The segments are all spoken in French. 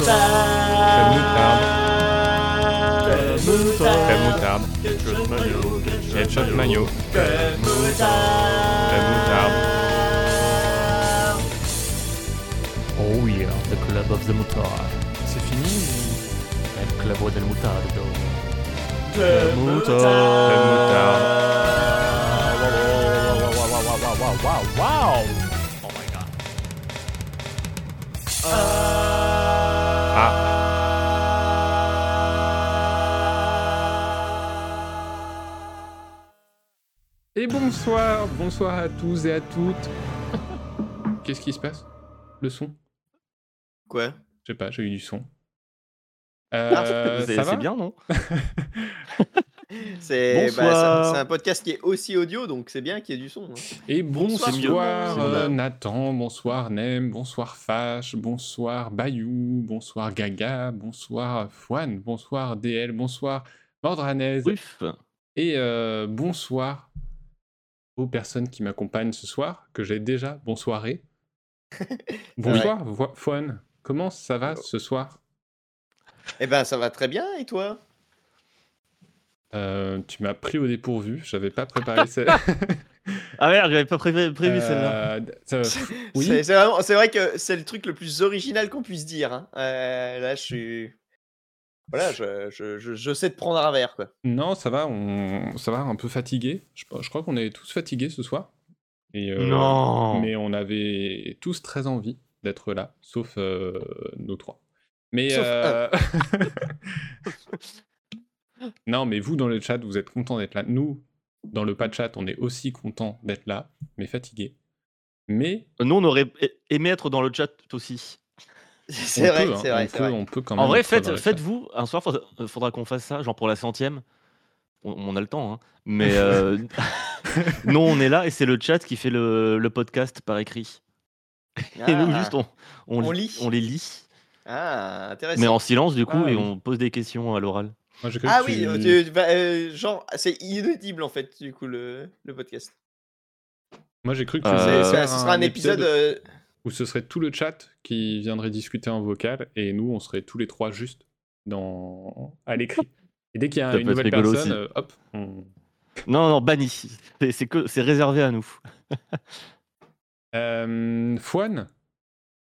Moutarde. Moutarde. Moutarde. Oh yeah, the club of the moutarde. C'est fini El club del mutardo. Crème moutarde. Wow, wow, wow. Oh my god. Ah, Et bonsoir, bonsoir à tous et à toutes. Qu'est-ce qui se passe? Le son? Quoi? Je sais pas, j'ai eu du son. Ah, Euh, va? c'est bien, non? C'est bah, un podcast qui est aussi audio, donc c'est bien qu'il y ait du son. hein. Et Bonsoir, euh, Nathan, bonsoir Nem, bonsoir Fash, bonsoir Bayou, bonsoir Gaga, bonsoir Fouane, bonsoir DL, bonsoir Mordranaise Ouf. et euh, bonsoir aux personnes qui m'accompagnent ce soir, que j'ai déjà bonsoiré. bonsoir Fouane, comment ça va ce soir? Eh ben, ça va très bien, et toi? Euh, Tu m'as pris au dépourvu, j'avais pas préparé ça. Ah merde, j'avais pas prévu, prévu celle-là. Euh, ça- oui. C'est vrai que c'est le truc le plus original qu'on puisse dire. hein. Euh, là, je suis. Voilà, je, je, je, je sais te prendre un verre, quoi. Non, ça va, on... ça va, un peu fatigué. Je, je crois qu'on est tous fatigués ce soir. Et, euh, Non. Mais on avait tous très envie d'être là, sauf euh, nous trois. Mais Sauf euh, non, mais vous dans le chat, vous êtes contents d'être là. Nous, dans le pas de chat, on est aussi contents d'être là, mais fatigués. Mais Nous, on aurait aimé être dans le chat aussi. C'est vrai, hein, c'est vrai, on c'est peut, vrai. on peut quand même. En vrai, faites, faites-vous, un soir, faudra, faudra qu'on fasse ça, genre pour la centième. On, on a le temps, hein. Mais euh, nous, on est là et c'est le chat qui fait le, le podcast par écrit. Et nous, Ah. juste, on, on, On lit- lit. on les lit. Ah, intéressant. Mais en silence, du coup, Ah, et oui. on pose des questions à l'oral. Moi, Ah que oui, tu- euh, tu- bah, euh, genre, c'est inaudible en fait, du coup, le, le podcast. Moi, j'ai cru que Euh, ce sera un épisode. euh, où ce serait tout le chat qui viendrait discuter en vocal et nous, on serait tous les trois juste dans... à l'écrit. Et dès qu'il y a Ça une nouvelle personne, aussi. hop, on... Non, non, banni. C'est- C'est que c'est réservé à nous. Euh, Fouane,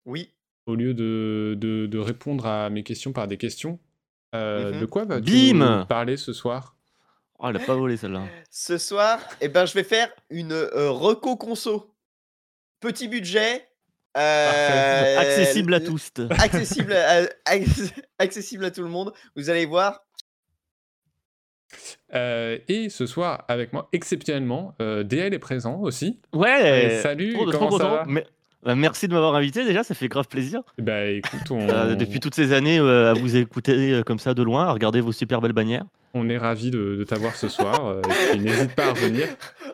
Oui. au lieu de, de, de répondre à mes questions par des questions, euh, Mhm. de quoi vas-tu parler ce soir? Oh, elle a pas volé celle-là. Ce soir, eh ben, je vais faire une euh, reco conso. Petit budget. euh, Accessible à tous. Accessible à, ac- accessible à tout le monde. Vous allez voir. Euh, Et ce soir, avec moi, exceptionnellement, euh, DL est présent aussi. Ouais. Et salut, trop, comment trop ça content. va? Mais- bah, merci de m'avoir invité déjà, ça fait grave plaisir. Bah écoute, on, Euh, depuis toutes ces années euh, à vous écouter euh, comme ça de loin, à regarder vos super belles bannières. on est ravis de, de t'avoir ce soir. euh, et n'hésite pas à revenir.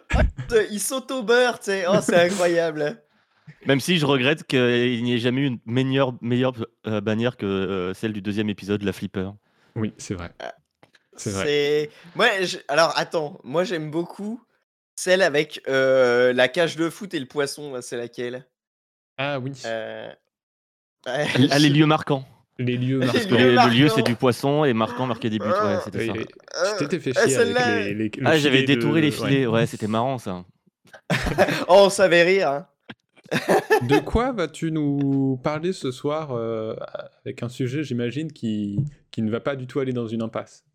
Il saute au beurre, tu sais. Oh, c'est incroyable. Même si je regrette qu'il n'y ait jamais eu une meilleure, meilleure euh, bannière que euh, celle du deuxième épisode, la Flipper. Oui, c'est vrai. C'est vrai. C'est. Moi, je- alors attends, moi j'aime beaucoup celle avec euh, la cage de foot et le poisson. C'est laquelle? Ah oui, Euh, ouais, Ah, les lieux marquants. les lieux Les marquants. lieux Le, le lieu, c'est du poisson et marquant, marquer des buts. Ouais, Ah, c'était ça. Euh, tu t'étais fait ah, chier avec celle-là. les, les- le Ah, j'avais détouré de- les filets. ouais. Ouais, c'était marrant ça. Oh, on savait rire. hein. De quoi vas-tu nous parler ce soir euh, avec un sujet, j'imagine, qui, qui ne va pas du tout aller dans une impasse?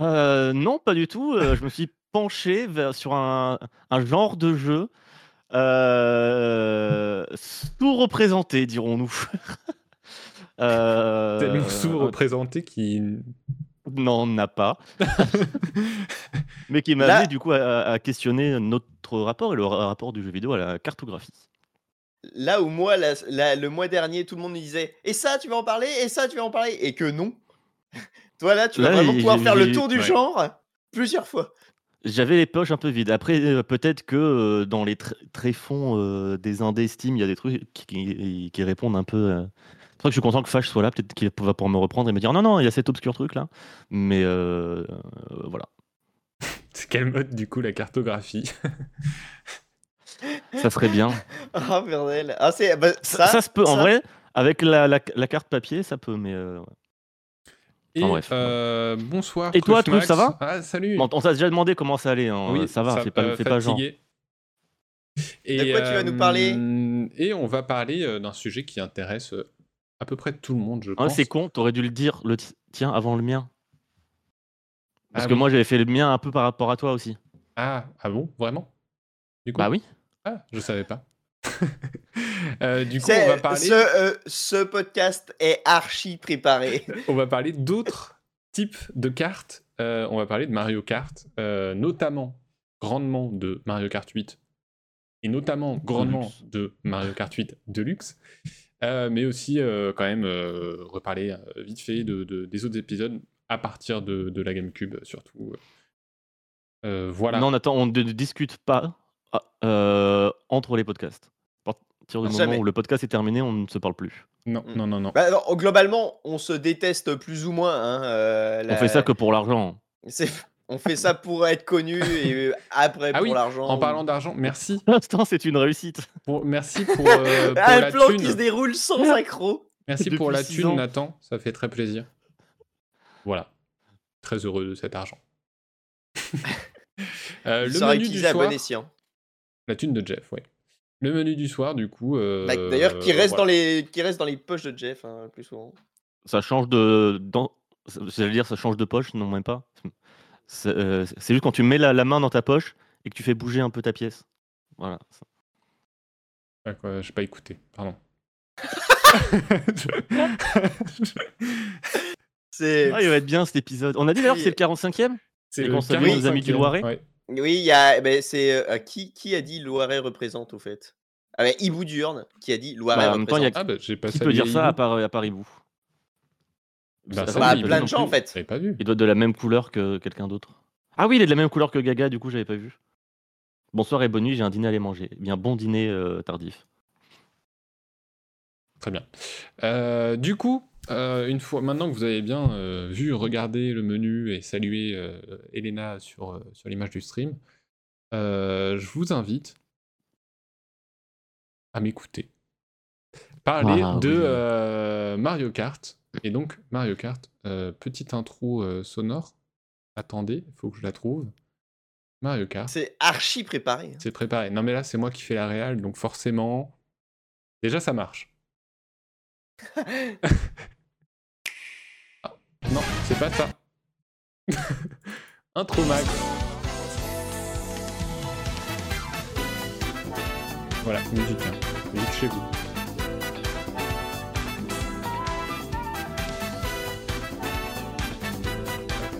Euh, non, pas du tout. euh, je me suis penché vers, sur un, un genre de jeu euh, sous-représenté, dirons-nous. Euh, Tellement sous-représenté qui... Non, on n'a pas. Mais qui m'a amené du coup à, à questionner notre rapport et le ra- rapport du jeu vidéo à la cartographie. Là où moi, la- la- le mois dernier, tout le monde me disait Et ça, tu vas en parler? Et ça, tu vas en parler? Et que non. Toi, là, tu vas Là, vraiment pouvoir faire le tour du ouais. genre plusieurs fois. J'avais les poches un peu vides. Après, euh, peut-être que euh, dans les tr- tréfonds euh, des indés Steam, il y a des trucs qui, qui- qui répondent un peu. euh, C'est vrai que je suis content que Fash soit là. Peut-être qu'il va pouvoir me reprendre et me dire non, non, il y a cet obscur truc là. Mais euh, euh, voilà. C'est quel mode, du coup, la cartographie? Ça serait bien. Ah, bordel. Ah, c'est. bah, Ça, ça, ça se peut, en vrai, avec la, la- la carte papier, ça peut, mais. euh, ouais. Et Enfin, bref. euh, bonsoir. Et toi, Truc, ça va Ah, salut. Bon, on t'a déjà demandé comment ça allait. hein. Oui, ça va, fais pas, euh, pas genre. Et, De quoi tu vas nous parler euh, Et on va parler d'un sujet qui intéresse à peu près tout le monde, je Ah, pense. c'est con, t'aurais dû le dire, le ti- tien, avant le mien. Parce Ah que oui. moi, j'avais fait le mien un peu par rapport à toi aussi. Ah, ah bon, vraiment? Du coup? Bah oui. Ah, je savais pas. Euh, du coup, on va parler, ce, euh, ce podcast est archi préparé. on va parler d'autres types de cartes. Euh, on va parler de Mario Kart, euh, notamment grandement de Mario Kart 8 et notamment grandement Deluxe. de Mario Kart 8 Deluxe, euh, mais aussi euh, quand même euh, reparler euh, vite fait de, de- des autres épisodes à partir de, de la GameCube surtout. Euh, voilà. Non, Nathan, on ne discute pas ah, euh, entre les podcasts. À partir du moment Jamais. où le podcast est terminé, on ne se parle plus. non, Mm. non, non, non. Bah, alors, globalement, on se déteste plus ou moins. hein, euh, On fait ça que pour l'argent. c'est- On fait ça pour être connu et euh, après Ah pour oui, l'argent. En parlant d'argent, merci. L'instant, c'est une réussite. Pour, merci pour, euh, pour Ah, la un plan thune. qui se déroule sans accro. Merci pour la thune, ans. Nathan. Ça fait très plaisir. Voilà. Très heureux de cet argent. Euh, Il le menu du utilisé à soir. bon escient. La thune de Jeff, oui. Le menu du soir, du coup. euh, Bah, D'ailleurs, qui reste voilà. dans les qui reste dans les poches de Jeff hein, le plus souvent. Ça change de. dans- J'allais dire, ça change de poche, non, même pas. C'est euh, c'est juste quand tu mets la, la main dans ta poche et que tu fais bouger un peu ta pièce. Voilà. Ah, quoi, j'ai pas écouté, pardon. C'est Ah, il va être bien cet épisode. On a dit d'ailleurs que c'est le 45e C'est le qu'on salue nos amis du 45e, Loiret? ouais. Oui, il y a ben, c'est euh, qui qui a dit Loiret représente au fait? Ah ben Ibou Diurne qui a dit Loiret Bah, en même temps, il y a représente. Ah, bah, j'ai pas Qui peut dire ça à Hibou. part, à part Hibou? Bah, Ça, ça, Bah, plein de gens en fait. Pas vu. Il doit être de la même couleur que quelqu'un d'autre. Ah oui, il est de la même couleur que Gaga, du coup, j'avais pas vu. Bonsoir et bonne nuit, j'ai un dîner à aller manger. Eh Bien, bon dîner euh, tardif. Très bien. Euh, du coup, euh, une fois maintenant que vous avez bien euh, vu, regardé le menu et salué euh, Elena sur, euh, sur l'image du stream, euh, je vous invite à m'écouter. Parler Ah, de oui. euh, Mario Kart. Et donc, Mario Kart, euh, petite intro euh, sonore. Attendez, il faut que je la trouve. Mario Kart. C'est archi préparé. C'est préparé. Non, mais là, c'est moi qui fais la réal, donc forcément. Déjà, ça marche. Ah, non, c'est pas ça. Intro max. Voilà, musique. hein. Musique chez vous.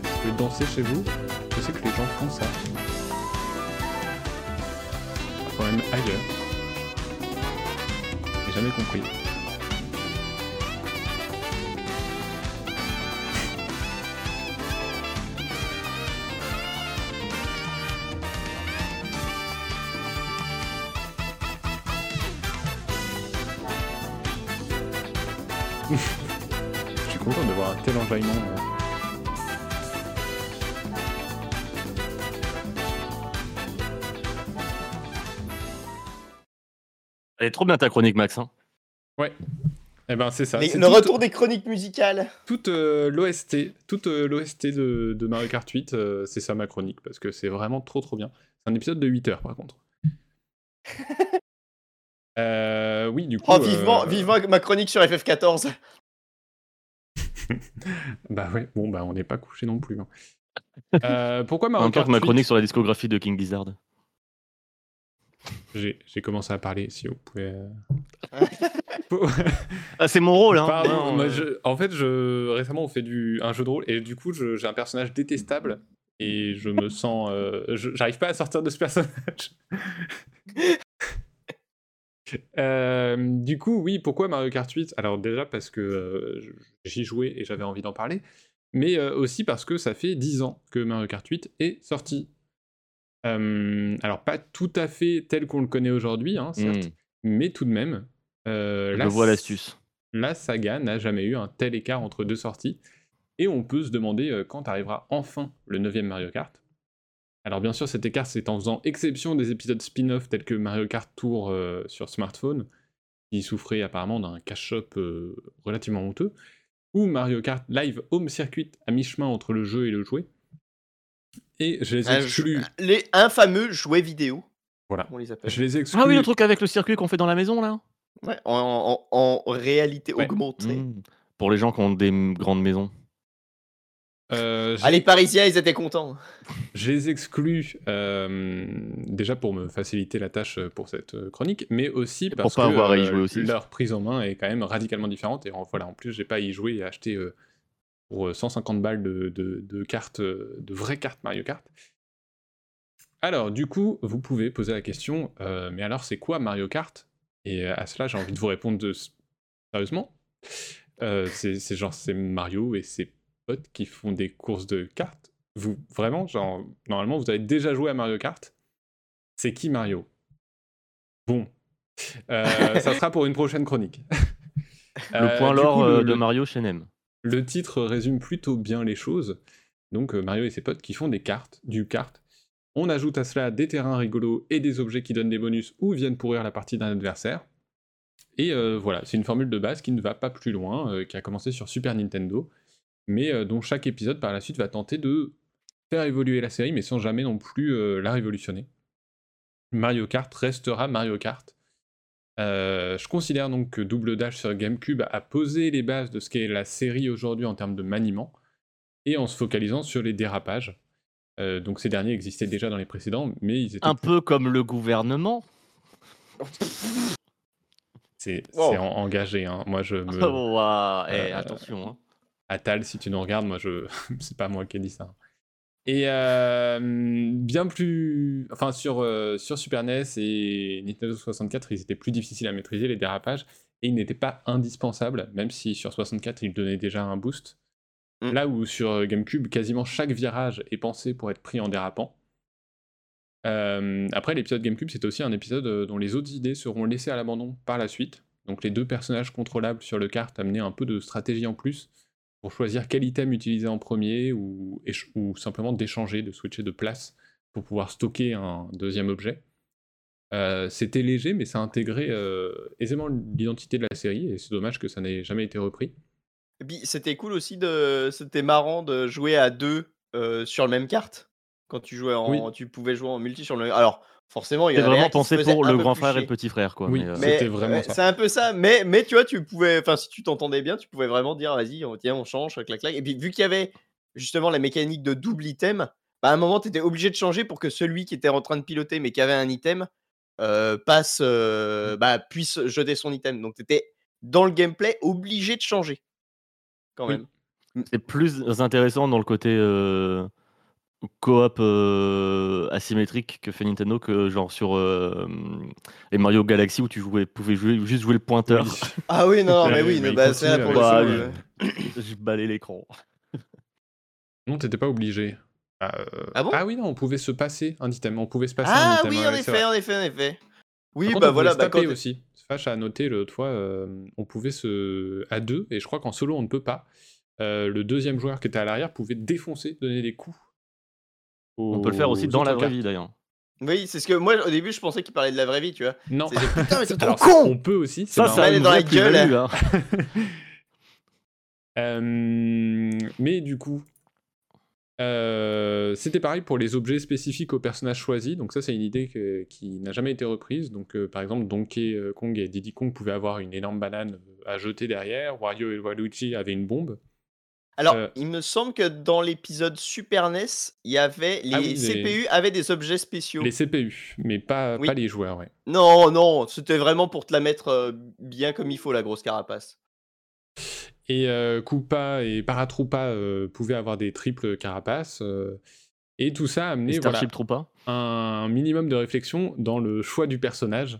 Vous pouvez danser chez vous Je sais que les gens font ça. Quand même ailleurs. J'ai jamais compris. Euh. Elle est trop bien ta chronique, Max. hein. Eh ben c'est ça. Les- le retour des chroniques musicales. toute euh, l'OST, toute euh, l'OST de, de Mario Kart 8, euh, c'est ça ma chronique, parce que c'est vraiment trop trop bien. C'est un épisode de 8 heures par contre. Euh, oui, du coup. Oh, vivement, euh, vivement ma chronique sur FF14. Bah ouais, bon, bah on n'est pas couché non plus. hein. Euh, pourquoi Mario Kart que ma 8? chronique sur la discographie de King Gizzard. J'ai j'ai commencé à parler, si vous pouvez. euh. Ah, c'est mon rôle, hein. Pardon, Non, moi, euh, je- en fait, je, récemment, on fait du, un jeu de rôle et du coup, je- j'ai un personnage détestable et je me sens. euh, je- J'arrive pas à sortir de ce personnage. Euh, du coup, oui, pourquoi Mario Kart 8 Alors, déjà parce que euh, j'y jouais et j'avais envie d'en parler, mais euh, aussi parce que ça fait 10 ans que Mario Kart 8 est sorti. Alors, pas tout à fait tel qu'on le connaît aujourd'hui, hein, certes, hmm, mais tout de même. je la vois l'astuce. la saga n'a jamais eu un tel écart entre deux sorties. Et on peut se demander quand arrivera enfin le 9 Mario Kart. Alors bien sûr, cet écart, c'est en faisant exception des épisodes spin-off tels que Mario Kart Tour euh, sur smartphone, qui souffrait apparemment d'un cash-up euh, relativement honteux, ou Mario Kart Live Home Circuit à mi-chemin entre le jeu et le jouet. Et je les jeu- exclus. Les infameux jouets vidéo. Voilà. On les appelle. Je les ai exclus. Ah oui, le truc avec le circuit qu'on fait dans la maison là Ouais, en, en- en réalité Ouais. augmentée. Mmh. Pour les gens qui ont des grandes maisons. Euh, Ah, les Parisiens, ils étaient contents. Je les exclus euh, déjà pour me faciliter la tâche pour cette euh, chronique, mais aussi pour parce pas que avoir à y jouer aussi. leur prise en main est quand même radicalement différente. Et en, voilà, en plus, j'ai pas à y jouer et à acheter euh, pour euh, 150 balles de, de- de cartes, de vraies cartes Mario Kart. Alors, du coup, vous pouvez poser la question, euh, mais alors c'est quoi Mario Kart? Et à cela, j'ai envie de vous répondre de... sérieusement. Euh, c'est c'est genre, c'est Mario et ses potes qui font des courses de cartes. Vous, vraiment, genre, normalement, vous avez déjà joué à Mario Kart. C'est qui Mario? Bon. Euh, ça sera pour une prochaine chronique. Le Euh, point lore euh, de Mario chez Nem. le titre résume plutôt bien les choses. Donc Mario et ses potes qui font des cartes, du kart. On ajoute à cela des terrains rigolos et des objets qui donnent des bonus ou viennent pourrir la partie d'un adversaire. Et euh, voilà, c'est une formule de base qui ne va pas plus loin, euh, qui a commencé sur Super Nintendo, mais euh, dont chaque épisode par la suite va tenter de faire évoluer la série, mais sans jamais non plus euh, la révolutionner. Mario Kart restera Mario Kart. Euh, je considère donc que Double Dash sur GameCube a posé les bases de ce qu'est la série aujourd'hui en termes de maniement, et en se focalisant sur les dérapages. Euh, donc ces derniers existaient déjà dans les précédents, mais ils étaient Un peu comme le gouvernement. c'est Wow. engagé. hein. Moi je me eh, Euh, attention. hein. Atal, si tu nous regardes, moi je c'est pas moi qui ai dit ça. Et euh, bien plus, enfin sur euh, sur Super NES et Nintendo 64, ils étaient plus difficiles à maîtriser les dérapages et ils n'étaient pas indispensables, même si sur 64 ils donnaient déjà un boost. Mm. Là où sur euh, GameCube, quasiment chaque virage est pensé pour être pris en dérapant. Euh, après, l'épisode GameCube, c'est aussi un épisode dont les autres idées seront laissées à l'abandon par la suite. Donc les deux personnages contrôlables sur le kart amenaient un peu de stratégie en plus pour choisir quel item utiliser en premier ou, ou simplement d'échanger, de switcher de place pour pouvoir stocker un deuxième objet. Euh, C'était léger, mais ça intégrait euh, aisément l'identité de la série et c'est dommage que ça n'ait jamais été repris. C'était cool aussi de. C'était marrant de jouer à deux euh, sur le même carte. Quand tu jouais en. Oui. Tu pouvais jouer en multi sur le. Alors, forcément, il y un vraiment pensé pour le grand frère et le petit frère, quoi. Oui, mais, euh, C'était vraiment. C'est un peu ça, mais, mais tu vois, tu pouvais, enfin, si tu t'entendais bien, tu pouvais vraiment dire, vas-y, on, tiens, on change, clac, clac. Et puis, vu qu'il y avait justement la mécanique de double item, bah, à un moment, tu étais obligé de changer pour que celui qui était en train de piloter, mais qui avait un item, euh, passe, euh, bah, puisse jeter son item. Donc, tu étais dans le gameplay obligé de changer. Quand Oui. même. C'est plus intéressant dans le côté euh, coop euh, asymétrique que fait Nintendo que genre sur euh, les Mario Galaxy où tu jouais, pouvais jouer, juste jouer le pointeur. Oui. Ah oui, non, mais oui, mais bah, c'est pour le coup, ça, euh, Je balais l'écran. Non, t'étais pas obligé. Euh, Ah bon? oui, non, on pouvait se passer un item. On pouvait se passer un Ah item. oui, en c'est effet, vrai. en effet, en effet. Oui, contre, bah on voilà, se bah, taper quand... aussi. Fâche à noter l'autre fois, euh, on pouvait se à deux, et je crois qu'en solo on ne peut pas. Euh, le deuxième joueur qui était à l'arrière pouvait défoncer, donner des coups. On peut le faire aussi dans la vraie vie d'ailleurs. Oui, c'est ce que moi, au début, je pensais qu'il parlait de la vraie vie, tu vois. Non. Putain, mais c'est trop Alors, con On peut aussi. c'est Ça, ça a Aller une dans la gueule. hein. Euh, mais du coup, euh, c'était pareil pour les objets spécifiques aux personnages choisis. Donc ça, c'est une idée que- qui n'a jamais été reprise. Donc euh, par exemple, Donkey Kong et Diddy Kong pouvaient avoir une énorme banane à jeter derrière. Wario et Waluigi avaient une bombe. Alors, Euh, il me semble que dans l'épisode Super NES, il y avait les Ah oui, les- CPU avaient des objets spéciaux. Les CPU, mais pas, Oui. pas les joueurs, ouais. Non, non, c'était vraiment pour te la mettre euh, bien comme il faut, la grosse carapace. Et euh, Koopa et Paratroopa euh, pouvaient avoir des triples carapaces. euh, et tout ça a amené voilà, un minimum de réflexion dans le choix du personnage,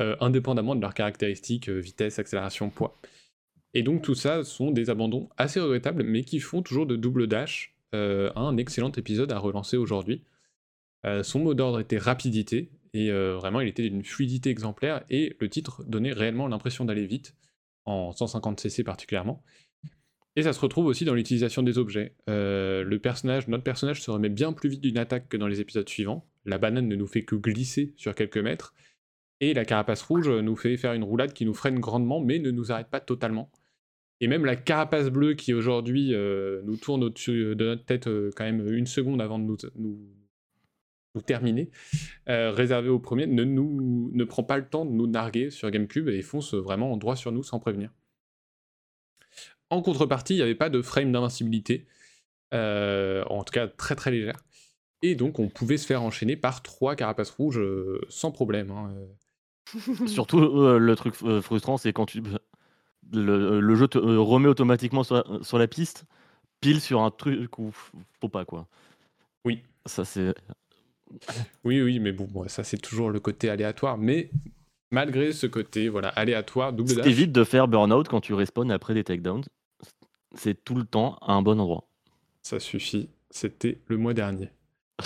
euh, indépendamment de leurs caractéristiques, euh, vitesse, accélération, poids. Et donc tout ça sont des abandons assez regrettables, mais qui font toujours de double dash euh, un excellent épisode à relancer aujourd'hui. Euh, son mot d'ordre était rapidité, et euh, vraiment il était d'une fluidité exemplaire, et le titre donnait réellement l'impression d'aller vite, en 150cc particulièrement. Et ça se retrouve aussi dans l'utilisation des objets. Le personnage, notre personnage se remet bien plus vite d'une attaque que dans les épisodes suivants. La banane ne nous fait que glisser sur quelques mètres. Et la carapace rouge nous fait faire une roulade qui nous freine grandement, mais ne nous arrête pas totalement. Et même la carapace bleue qui aujourd'hui euh, nous tourne au-dessus de notre tête euh, quand même une seconde avant de nous, nous, terminer, réservée au premier, ne, nous, ne prend pas le temps de nous narguer sur GameCube et fonce vraiment droit sur nous sans prévenir. En contrepartie, il n'y avait pas de frame d'invincibilité, euh, en tout cas très très légère. Et donc on pouvait se faire enchaîner par trois carapaces rouges euh, sans problème. Hein, euh. Surtout le truc frustrant, c'est quand tu le, jeu te remet automatiquement sur la, piste, pile sur un truc où faut pas quoi. Oui. Ça c'est. Oui oui, mais bon, ça c'est toujours le côté aléatoire, mais malgré ce côté voilà aléatoire, double dash. T'évites de faire burn-out quand tu respawns après des takedowns c'est tout le temps à un bon endroit. Ça suffit, c'était le mois dernier.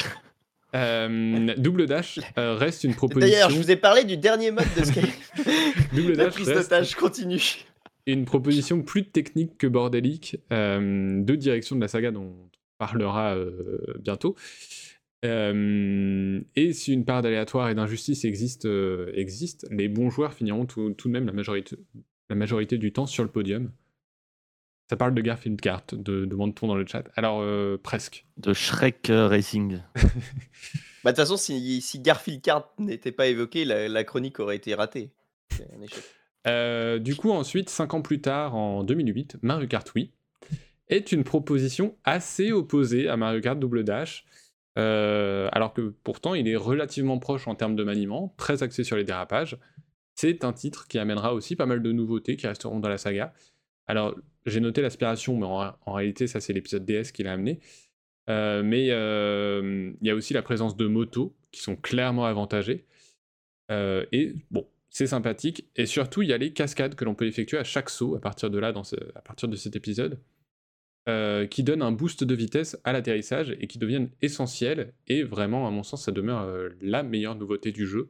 Euh, double dash euh, reste une proposition. D'ailleurs, je vous ai parlé du dernier mode de Skype. double dash prise de continue. Une proposition plus technique que bordélique euh, de direction de la saga dont on parlera bientôt. et si une part d'aléatoire et d'injustice existe, existe, les bons joueurs finiront tout, tout, de même la majorité, la majorité du temps sur le podium. Ça parle de Garfield Kart, de, demande-t-on dans le chat. Alors, euh, presque. De Shrek euh, Racing. bah, de toute façon, si, Garfield Kart n'était pas évoqué, la, chronique aurait été ratée. Euh, du coup, ensuite, 5 ans plus tard, en 2008, Mario Kart Wii est une proposition assez opposée à Mario Kart Double Dash. alors que pourtant, il est relativement proche en termes de maniement, très axé sur les dérapages. C'est un titre qui amènera aussi pas mal de nouveautés qui resteront dans la saga. Alors, j'ai noté l'aspiration, mais en, réalité, ça, c'est l'épisode DS qui l'a amené. Euh, mais euh, il y a aussi la présence de motos qui sont clairement avantagées. Euh, et bon, c'est sympathique. Et surtout, il y a les cascades que l'on peut effectuer à chaque saut à partir de là, dans à partir de cet épisode, qui donnent un boost de vitesse à l'atterrissage et qui deviennent essentiels. Et vraiment, à mon sens, ça demeure la meilleure nouveauté du jeu.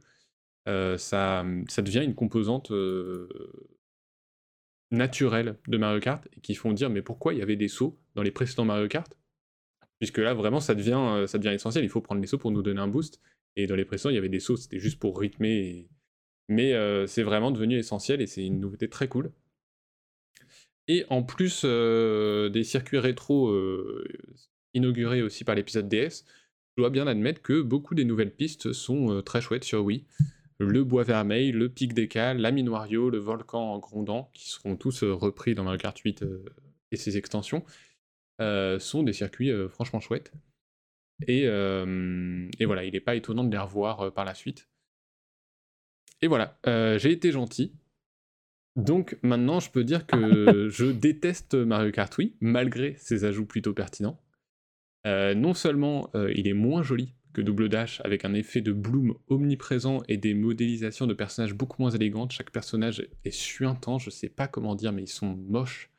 ça, ça devient une composante naturels de Mario Kart et qui font dire mais pourquoi il y avait des sauts dans les précédents Mario Kart? Puisque là vraiment ça devient, euh, ça devient essentiel, il faut prendre les sauts pour nous donner un boost. Et dans les précédents il y avait des sauts, c'était juste pour rythmer. Mais c'est vraiment devenu essentiel et c'est une nouveauté très cool. Et en plus des circuits rétro inaugurés aussi par l'épisode DS, je dois bien admettre que beaucoup des nouvelles pistes sont très chouettes sur Wii le bois vermeil, le pic d'écale, la mine Wario, le volcan grondant, qui seront tous repris dans Mario Kart 8 euh, et ses extensions, sont des circuits franchement chouettes. Et, voilà, il n'est pas étonnant de les revoir par la suite. Et voilà, j'ai été gentil. Donc maintenant, je peux dire que je déteste Mario Kart Wii, malgré ses ajouts plutôt pertinents. non seulement il est moins joli que Double Dash, avec un effet de bloom omniprésent et des modélisations de personnages beaucoup moins élégantes. Chaque personnage est suintant, je sais pas comment dire, mais ils sont moches.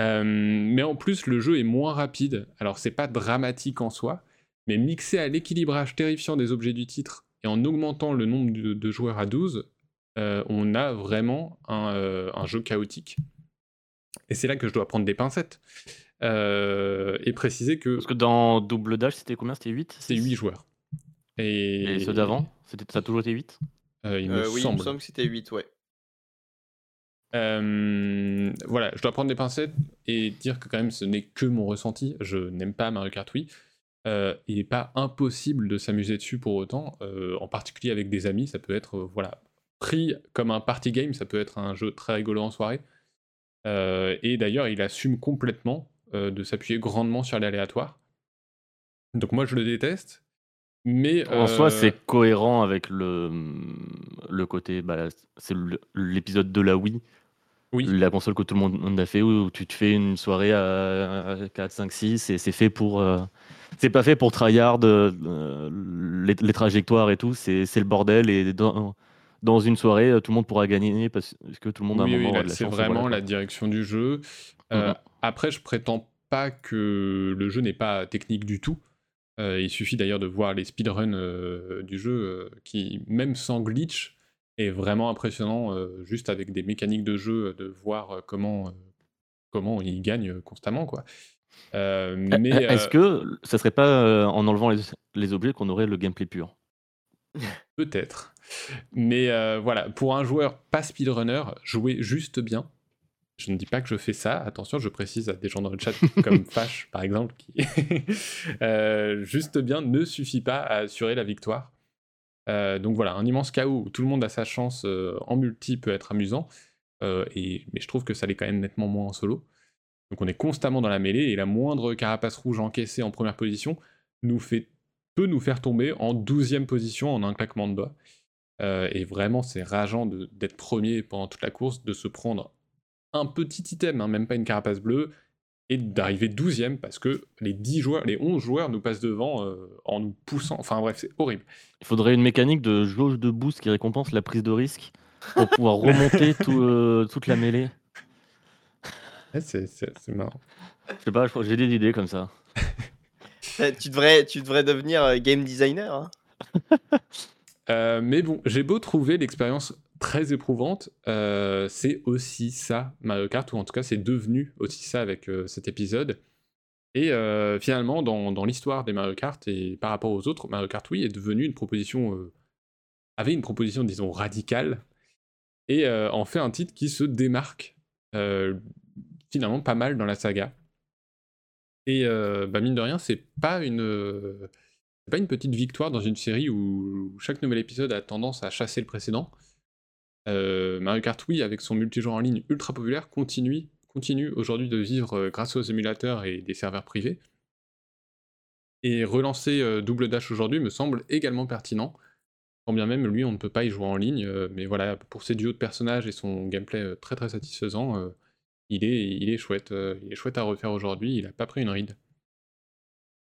Euh, mais en plus, le jeu est moins rapide. Alors, c'est pas dramatique en soi, mais mixé à l'équilibrage terrifiant des objets du titre et en augmentant le nombre de, joueurs à 12, euh, on a vraiment un, euh, un jeu chaotique. Et c'est là que je dois prendre des pincettes. Euh, et préciser que. Parce que dans Double Dash, c'était combien? C'était 8 C'est 8 joueurs. Et, ceux d'avant? Ça a toujours été 8 euh, il, me euh, oui, semble. il me semble que c'était 8, ouais. voilà, je dois prendre des pincettes et dire que quand même ce n'est que mon ressenti. Je n'aime pas Mario Kart Wii. Il n'est pas impossible de s'amuser dessus pour autant, en particulier avec des amis. Ça peut être voilà pris comme un party game, ça peut être un jeu très rigolo en soirée. et d'ailleurs, il assume complètement euh, de s'appuyer grandement sur l'aléatoire. Donc moi je le déteste. Mais en soi, c'est euh, cohérent avec le, le côté. Bah, c'est l'épisode de la Wii. Oui. La console que tout le monde a fait, où tu te fais une soirée à 4, 5, 6, et c'est fait pour. Euh, c'est pas fait pour tryhard les, les, trajectoires et tout, c'est le bordel. Et dans, dans une soirée, tout le monde pourra gagner parce que tout le monde a un moment. Oui, c'est vraiment la direction du jeu. Euh, après, je prétends pas que le jeu n'est pas technique du tout. Euh, il suffit d'ailleurs de voir les speedruns euh, du jeu qui, même sans glitch, est vraiment impressionnant, juste avec des mécaniques de jeu, de voir comment comment il gagne constamment, quoi. Euh, mais est-ce que ça serait pas en enlevant les, les objets qu'on aurait le gameplay pur? Peut-être. Mais voilà, pour un joueur pas speedrunner, jouer juste bien, je ne dis pas que je fais ça, attention, je précise à des gens dans le chat comme Fash par exemple, qui euh, juste bien ne suffit pas à assurer la victoire. Euh, donc voilà, un immense chaos où tout le monde a sa chance euh, en multi peut être amusant, et, mais je trouve que ça l'est quand même nettement moins en solo. Donc on est constamment dans la mêlée et la moindre carapace rouge encaissée en première position nous fait, peut nous faire tomber en douzième position en un claquement de doigts. et vraiment, c'est rageant d'être premier pendant toute la course, de se prendre un petit item, hein, même pas une carapace bleue, et d'arriver 12ème parce que les 10 joueurs, les 11 joueurs nous passent devant euh, en nous poussant. Enfin bref, c'est horrible. Il faudrait une mécanique de jauge de boost qui récompense la prise de risque pour pouvoir remonter euh, toute la mêlée. c'est marrant. Je sais pas, j'ai des idées comme ça. Eh, tu, devrais, tu devrais devenir euh, game designer. Hein. mais bon, j'ai beau trouver l'expérience très éprouvante, euh, c'est aussi ça Mario Kart, ou en tout cas c'est devenu aussi ça avec euh, cet épisode. Et euh, finalement, dans, l'histoire des Mario Kart et par rapport aux autres, Mario Kart oui est devenu une proposition, avait une proposition disons radicale, et en fait un titre qui se démarque finalement pas mal dans la saga. Et bah, mine de rien, c'est pas une pas une petite victoire dans une série où chaque nouvel épisode a tendance à chasser le précédent. Euh, Mario Kart Wii, avec son multijoueur en ligne ultra populaire, continue, continue aujourd'hui de vivre euh, grâce aux émulateurs et des serveurs privés. Et relancer euh, Double Dash aujourd'hui me semble également pertinent, quand bien même lui on ne peut pas y jouer en ligne, mais voilà, pour ses duos de personnages et son gameplay très très satisfaisant, il, est, il est chouette, il est chouette à refaire aujourd'hui, il a pas pris une ride.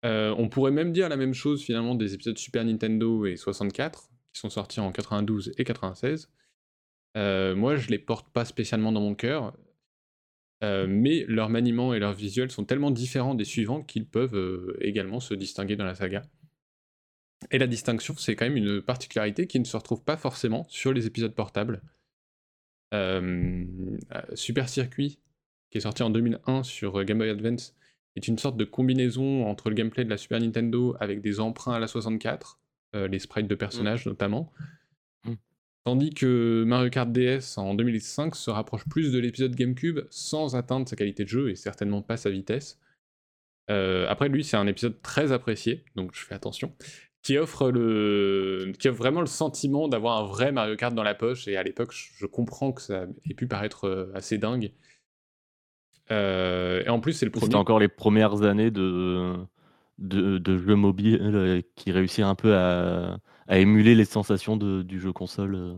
on pourrait même dire la même chose finalement des épisodes Super Nintendo et 64, qui sont sortis en 92 et 96, euh, moi, je les porte pas spécialement dans mon cœur, euh, mais leur maniement et leur visuel sont tellement différents des suivants qu'ils peuvent euh, également se distinguer dans la saga. Et la distinction, c'est quand même une particularité qui ne se retrouve pas forcément sur les épisodes portables. Super Circuit, qui est sorti en 2001 sur Game Boy Advance, est une sorte de combinaison entre le gameplay de la Super Nintendo avec des emprunts à la 64, les sprites de mmh. personnages notamment, Tandis que Mario Kart DS en 2005 se rapproche plus de l'épisode GameCube sans atteindre sa qualité de jeu et certainement pas sa vitesse. Euh, après, lui, c'est un épisode très apprécié, donc je fais attention, qui offre, le... qui offre vraiment le sentiment d'avoir un vrai Mario Kart dans la poche, et à l'époque, je comprends que ça ait pu paraître euh, assez dingue. Euh, et en plus, c'est le premier. C'était encore les premières années de, de, de jeux mobiles qui réussissent un peu à à émuler les sensations de, du jeu console. Euh,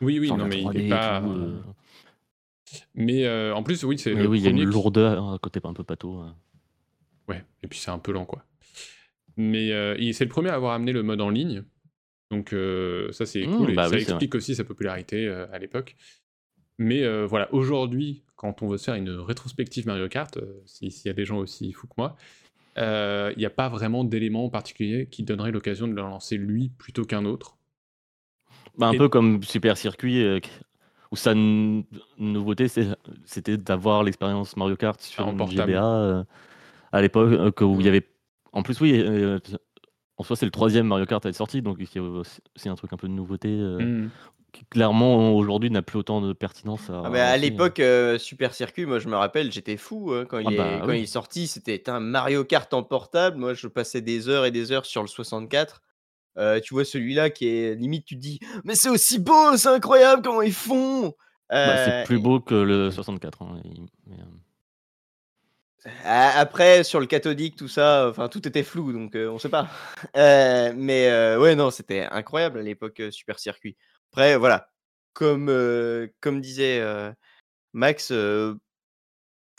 oui, oui, non, mais il est pas. Euh. Mais euh, en plus, oui, c'est. oui, il y a une lourdeur, un côté un peu pato. Ouais, et puis c'est un peu lent, quoi. Mais c'est le premier à avoir amené le mode en ligne. Donc ça, c'est mmh, cool. et bah ça explique aussi sa popularité à l'époque. Mais voilà, aujourd'hui, quand on veut se faire une rétrospective Mario Kart, s'il y a des gens aussi fous que moi, il euh, n'y a pas vraiment d'élément particulier qui donnerait l'occasion de le lancer lui plutôt qu'un autre. Bah, un peu comme Super Circuit, euh, où sa nouveauté c'était d'avoir l'expérience Mario Kart sur un GBA euh, à l'époque, où il y avait. En plus, oui, en soi, c'est le troisième Mario Kart à être sorti, donc c'est un truc un peu de nouveauté. Mmh qui clairement aujourd'hui n'a plus autant de pertinence. À, ah, à l'époque, euh, Super Circuit, moi je me rappelle, j'étais fou hein, quand, il, ah est, bah quand il est sorti. C'était un Mario Kart en portable. Moi je passais des heures et des heures sur le 64. Euh, tu vois celui-là qui est limite, tu te dis, mais c'est aussi beau, c'est incroyable comment ils font. Bah, c'est euh, plus beau que le 64. Hein, après, sur le cathodique, tout ça, enfin tout était flou, donc on sait pas. mais ouais, non, c'était incroyable à l'époque Super Circuit. Après, voilà, comme, comme disait Max,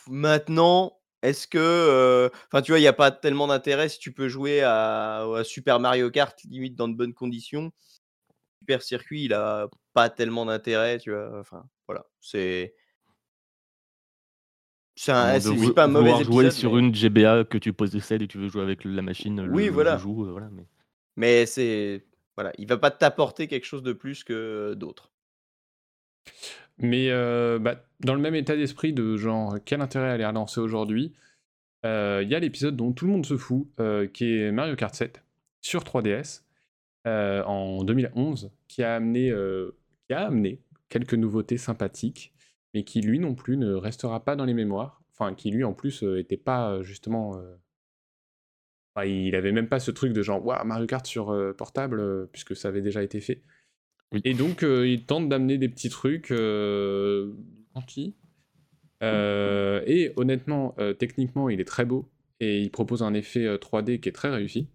maintenant, est-ce que. Enfin, tu vois, il n'y a pas tellement d'intérêt si tu peux jouer à, Super Mario Kart, limite dans de bonnes conditions. Super Circuit, il a pas tellement d'intérêt, tu vois. Enfin, voilà, c'est. C'est pas mauvais jouer sur une GBA que tu possèdes et tu veux jouer avec la machine, oui, voilà. joue, voilà, mais, mais c'est voilà, il va pas t'apporter quelque chose de plus que d'autres. Mais bah, dans le même état d'esprit de genre, quel intérêt à les relancer aujourd'hui Il y a l'épisode dont tout le monde se fout, qui est Mario Kart 7 sur 3DS en 2011, qui a amené, qui a amené quelques nouveautés sympathiques, mais qui lui non plus ne restera pas dans les mémoires. Enfin, qui lui en plus n'était pas justement il avait même pas ce truc de genre Waouh, Mario Kart sur portable, puisque ça avait déjà été fait. Et donc, il tente d'amener des petits trucs gentils. et honnêtement, techniquement, il est très beau. Et il propose un effet 3D qui est très réussi.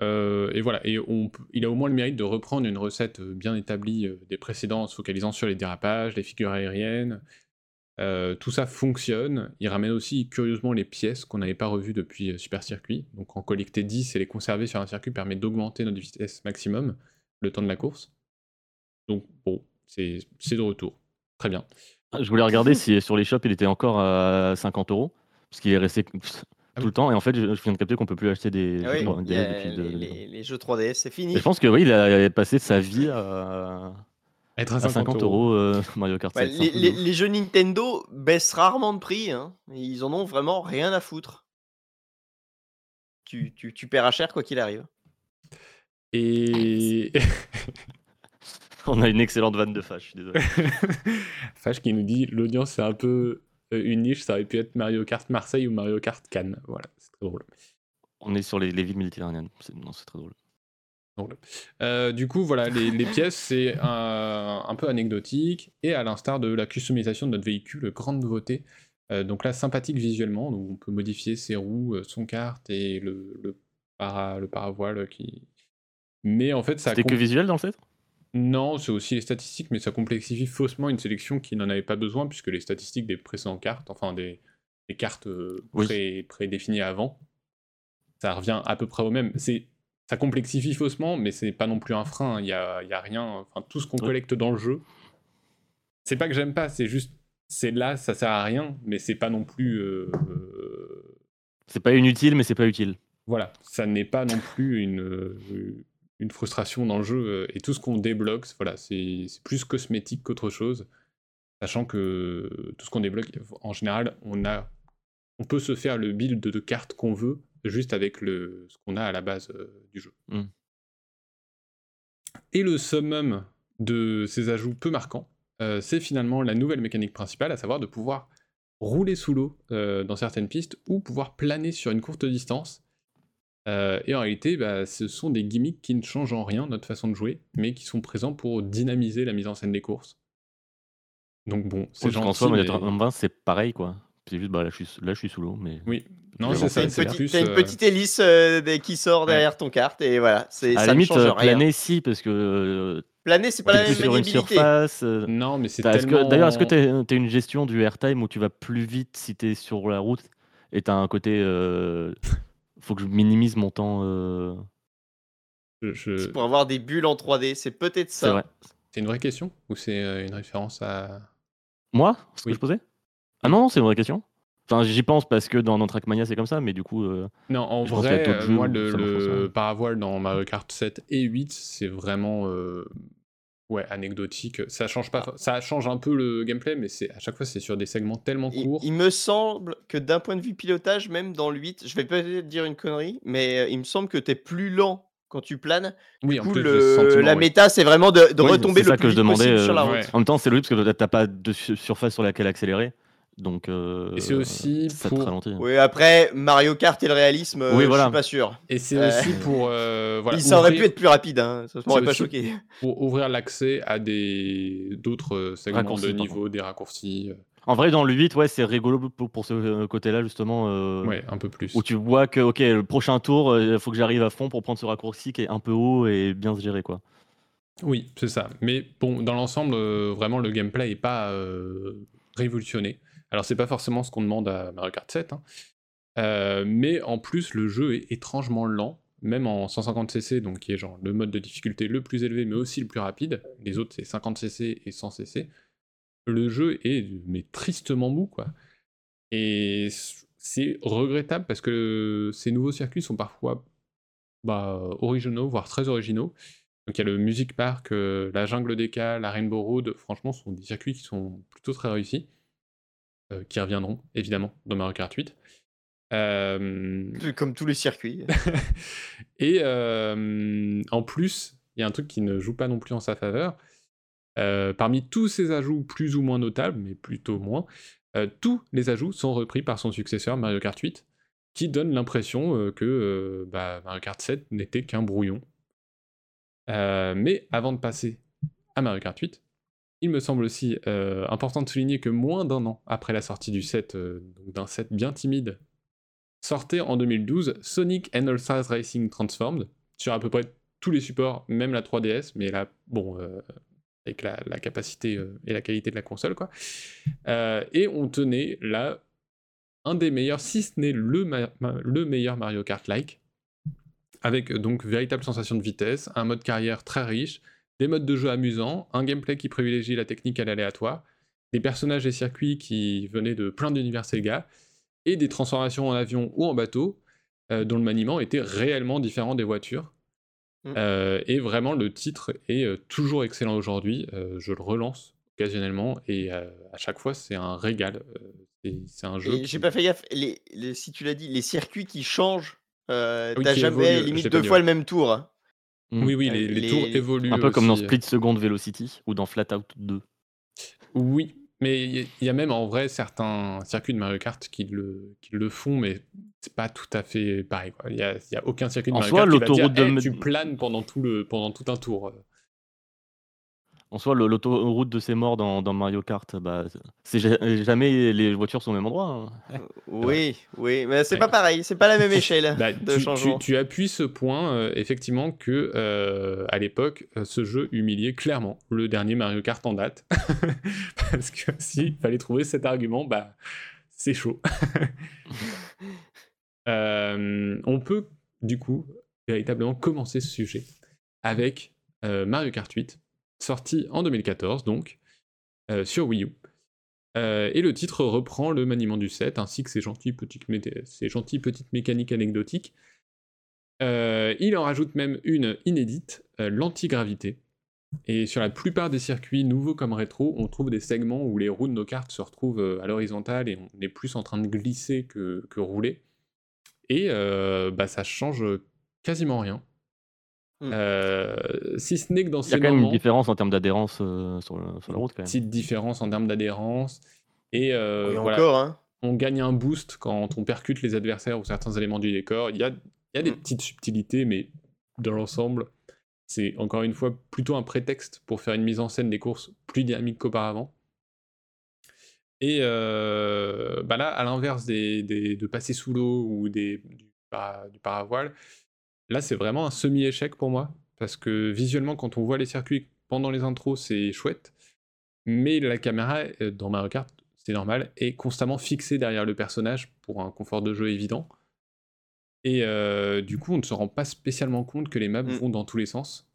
et voilà, et il a au moins le mérite de reprendre une recette bien établie des précédents, se focalisant sur les dérapages, les figures aériennes, euh, tout ça fonctionne. Il ramène aussi curieusement les pièces qu'on n'avait pas revues depuis euh, Super Circuit. Donc en collecter 10 et les conserver sur un circuit permet d'augmenter notre vitesse maximum le temps de la course. Donc bon, c'est de retour. Très bien. Ah, je voulais regarder si sur les shops il était encore à 50 euros. Parce qu'il est resté ah tout le temps. Et en fait, je, viens de capter qu'on peut plus acheter des, ah les, jeux 3DS, c'est fini. je pense que oui, il a passé sa vie à être à 50, euros, euh, Mario Kart les, jeux Nintendo baissent rarement de prix. Hein. Ils en ont vraiment rien à foutre. Tu, tu, tu paieras cher quoi qu'il arrive. Et. On a une excellente vanne de Fash, désolé. Fash qui nous dit l'audience c'est un peu euh, une niche, ça aurait pu être Mario Kart Marseille ou Mario Kart Cannes. Voilà, c'est très drôle. On est sur les, les villes méditerranéennes, non, c'est très drôle. Euh, du coup, voilà, les, pièces, c'est un, peu anecdotique, et à l'instar de la customisation de notre véhicule, grande nouveauté. Euh, donc là, sympathique visuellement, donc on peut modifier ses roues, euh, son kart et le, le, para, le paravoile qui... Mais en fait, ça... C'était que visuel dans le fait? Non, c'est aussi les statistiques, mais ça complexifie faussement une sélection qui n'en avait pas besoin, puisque les statistiques des précédentes cartes, enfin des, cartes prédéfinies avant, ça revient à peu près au même. C'est ça complexifie faussement, mais c'est pas non plus un frein. Il y a, y a, rien. Enfin, tout ce qu'on collecte dans le jeu, c'est pas que j'aime pas, c'est juste, c'est là, ça sert à rien, mais c'est pas non plus. Euh, c'est pas inutile, mais c'est pas utile. Voilà, ça n'est pas non plus une, une frustration dans le jeu. Et tout ce qu'on débloque, voilà, c'est plus cosmétique qu'autre chose. Sachant que tout ce qu'on débloque, en général, on, a, on peut se faire le build de cartes qu'on veut juste avec le, ce qu'on a à la base euh, du jeu. Mmh. Et le summum de ces ajouts peu marquants, euh, c'est finalement la nouvelle mécanique principale, à savoir de pouvoir rouler sous l'eau euh, dans certaines pistes ou pouvoir planer sur une courte distance. et en réalité, bah, ce sont des gimmicks qui ne changent en rien notre façon de jouer, mais qui sont présents pour dynamiser la mise en scène des courses. Donc bon, c'est gentil. mais... c'est pareil, quoi. C'est juste, bah, là, je suis, là, je suis sous l'eau, mais... Oui, non, c'est ça. T'as une, euh, petite hélice euh, qui sort derrière ton carte et voilà. C'est, à la limite, euh, planer, si, parce que. planer, c'est pas la même sur une surface. non, mais c'est tellement... D'ailleurs, est-ce que tu as une gestion du airtime où tu vas plus vite si tu es sur la route et tu as un côté. faut que je minimise mon temps. Je... pour avoir des bulles en 3D, c'est peut-être ça. C'est une vraie question ou c'est une référence à. Moi Ce que je posais? Ah non, c'est une vraie question. Enfin, j'y pense parce que dans, Trackmania c'est comme ça, mais du coup. Euh, non, en vrai, euh, moi, le, paravoile dans Mario Kart 7 et 8, c'est vraiment. Euh, ouais, anecdotique. Ça change pas, ah. ça change un peu le gameplay, mais c'est à chaque fois c'est sur des segments tellement courts. Il, me semble que d'un point de vue pilotage, même dans le 8, je vais peut-être dire une connerie, mais il me semble que tu es plus lent quand tu planes. Oui, en plus, la méta, c'est vraiment de, retomber le plus que je demandais, sur la route. En même temps, c'est logique parce que t'as pas de surface sur laquelle accélérer. Donc, euh, et c'est aussi ça pour... ralentit. Oui, après Mario Kart et le réalisme, oui, voilà. je suis pas sûr. Et c'est aussi pour euh, voilà, Il aurait pu être plus rapide, hein. ça m'aurait pas choqué. Pour ouvrir l'accès à des d'autres segments de niveau, des raccourcis. Euh. En vrai, dans le 8, ouais, c'est rigolo pour, pour ce côté-là, justement. Euh, ouais, un peu plus. Où tu vois que, ok, le prochain tour, il faut que j'arrive à fond pour prendre ce raccourci qui est un peu haut et bien se gérer, quoi. Oui, c'est ça. Mais bon, dans l'ensemble, vraiment, le gameplay est pas révolutionné. Alors c'est pas forcément ce qu'on demande à Mario Kart 7, hein. euh, mais en plus le jeu est étrangement lent, même en 150cc, donc qui est genre le mode de difficulté le plus élevé, mais aussi le plus rapide. Les autres c'est 50cc et 100cc. Le jeu est mais tristement mou quoi. Et c'est regrettable parce que ces nouveaux circuits sont parfois bah, originaux, voire très originaux. Donc il y a le Music Park, la Jungle des la Rainbow Road, franchement, sont des circuits qui sont plutôt très réussis, qui reviendront évidemment dans Mario Kart 8. Comme tous les circuits. et en plus, il y a un truc qui ne joue pas non plus en sa faveur. parmi tous ces ajouts plus ou moins notables, mais plutôt moins, tous les ajouts sont repris par son successeur Mario Kart 8, qui donne l'impression que bah, Mario Kart 7 n'était qu'un brouillon. mais avant de passer à Mario Kart 8, il me semble aussi important de souligner que moins d'un an après la sortie du set, d'un set bien timide sortait en 2012 Sonic and All-Stars Racing Transformed sur à peu près tous les supports, même la 3DS, mais là, bon, euh, avec la, capacité euh, et la qualité de la console, quoi. Euh, et on tenait là un des meilleurs, si ce n'est le meilleur Mario Kart-like, avec donc véritable sensation de vitesse, un mode carrière très riche, des modes de jeu amusants, un gameplay qui privilégie la technique à l'aléatoire, des personnages et circuits qui venaient de plein d'univers Sega, et des transformations en avion ou en bateau, euh, dont le maniement était réellement différent des voitures. Mmh. Euh, et vraiment, le titre est euh, toujours excellent aujourd'hui. je le relance occasionnellement et à chaque fois, c'est un régal. c'est un jeu. J'ai pas fait gaffe. Les, si tu l'as dit, les circuits qui changent, t'as jamais limite deux fois le même tour. Mmh. Oui, oui, les, tours évoluent. Un peu comme dans Split Second Velocity ou dans Flatout 2. Oui, mais il y, a même en vrai certains circuits de Mario Kart qui le, qui le font, mais c'est pas tout à fait pareil. Il n'y a, y a, aucun circuit de Mario Kart qui va dire, de... tu planes pendant tout, le, pendant tout un tour. En soi, l'autoroute de ses morts dans, dans Mario Kart, bah, c'est jamais les voitures sont au même endroit. Hein. Euh, oui, oui, mais c'est pas pareil, c'est pas la même échelle bah, de tu, changement. Tu, appuies ce point, euh, effectivement, que euh, à l'époque, ce jeu humiliait clairement le dernier Mario Kart en date. Parce que s'il fallait trouver cet argument, bah, c'est chaud. on peut, du coup, véritablement commencer ce sujet avec Mario Kart 8 sorti en 2014 donc, euh, sur Wii U. Euh, et le titre reprend le maniement du set ainsi que ses gentilles petites, ses petites mécaniques anecdotiques. Euh, il en rajoute même une inédite, l'antigravité. Et sur la plupart des circuits nouveaux comme rétro, on trouve des segments où les roues de nos cartes se retrouvent à l'horizontale et on est plus en train de glisser que, que rouler. Et bah, ça change quasiment rien. Mmh. Euh, si ce n'est que dans ces Il y a quand même une différence en termes d'adhérence euh, sur, la route. Quand même. Petite différence en termes d'adhérence. Et, euh, encore, hein. on gagne un boost quand on percute les adversaires ou certains éléments du décor. Il y a, il y a des mmh. petites subtilités, mais dans l'ensemble, c'est encore une fois plutôt un prétexte pour faire une mise en scène des courses plus dynamiques qu'auparavant. Et bah là, à l'inverse des, de passer sous l'eau ou des, du, du paravoile, Là, c'est vraiment un semi-échec pour moi, parce que visuellement, quand on voit les circuits pendant les intros, c'est chouette, mais la caméra, euh, dans Mario Kart, c'est normal, est constamment fixée derrière le personnage pour un confort de jeu évident. Et euh, du coup, on ne se rend pas spécialement compte que les maps mmh. vont dans tous les sens.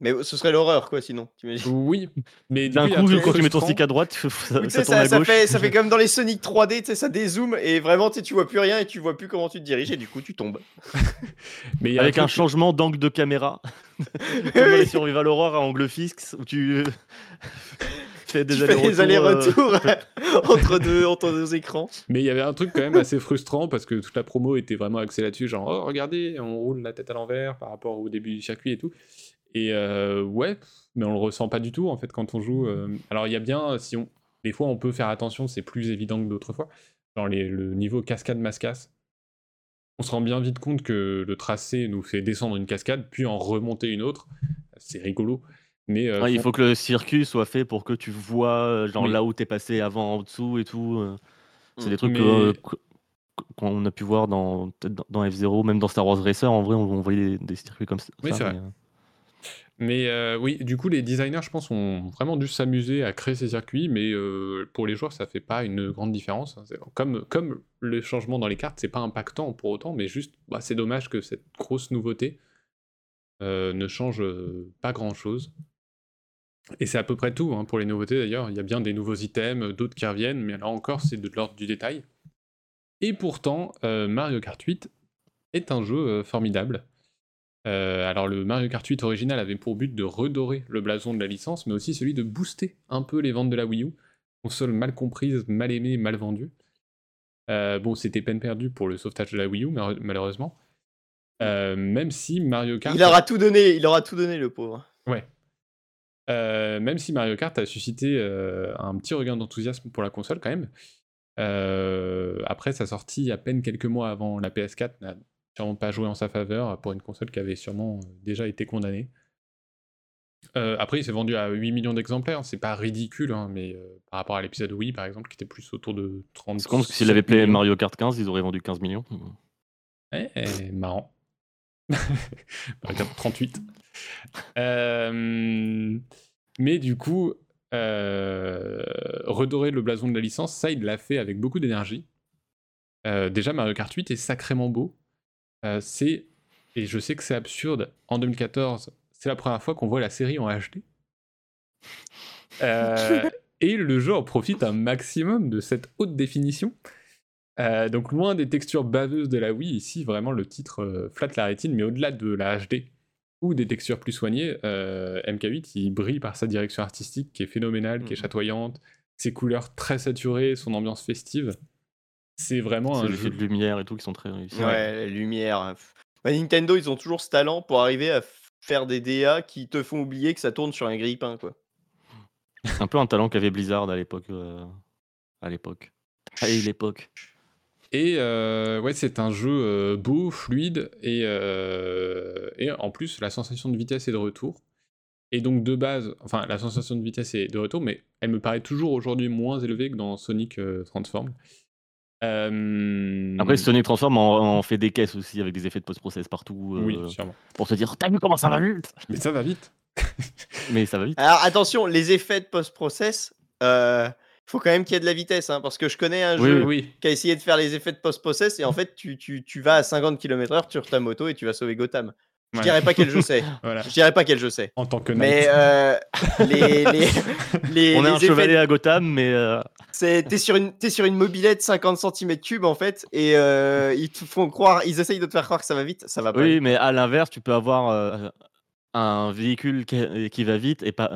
Mais ce serait l'horreur, quoi, sinon. Oui, mais d'un coup, quand tu mets ton stick à droite, ça, ça, ça, ça, fait, ça fait comme dans les Sonic 3D, tu sais, ça dézoome et vraiment, tu vois plus rien et tu vois plus comment tu te diriges et du coup, tu tombes. mais Avec un, changement d'angle de caméra. comme les Survival Horror à angle fixe, où tu fais des allers-retours euh, entre, deux, entre deux écrans. Mais il y avait un truc quand même assez frustrant parce que toute la promo était vraiment axée là-dessus, genre, oh, regardez, on roule la tête à l'envers par rapport au début du circuit et tout. Et euh, ouais, mais on le ressent pas du tout en fait quand on joue. Euh. Alors il y a bien, si on, des fois on peut faire attention, c'est plus évident que d'autres fois. Genre le niveau cascade mascasse, on se rend bien vite compte que le tracé nous fait descendre une cascade puis en remonter une autre. C'est rigolo. Mais euh, il faut que le circuit soit fait pour que tu vois genre là où t'es passé avant en dessous et tout. C'est des trucs qu'on a pu voir dans, dans F0, même dans Star Wars Racer, en vrai, on, voyait des, circuits comme ça. Oui, c'est vrai. Mais euh, oui, du coup, les designers, je pense, ont vraiment dû s'amuser à créer ces circuits, mais euh, pour les joueurs, ça fait pas une grande différence. Hein. Comme, comme le changement dans les cartes, c'est pas impactant pour autant, mais juste, bah, c'est dommage que cette grosse nouveauté euh, ne change pas grand-chose. Et c'est à peu près tout hein, pour les nouveautés d'ailleurs. Il y a bien des nouveaux items, d'autres qui reviennent, mais là encore, c'est de l'ordre du détail. Et pourtant, Mario Kart 8 est un jeu formidable. Euh, alors le Mario Kart 8 original avait pour but de redorer le blason de la licence, mais aussi celui de booster un peu les ventes de la Wii U, console mal comprise, mal aimée, mal vendue. Euh, bon, c'était peine perdue pour le sauvetage de la Wii U, malheureusement. Euh, même si Mario Kart. Il aura tout donné, il aura tout donné, le pauvre. Ouais. même si Mario Kart a suscité un petit regain d'enthousiasme pour la console, quand même. après sa sortie à peine quelques mois avant la PS4, n'a sûrement pas joué en sa faveur pour une console qui avait sûrement déjà été condamnée. après, il s'est vendu à 8 millions d'exemplaires, c'est pas ridicule, hein, mais par rapport à l'épisode Wii par exemple, qui était plus autour de 30 C'est con parce que s'il avait payé Mario Kart 15, ils auraient vendu 15 millions. Eh, marrant. Mario Kart 38. mais du coup, redorer le blason de la licence, ça, il l'a fait avec beaucoup d'énergie. déjà, Mario Kart 8 est sacrément beau. C'est, et je sais que c'est absurde, en 2014, c'est la première fois qu'on voit la série en HD. et le jeu en profite un maximum de cette haute définition. donc loin des textures baveuses de la Wii, ici vraiment le titre flatte la rétine, mais au-delà de la HD, ou des textures plus soignées, euh, MK8 il brille par sa direction artistique qui est phénoménale, qui est mmh. chatoyante, ses couleurs très saturées, son ambiance festive. C'est vraiment un jeu de lumière et tout qui sont très réussis. Ouais, les lumières. Bah, Nintendo, ils ont toujours ce talent pour arriver à faire des DA qui te font oublier que ça tourne sur un grille-pain, quoi. un peu un talent qu'avait Blizzard à l'époque. Euh, à l'époque. À l'époque. Et euh, ouais, c'est un jeu euh, beau, fluide, et, euh, et en plus, la sensation de vitesse est de retour. Et donc, de base, enfin, la sensation de vitesse est de retour, mais elle me paraît toujours aujourd'hui moins élevée que dans Sonic Transform. Après, Sonic Transform en, fait des caisses aussi, avec des effets de post-process partout. oui, sûrement. Pour se dire, t'as vu comment ça va vite? Mais ça va vite Mais ça va vite. Alors, attention, les effets de post-process faut quand même qu'il y ait de la vitesse, hein, parce que je connais un jeu qui a essayé de faire les effets de post-process et en fait, tu, tu, tu vas à 50 km/h sur ta moto et tu vas sauver Gotham. Je dirais pas quel jeu c'est. voilà. Je dirais pas quel jeu c'est. En tant que Mais euh, les, les, les, On est un chevalier à Gotham, mais. Euh... T'es sur, une, es sur une mobilette 50 cm3 en fait, et euh, ils te font croire, ils essayent de te faire croire que ça va vite, ça va pas. Oui, mais à l'inverse, tu peux avoir euh, un véhicule qui, qui, va vite et pas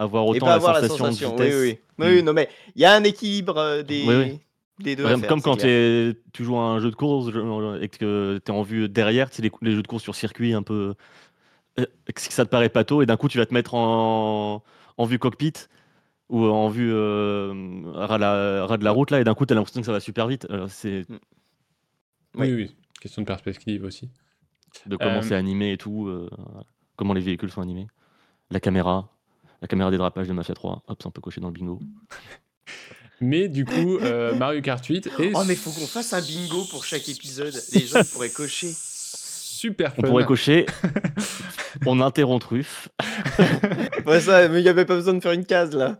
avoir autant la, sensation de vitesse. Oui, oui. oui, hmm. non, mais il y a un équilibre euh, des, des deux. comme quand tu joues à un jeu de course et que tu es en vue derrière, c'est les, les, jeux de course sur circuit un peu. Euh, ça te paraît pas tôt et d'un coup tu vas te mettre en, en vue cockpit ou en vue euh, ras, la, de la route là et d'un coup tu as l'impression que ça va super vite. c'est... Hmm. Oui, oui, question de perspective aussi. De comment c'est animé et tout, comment les véhicules sont animés, la caméra la caméra dédrapage de Mafia 3. Hop, ça on peut cocher dans le bingo. Mais du coup, euh, Mario Kart 8 et Oh, mais faut qu'on fasse un bingo pour chaque épisode. Les gens pourraient cocher. Super fun. On pourrait cocher. on interrompt truffe. ouais, ça, mais il n'y avait pas besoin de faire une case là.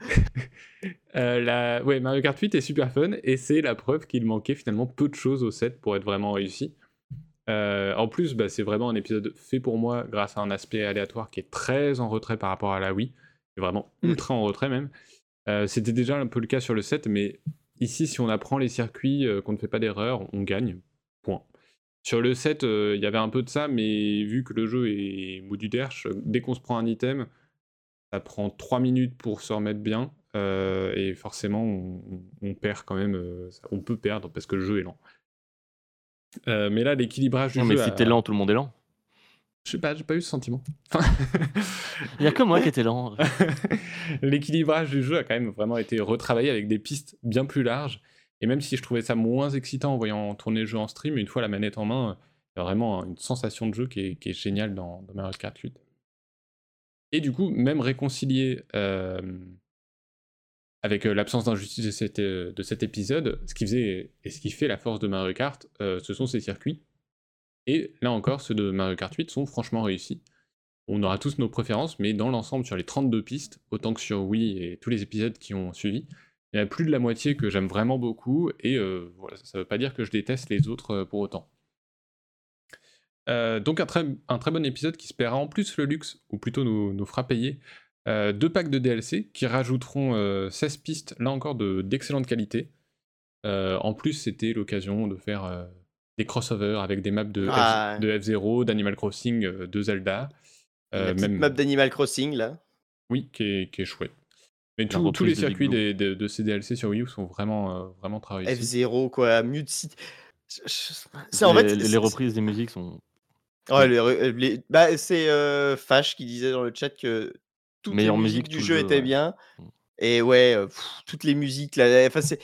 Euh, la... Ouais, Mario Kart 8 est super fun et c'est la preuve qu'il manquait finalement peu de choses au set pour être vraiment réussi. Euh, en plus, bah, c'est vraiment un épisode fait pour moi grâce à un aspect aléatoire qui est très en retrait par rapport à la Wii vraiment mmh. ultra en retrait même. Euh, c'était déjà un peu le cas sur le 7, mais ici, si on apprend les circuits, euh, qu'on ne fait pas d'erreur, on gagne. Point. Sur le 7, euh, il y avait un peu de ça, mais vu que le jeu est modulaire, dès qu'on se prend un item, ça prend 3 minutes pour se remettre bien, et forcément, on, perd quand même, on peut perdre parce que le jeu est lent. mais là, l'équilibrage du non, jeu. Mais si t'es lent, tout le monde est lent. Je sais pas, j'ai pas eu ce sentiment. Il y a que moi qui étais lent. L'équilibrage du jeu a quand même vraiment été retravaillé avec des pistes bien plus larges. Et même si je trouvais ça moins excitant en voyant tourner le jeu en stream, une fois la manette en main, il y a vraiment une sensation de jeu qui est, géniale dans, Mario Kart 8. Et du coup, même réconcilié euh, avec euh, l'absence d'injustice de, cet, euh, de cet épisode, ce qui faisait et ce qui fait la force de Mario Kart, ce sont ces circuits et là encore, ceux de Mario Kart 8 sont franchement réussis. On aura tous nos préférences, mais dans l'ensemble, sur les 32 pistes, autant que sur Wii et tous les épisodes qui ont suivi, il y a plus de la moitié que j'aime vraiment beaucoup, et euh, voilà, ça ne veut pas dire que je déteste les autres euh, pour autant. Euh, donc un très, bon épisode qui se paiera en plus le luxe, ou plutôt nous, nous fera payer, deux packs de DLC qui rajouteront 16 pistes, là encore d'excellente qualité. en plus, c'était l'occasion de faire des crossovers avec des maps de, F- Ah. de F0, d'Animal Crossing, euh, de Zelda. euh, La même, map d'Animal Crossing, là. oui, qui est, qui est chouette. Mais tous- tous les circuits des- de, de ces DLC sur Wii U sont vraiment, euh, vraiment très réussis. F0, quoi. Mute City. Je- en les, fait. les- reprises des musiques sont Ouais, les re- les- bah, c'est euh, Fash qui disait dans le chat que toutes Meilleure les musiques musique, du jeu jeu, étaient ouais. bien. Mm. Et ouais, pff, toutes les musiques là, enfin c'est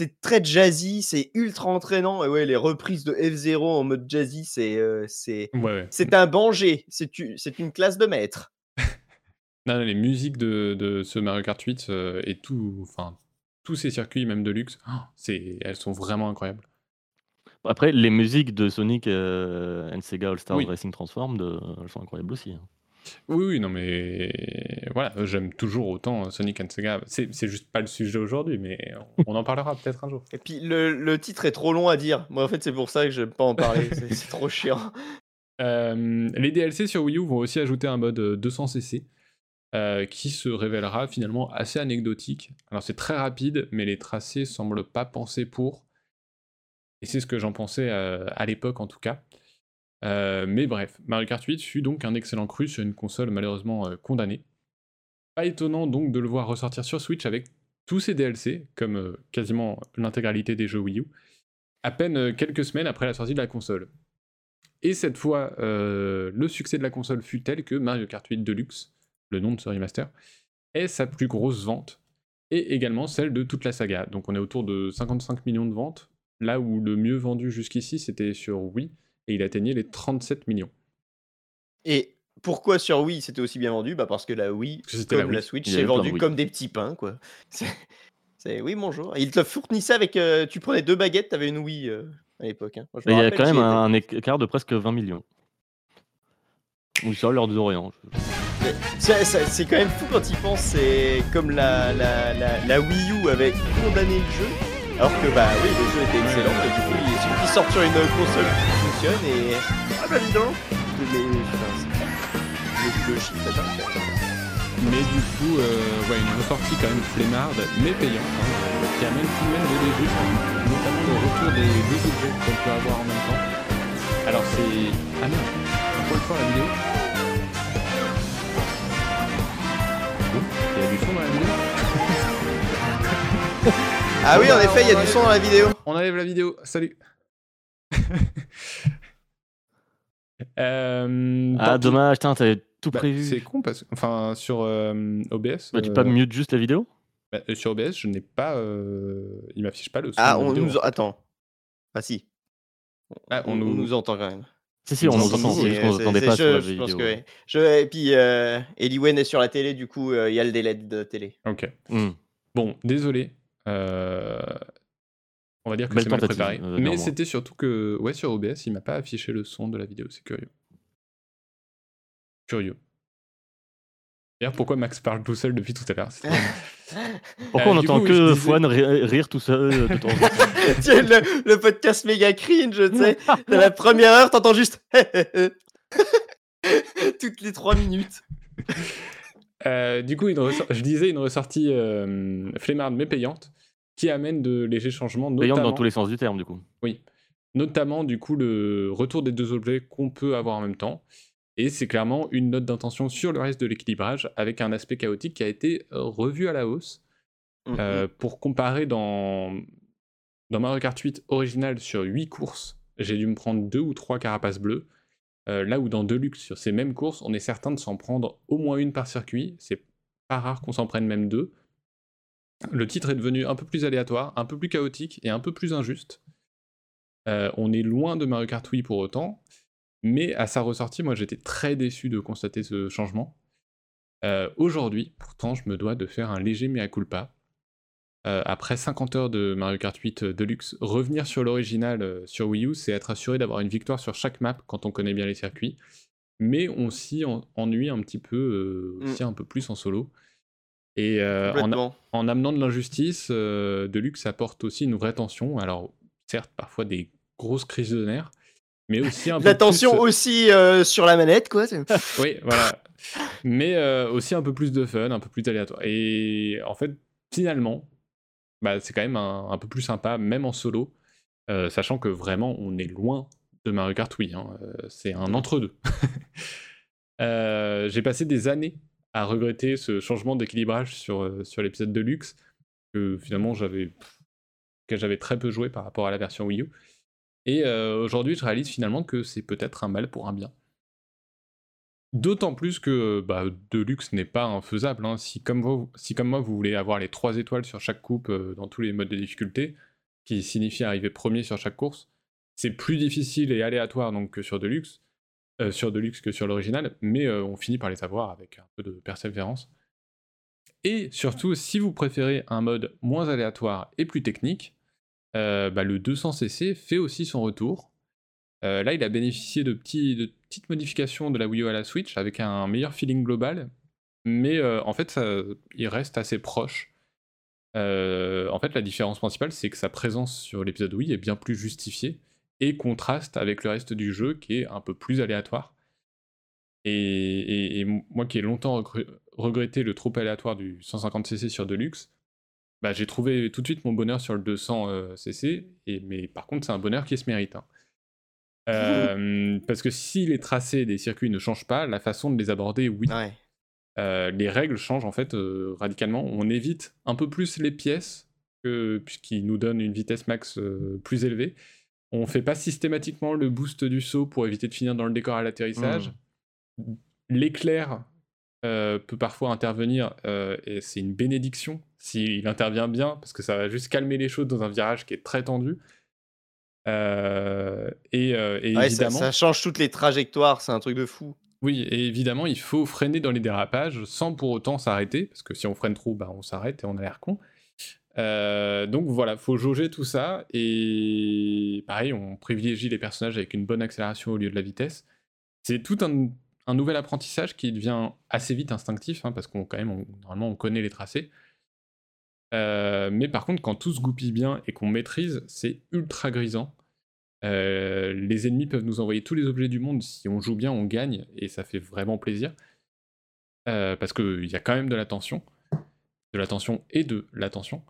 c'est très jazzy, c'est ultra entraînant. Et ouais, les reprises de F0 en mode jazzy, c'est euh, c'est Ouais, ouais. c'est un banger. C'est une classe de maître. Non, non, les musiques de, de ce Mario Kart 8 euh, et tout, enfin, tous ces circuits, même de luxe, oh, c'est, elles sont vraiment incroyables. Après, les musiques de Sonic euh, and Sega All Stars Oui. Racing Transformed euh, elles sont incroyables aussi. hein. Oui, oui, non, mais voilà, j'aime toujours autant euh, Sonic and Sega. C'est, juste pas le sujet aujourd'hui, mais on, en parlera peut-être un jour. Et puis le, le titre est trop long à dire. Moi en fait c'est pour ça que j'aime pas en parler. c'est trop chiant. Euh, les DLC sur Wii U vont aussi ajouter un mode euh, 200cc euh, qui se révélera finalement assez anecdotique. Alors c'est très rapide, mais les tracés semblent pas pensés pour. Et c'est ce que j'en pensais euh, à l'époque en tout cas. Euh, mais bref, Mario Kart 8 fut donc un excellent cru sur une console malheureusement euh, condamnée. Pas étonnant donc de le voir ressortir sur Switch avec tous ses DLC, comme euh, quasiment l'intégralité des jeux Wii U, à peine quelques semaines après la sortie de la console. Et cette fois, le succès de la console fut tel que Mario Kart 8 Deluxe, le nom de ce remaster, est sa plus grosse vente, et également celle de toute la saga. Donc on est autour de 55 millions de ventes, là où le mieux vendu jusqu'ici c'était sur Wii, et il atteignait les 37 millions. Et pourquoi sur Wii c'était aussi bien vendu? Bah parce que la Wii, comme la. Switch, c'est de vendu comme des petits pains quoi. C'est oui bonjour. Ils te fournissaient avec, euh, tu prenais deux baguettes, t'avais une Wii euh, à l'époque. hein. Il y a quand même un, écart de presque 20 millions. Oui, ça, l'heure de Orient. C'est quand même fou quand il pense, c'est comme la, la, la, la Wii U avait condamné le jeu, alors que bah oui, le jeu était excellent, et du coup il suffit qu'il sorte sur une console fonctionne et... Ah bah dis donc Mais, enfin, c'est-. Mais du coup, euh, ouais, une ressortie quand même flemmarde, mais payante, hein, qui amène tout de même de léger, notamment le retour des deux objets qu'on peut avoir en même temps. Alors c'est... Ah merde, on peut le faire la vidéo il y a du son dans la vidéo Ah oui, en effet, il y a du son dans la vidéo. On enlève la vidéo, salut Euh, Ah, dommage, putain, t'avais tout Bah, prévu. c'est con parce que, enfin, sur euh, OBS, Bah, tu euh, peux pas mute juste la vidéo? bah, sur OBS, je n'ai pas, euh, il m'affiche pas le son. Ah, on vidéo, nous... en fait. Attends. Ah si, Ah, on, on nous- on nous entend quand même. Si, si, on nous entend, si, n'entendait pas je, sur la je pense que ouais. Je, et puis, euh, Eliwen est sur la télé, du coup, euh, il y a le délai de télé. Ok. Hmm. Bon, désolé. euh, On va dire que c'est mal préparé. euh, Mais c'était surtout que, ouais, sur OBS, il m'a pas affiché le son de la vidéo. C'est curieux. Curieux. D'ailleurs, pourquoi Max parle tout seul depuis tout à l'heure? Pourquoi Euh, on du entend coup, que disais- Fouane ri- rire tout seul euh, de temps en le, le podcast méga cringe, tu sais. Dans la première heure, t'entends juste toutes les trois minutes. Euh, du coup, une je disais une ressortie euh, flemmarde mais payante qui amène de légers changements, Payante notamment, dans tous les sens du terme, du coup. notamment du coup le retour des deux objets qu'on peut avoir en même temps. Et c'est clairement une note d'intention sur le reste de l'équilibrage avec un aspect chaotique qui a été euh, revu à la hausse. Euh, pour comparer dans, dans Mario Kart 8 original sur 8 courses, j'ai dû me prendre 2 ou 3 carapaces bleues. Euh, là où dans Deluxe, sur ces mêmes courses, on est certain de s'en prendre au moins une par circuit. C'est pas rare qu'on s'en prenne même deux. Le titre est devenu un peu plus aléatoire, un peu plus chaotique et un peu plus injuste. Euh, on est loin de Mario Kart Wii pour autant, mais à sa ressortie, moi j'étais très déçu de constater ce changement. Euh, Aujourd'hui, pourtant, je me dois de faire un léger mea culpa. Euh, après 50 heures de Mario Kart 8 Deluxe, revenir sur l'original sur Wii U, c'est être assuré d'avoir une victoire sur chaque map quand on connaît bien les circuits. Mais on s'y en- ennuie un petit peu, euh, aussi un peu plus en solo. Et euh, en, amenant de l'injustice, euh, Deluxe apporte aussi une vraie tension. Alors, certes, parfois des grosses crises de nerfs, mais aussi un peu La tension plus... aussi euh, sur la manette, quoi. Oui, voilà. Mais euh, aussi un peu plus de fun, un peu plus aléatoire. Et en fait, finalement, bah, c'est quand même un, un peu plus sympa, même en solo. sachant que vraiment, on est loin de Mario Kart Wii. Hein, c'est un entre-deux. J'ai passé des années à regretter ce changement d'équilibrage sur, sur l'épisode de luxe, que finalement j'avais que j'avais très peu joué par rapport à la version Wii U. Et aujourd'hui, je réalise finalement que c'est peut-être un mal pour un bien. D'autant plus que bah, Deluxe n'est pas infaisable. Hein. Si, comme si comme moi, vous voulez avoir les 3 étoiles sur chaque coupe dans tous les modes de difficulté, qui signifie arriver premier sur chaque course, c'est plus difficile et aléatoire donc, que sur Deluxe, sur Deluxe que sur l'original, mais on finit par les avoir avec un peu de persévérance. Et surtout, si vous préférez un mode moins aléatoire et plus technique, bah, le 200cc fait aussi son retour. là, il a bénéficié de, petites modifications de la Wii U à la Switch avec un meilleur feeling global, mais en fait, il reste assez proche. en fait, la différence principale, c'est que sa présence sur l'épisode Wii est bien plus justifiée et contraste avec le reste du jeu qui est un peu plus aléatoire. Et, moi qui ai longtemps regretté le trop aléatoire du 150cc sur Deluxe, bah, j'ai trouvé tout de suite mon bonheur sur le 200cc, et, mais par contre c'est un bonheur qui se mérite. Hein. parce que si les tracés des circuits ne changent pas, la façon de les aborder, oui. les règles changent en fait radicalement. On évite un peu plus les pièces, puisqu'ils nous donnent une vitesse max plus élevée. On fait pas systématiquement le boost du saut pour éviter de finir dans le décor à l'atterrissage. Mmh. L'éclair peut parfois intervenir et c'est une bénédiction s'il intervient bien parce que ça va juste calmer les choses dans un virage qui est très tendu. et, évidemment, ça, change toutes les trajectoires, c'est un truc de fou. Oui, et évidemment, il faut freiner dans les dérapages sans pour autant s'arrêter, parce que si on freine trop, bah, on s'arrête et on a l'air con. Donc voilà, faut jauger tout ça, et pareil, on privilégie les personnages avec une bonne accélération au lieu de la vitesse. C'est tout un nouvel apprentissage qui devient assez vite instinctif, hein, parce qu'on quand même, normalement, on connaît les tracés. Euh, mais par contre, quand tout se goupille bien et qu'on maîtrise, c'est ultra grisant. Euh, les ennemis peuvent nous envoyer tous les objets du monde. Si on joue bien, on gagne et ça fait vraiment plaisir. Euh, parce qu'il y a quand même de l'attention. De l'attention et de l'attention.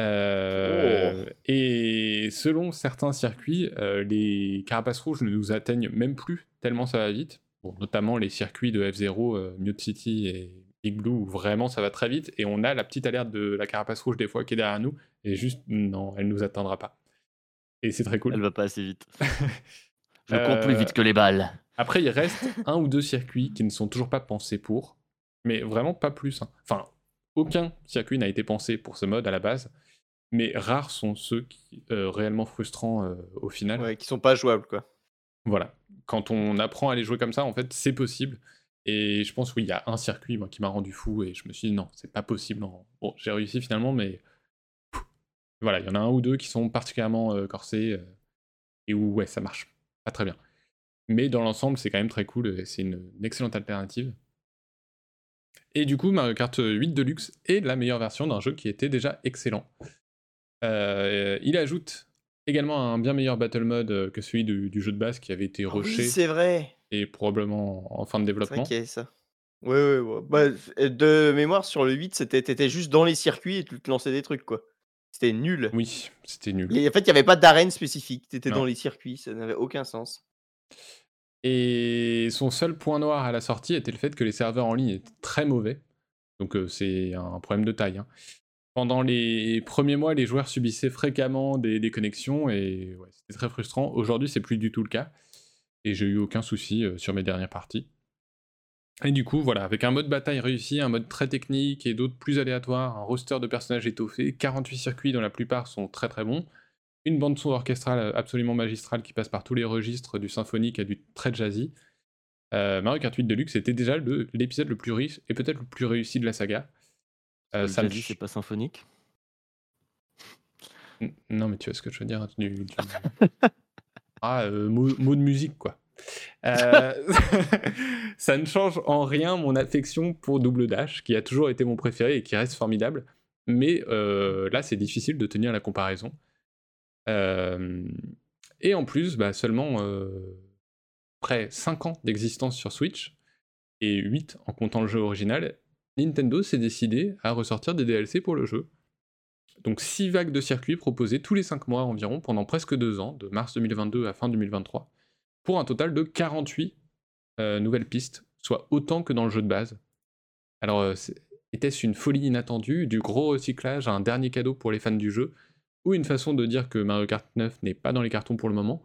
Oh. Et selon certains circuits, les carapaces rouges ne nous atteignent même plus, tellement ça va vite notamment les circuits de F0, euh, Mute City et Big Blue, où vraiment ça va très vite, et on a la petite alerte de la carapace rouge des fois qui est derrière nous, et juste, non, elle nous atteindra pas. Et c'est très cool. Elle va pas assez vite. Je cours plus vite que les balles. Après, il reste un ou deux circuits qui ne sont toujours pas pensés pour, mais vraiment pas plus. Hein. Enfin, aucun circuit n'a été pensé pour ce mode à la base, mais rares sont ceux qui euh, réellement frustrants euh, au final. Ouais, qui sont pas jouables, quoi. Voilà. Quand on apprend à les jouer comme ça, en fait, c'est possible. Et je pense, oui, il y a un circuit moi, qui m'a rendu fou et je me suis dit non, c'est pas possible. Bon, j'ai réussi finalement, mais voilà, il y en a un ou deux qui sont particulièrement euh, corsés et où, ouais, ça marche pas très bien. Mais dans l'ensemble, c'est quand même très cool et c'est une, excellente alternative. Et du coup, Mario Kart 8 Deluxe est la meilleure version d'un jeu qui était déjà excellent. Euh, il ajoute également un bien meilleur battle mode euh, que celui du, jeu de base qui avait été ah rushé. c'est vrai. Et probablement en fin de développement. C'est ça. Ouais, ouais, ouais. Bah, de mémoire, sur le 8, c'était t'étais juste dans les circuits et tu te lançais des trucs, quoi. C'était nul. Oui, c'était nul. Et en fait, il n'y avait pas d'arène spécifique. T'étais dans les circuits, ça n'avait aucun sens. Et son seul point noir à la sortie était le fait que les serveurs en ligne étaient très mauvais. Donc euh, c'est un problème de taille. Hein. Pendant les premiers mois, les joueurs subissaient fréquemment des déconnexions et c'était très frustrant. Aujourd'hui, c'est plus du tout le cas. Et j'ai eu aucun souci euh, sur mes dernières parties. Et du coup, voilà, avec un mode bataille réussi, un mode très technique et d'autres plus aléatoires, un roster de personnages étoffé, 48 circuits dont la plupart sont très très bons, une bande son orchestrale absolument magistrale qui passe par tous les registres du symphonique à du très jazzy. Euh, Mario Kart 8 Deluxe était déjà l'épisode le plus riche et peut-être le plus réussi de la saga. Euh, ça dit, c'est pas symphonique Non, mais tu vois ce que je veux dire. ah, euh, mot, de musique, quoi. Euh, ça ne change en rien mon affection pour Double Dash, qui a toujours été mon préféré et qui reste formidable. Mais là, c'est difficile de tenir la comparaison. et en plus, bah, seulement près 5 ans d'existence sur Switch, et 8 en comptant le jeu original, Nintendo s'est décidé à ressortir des DLC pour le jeu. donc 6 vagues de circuits proposées tous les 5 mois environ pendant presque 2 ans, de mars 2022 à fin 2023, pour un total de 48 euh, nouvelles pistes, soit autant que dans le jeu de base. Alors, euh, était-ce une folie inattendue, du gros recyclage, un dernier cadeau pour les fans du jeu, ou une façon de dire que Mario Kart 9 n'est pas dans les cartons pour le moment?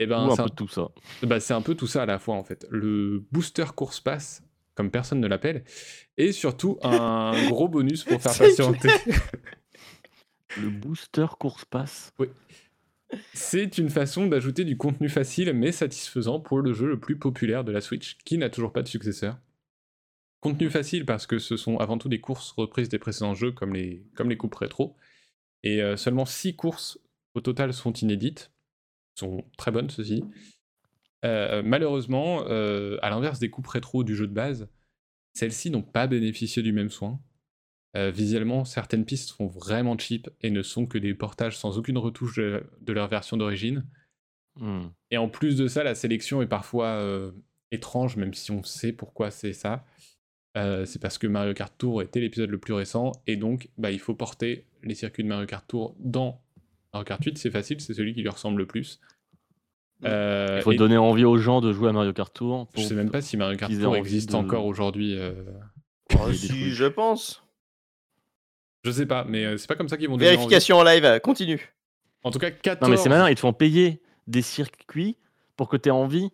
Eh ben, c'est un, peu tout ça. Bah, c'est un peu tout ça à la fois en fait. Le booster course pass, comme personne ne l'appelle, et surtout un gros bonus pour faire patienter. Le booster course pass. Oui. C'est une façon d'ajouter du contenu facile mais satisfaisant pour le jeu le plus populaire de la Switch, qui n'a toujours pas de successeur. Contenu facile parce que ce sont avant tout des courses reprises des précédents jeux comme les, comme les coupes rétro, et euh, seulement 6 courses au total sont inédites, sont très bonnes ceci. Euh, malheureusement, euh, à l'inverse des coupes rétro du jeu de base, celles-ci n'ont pas bénéficié du même soin. visuellement, certaines pistes sont vraiment cheap et ne sont que des portages sans aucune retouche de, leur version d'origine. Hmm. Et en plus de ça, la sélection est parfois étrange, même si on sait pourquoi c'est ça. c'est parce que Mario Kart Tour était l'épisode le plus récent, et donc bah, il faut porter les circuits de Mario Kart Tour dans Mario Kart 8, c'est facile, c'est celui qui lui ressemble le plus. Euh, il faut donner envie aux gens de jouer à Mario Kart Tour. Je sais même pas si Mario Kart Tour existe encore aujourd'hui. Euh... Oh, si, je pense. Je sais pas, mais euh, c'est pas comme ça qu'ils vont Vérification en live, continue. En tout cas, 14. Non, mais c'est malin, ils te font payer des circuits pour que tu aies envie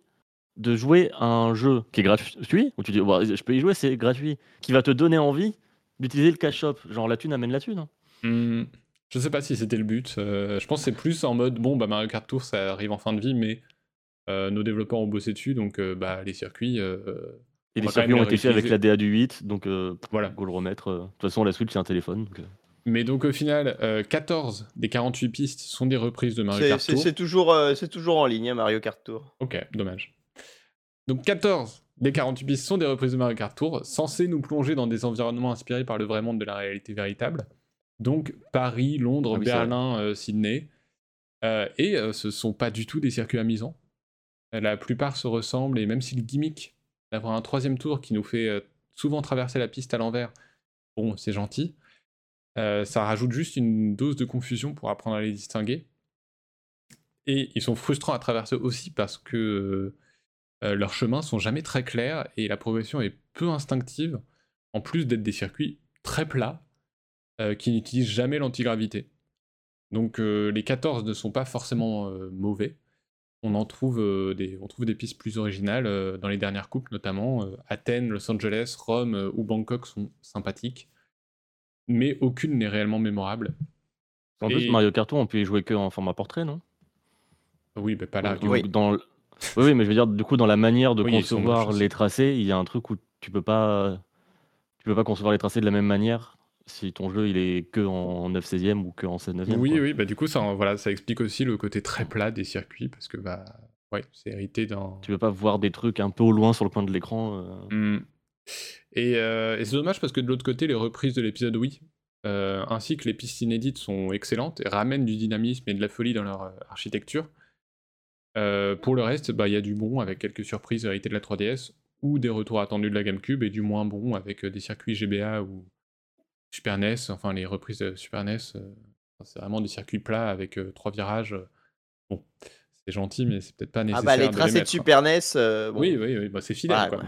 de jouer à un jeu qui est gratuit, où tu dis, je peux y jouer, c'est gratuit, qui va te donner envie d'utiliser le cash shop. Genre, la thune amène la thune. Hein. Hmm. Je sais pas si c'était le but. Euh, je pense que c'est plus en mode bon, bah Mario Kart Tour ça arrive en fin de vie, mais euh, nos développeurs ont bossé dessus, donc euh, bah les circuits. et les circuits ont été faits avec la DA du 8, donc voilà. Go le remettre. De toute façon, la Switch c'est un téléphone. mais donc au final, 14 des 48 pistes sont des reprises de Mario Kart Tour. C'est toujours, c'est toujours en ligne, hein, Mario Kart Tour. Ok, dommage. Donc 14 des 48 pistes sont des reprises de Mario Kart Tour, censées nous plonger dans des environnements inspirés par le vrai monde de la réalité véritable. Donc Paris, Londres, ah Berlin, euh, Sydney. Euh, et euh, ce sont pas du tout des circuits amusants. La plupart se ressemblent, et même si le gimmick d'avoir un troisième tour qui nous fait souvent traverser la piste à l'envers, bon, c'est gentil. ça rajoute juste une dose de confusion pour apprendre à les distinguer. Et ils sont frustrants à traverser aussi parce que leurs chemins sont jamais très clairs et la progression est peu instinctive, en plus d'être des circuits très plats qui n'utilisent jamais l'antigravité. Donc euh, les 14 ne sont pas forcément euh, mauvais. On en trouve, des, on trouve des pistes plus originales dans les dernières coupes notamment. Athènes, Los Angeles, Rome ou Bangkok sont sympathiques. Mais aucune n'est réellement mémorable. En plus, Mario Kart on peut y jouer que en format portrait, non? Oui, mais pas là. Oui. Dans oui, mais je veux dire, du coup, dans la manière de concevoir les tracés, il y a un truc où tu peux pas, tu peux pas concevoir les tracés de la même manière si ton jeu il est que en 9 16e ou que en 16 9e. Oui, oui, bah du coup ça, voilà, ça explique aussi le côté très plat des circuits parce que bah ouais, c'est hérité d'un. Tu veux pas voir des trucs un peu au loin sur le coin de l'écran. Euh. Mmh. Euh, et, c'est dommage parce que de l'autre côté, les reprises de l'épisode oui, euh, ainsi que les pistes inédites sont excellentes et ramènent du dynamisme et de la folie dans leur architecture. pour le reste, bah, il y a du bon avec quelques surprises héritées de la 3DS ou des retours attendus de la GameCube et du moins bon avec des circuits GBA ou, Super NES, enfin les reprises de Super NES, euh, c'est vraiment des circuits plats avec euh, trois virages. Euh, bon, c'est gentil, mais c'est peut-être pas nécessaire. Ah bah les tracés de, Super NES. Oui, oui, oui, bah, c'est fidèle. quoi,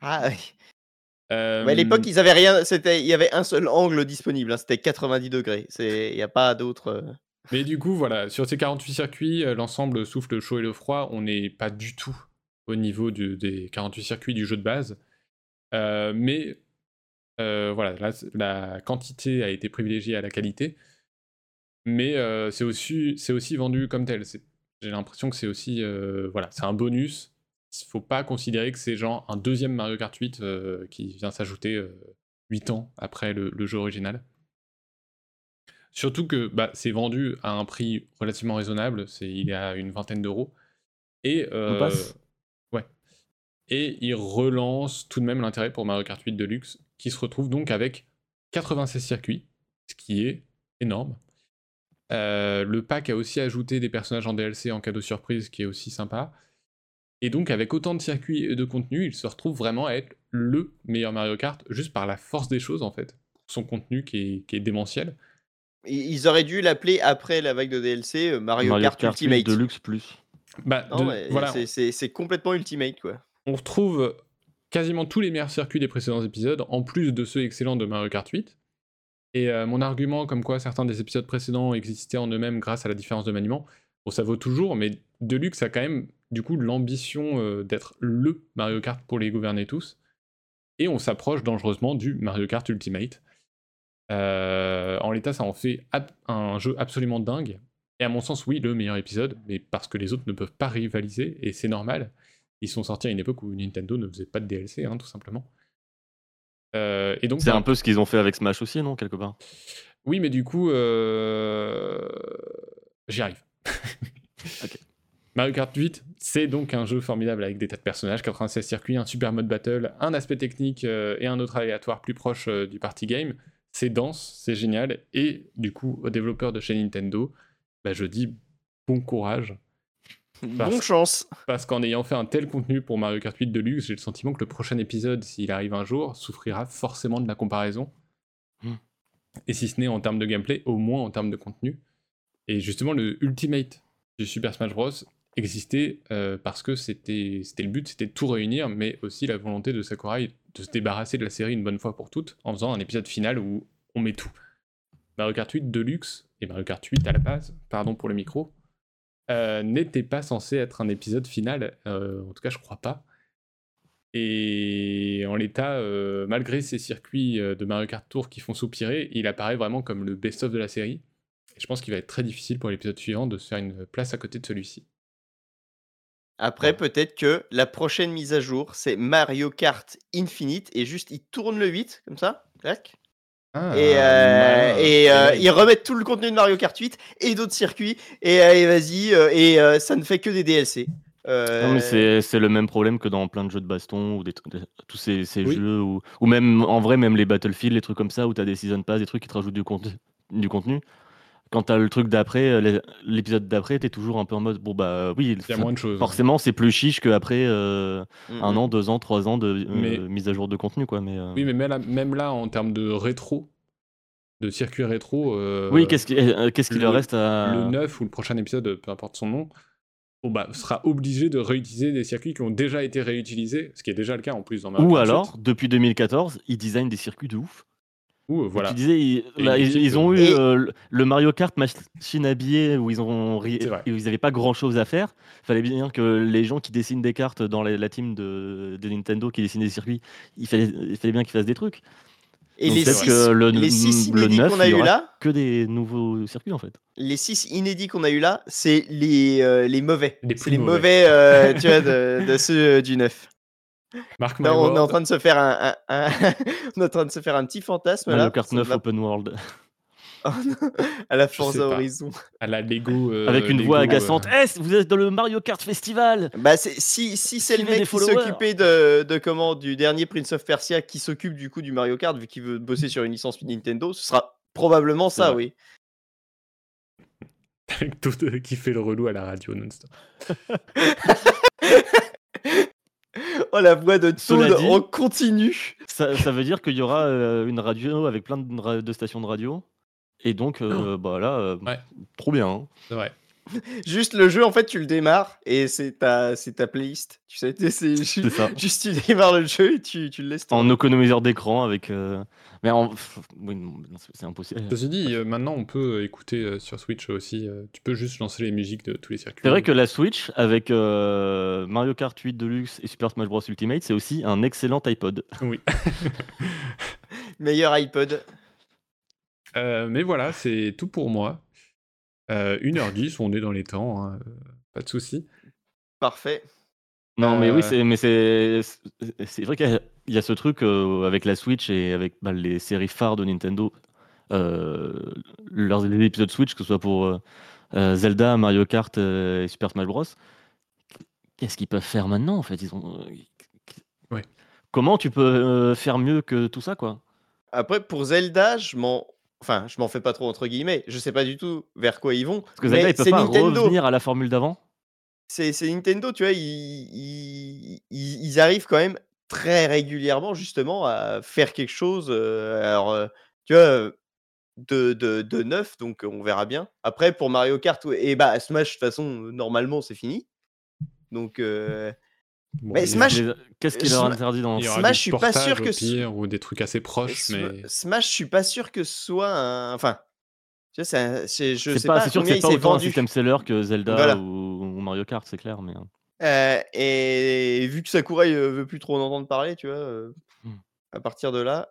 Ah oui. à l'époque, ils avaient rien. C'était, il y avait un seul angle disponible. Hein, c'était 90 degrés. C'est, il n'y a pas d'autre. Mais du coup, voilà, sur ces 48 circuits, l'ensemble souffle le chaud et le froid. On n'est pas du tout au niveau des 48 circuits du jeu de base. mais euh, voilà, la quantité a été privilégiée à la qualité, mais euh, c'est aussi, aussi vendu comme tel. J'ai l'impression que c'est aussi, euh, voilà, c'est un bonus. Il faut pas considérer que c'est genre un deuxième Mario Kart 8 qui vient s'ajouter 8 ans après le, jeu original. Surtout que bah, c'est vendu à un prix relativement raisonnable, il est à une vingtaine d'euros. Et, ouais. et il relance tout de même l'intérêt pour Mario Kart 8 Deluxe qui se retrouve donc avec 96 circuits, ce qui est énorme. Euh, le pack a aussi ajouté des personnages en DLC en cadeau surprise, ce qui est aussi sympa. Et donc avec autant de circuits et de contenu, il se retrouve vraiment à être le meilleur Mario Kart, juste par la force des choses en fait. son contenu qui est, qui est démentiel. Ils auraient dû l'appeler après la vague de DLC euh, Mario, Mario Kart, Kart 8 Ultimate. Deluxe plus. Bah, Non, de- mais voilà, c'est complètement Ultimate quoi. on retrouve quasiment tous les meilleurs circuits des précédents épisodes, en plus de ceux excellents de Mario Kart 8. Et euh, mon argument comme quoi certains des épisodes précédents existaient en eux-mêmes grâce à la différence de maniement, bon ça vaut toujours, mais Deluxe a quand même du coup l'ambition euh, d'être LE Mario Kart pour les gouverner tous. Et on s'approche dangereusement du Mario Kart Ultimate. Euh, en l'état, ça en fait un jeu absolument dingue. Et à mon sens, oui, le meilleur épisode, mais parce que les autres ne peuvent pas rivaliser, et c'est normal. Ils sont sortis à une époque où Nintendo ne faisait pas de DLC, hein, tout simplement. Euh, et donc, C'est bah, un peu ce qu'ils ont fait avec Smash aussi, non, quelque part? Oui, mais du coup, euh, j'y arrive. Ok. Mario Kart 8, c'est donc un jeu formidable avec des tas de personnages, 96 circuits, un super mode battle, un aspect technique euh, et un autre aléatoire plus proche du party game. C'est dense, c'est génial, et du coup, aux développeurs de chez Nintendo, bah, je dis bon courage, Parce- Bonne chance. parce qu'en ayant fait un tel contenu pour Mario Kart 8 Deluxe, j'ai le sentiment que le prochain épisode, s'il arrive un jour, souffrira forcément de la comparaison. Hmm. Et si ce n'est en termes de gameplay, au moins en termes de contenu. Et justement, le Ultimate du Super Smash Bros. existait euh, parce que c'était c'était le but, c'était de tout réunir, mais aussi la volonté de Sakurai de se débarrasser de la série une bonne fois pour toutes, en faisant un épisode final où on met tout. Mario Kart 8 Deluxe, et Mario Kart 8 à la base, pardon pour le micro, euh, n'était pas censé être un épisode final, euh, en tout cas je crois pas. Et en l'état, euh, malgré ces circuits de Mario Kart Tour qui font soupirer, il apparaît vraiment comme le best-of de la série. Et je pense qu'il va être très difficile pour l'épisode suivant de se faire une place à côté de celui-ci. Après, peut-être que la prochaine mise à jour, c'est Mario Kart Infinite et juste ils tournent le 8 comme ça. Clac. Ah, et euh, et, euh, ils remettent tout le contenu de Mario Kart 8 et d'autres circuits. Et, euh, et vas-y, euh, et euh, ça ne fait que des DLC. Euh, Non, mais c'est le même problème que dans plein de jeux de baston ou des trucs, des- tous ces, ces Oui. jeux ou, ou même en vrai même les Battlefield, les trucs comme ça où tu as des season pass, des trucs qui te rajoutent du contenu. Du contenu. Quand tu as le truc d'après, euh, l'épisode d'après, tu es toujours un peu en mode bon bah oui, Il y a moins de choses. forcément c'est plus chiche qu'après euh, Mm, un mm. an, deux ans, trois ans de euh, Mais- mise à jour de contenu quoi. Mais euh, Oui, mais même là, même là, en termes de rétro, de circuit rétro, euh, oui, qu'est-ce qui, qu'est-ce qu'il le- leur reste à le 9 ou le prochain épisode, peu importe son nom, bon, bah, sera obligé de réutiliser des circuits qui ont déjà été réutilisés, ce qui est déjà le cas en plus dans Mario Ou Kart 8, alors, depuis 2014, ils designent des circuits de ouf. Où, euh, Voilà. disais, ils, là, ont eu Et- euh, le- Mario Kart machine à billets où ils ont n'avaient pas grand chose à faire. Fallait bien que les gens qui dessinent des cartes dans la, la team de, de Nintendo qui dessinent des circuits, il fallait, il fallait bien qu'ils fassent des trucs. Et Donc les six, que le- les six le inédits 9, qu'on a il eu là, Que des nouveaux circuits en fait. les six inédits qu'on a eu là, c'est les, euh, les mauvais. Les les mauvais. mauvais, euh, tu vois, de, de ceux du 9. On est en train de se faire un, un- un- on est en train de se faire un petit fantasme Mario là. Kart ça 9 va- Open World. à la Forza. Horizon. à la Lego. euh, Avec une Lego, voix euh, agaçante. Eh, vous êtes dans le Mario Kart Festival Bah, si, si c'est le mec qui s'occupait de, de comment du dernier Prince of Persia qui s'occupe du coup du Mario Kart vu qu'il veut bosser sur une licence Nintendo, ce sera probablement ça, vrai. oui. avec tout euh, qui fait le relou à la radio non-stop. Oh la voix de Cela Toad dit- en continu. ça, ça veut dire qu'il y aura euh, une radio avec plein de, stations de radio. Et donc, euh, bah là, euh, Ouais. trop bien. hein. C'est vrai. Juste le jeu, en fait, tu le démarres et c'est ta, c'est ta playlist. Tu sais, c'est ça. juste tu démarres le jeu et tu, tu le laisses En économiseur d'écran avec. euh, Mais en... oui, c'est- c'est impossible. Ceci dit, euh, maintenant on peut écouter euh, sur Switch aussi. euh, tu peux juste lancer les musiques de tous les circuits. C'est vrai que la Switch avec euh, Mario Kart 8 Deluxe et Super Smash Bros Ultimate, c'est aussi un excellent iPod. Oui. Meilleur iPod. Euh, mais voilà, c'est tout pour moi. Euh, 1h10, on est dans les temps, hein, euh, pas de souci. Parfait. Non, mais Euh, oui, c'est mais c'est vrai qu'il y a- il y a ce truc euh, avec la Switch et avec bah, les séries phares de Nintendo, euh, leurs les épisodes Switch, que ce soit pour euh, euh, Zelda, Mario Kart euh, et Super Smash Bros. Qu'est-ce qu'ils peuvent faire maintenant en fait? Ils ont. euh, Ouais. Comment tu peux euh, faire mieux que tout ça quoi? Après, pour Zelda, je m'en. Enfin, je m'en fais pas trop entre guillemets. Je sais pas du tout vers quoi ils vont. Parce que Zelda, ils peuvent pas Nintendo. revenir à la formule d'avant. C'est Nintendo, tu vois. Ils, ils, ils- ils arrivent quand même très régulièrement, justement, à faire quelque chose. euh, alors, euh, tu vois, de de de neuf, donc on verra bien. Après pour Mario Kart, et bah, Smash de toute façon, heu, normalement c'est fini. Donc Bon, mais Smash Qu'est-ce qui leur interdit dans Smash, je suis pas sûr que ce pire ou des trucs assez proches, mais Smash, je suis pas sûr que ce soit un enfin, tu vois, c'est un c'est je C'est sais pas, pas c'est sûr que c'est pas autant un système seller que Zelda Voilà. ou, ou Mario Kart, c'est clair. Mais. Heu et vu que Sakurai, heu, veut plus trop en entendre parler, tu vois, heu, Mmh. à partir de là,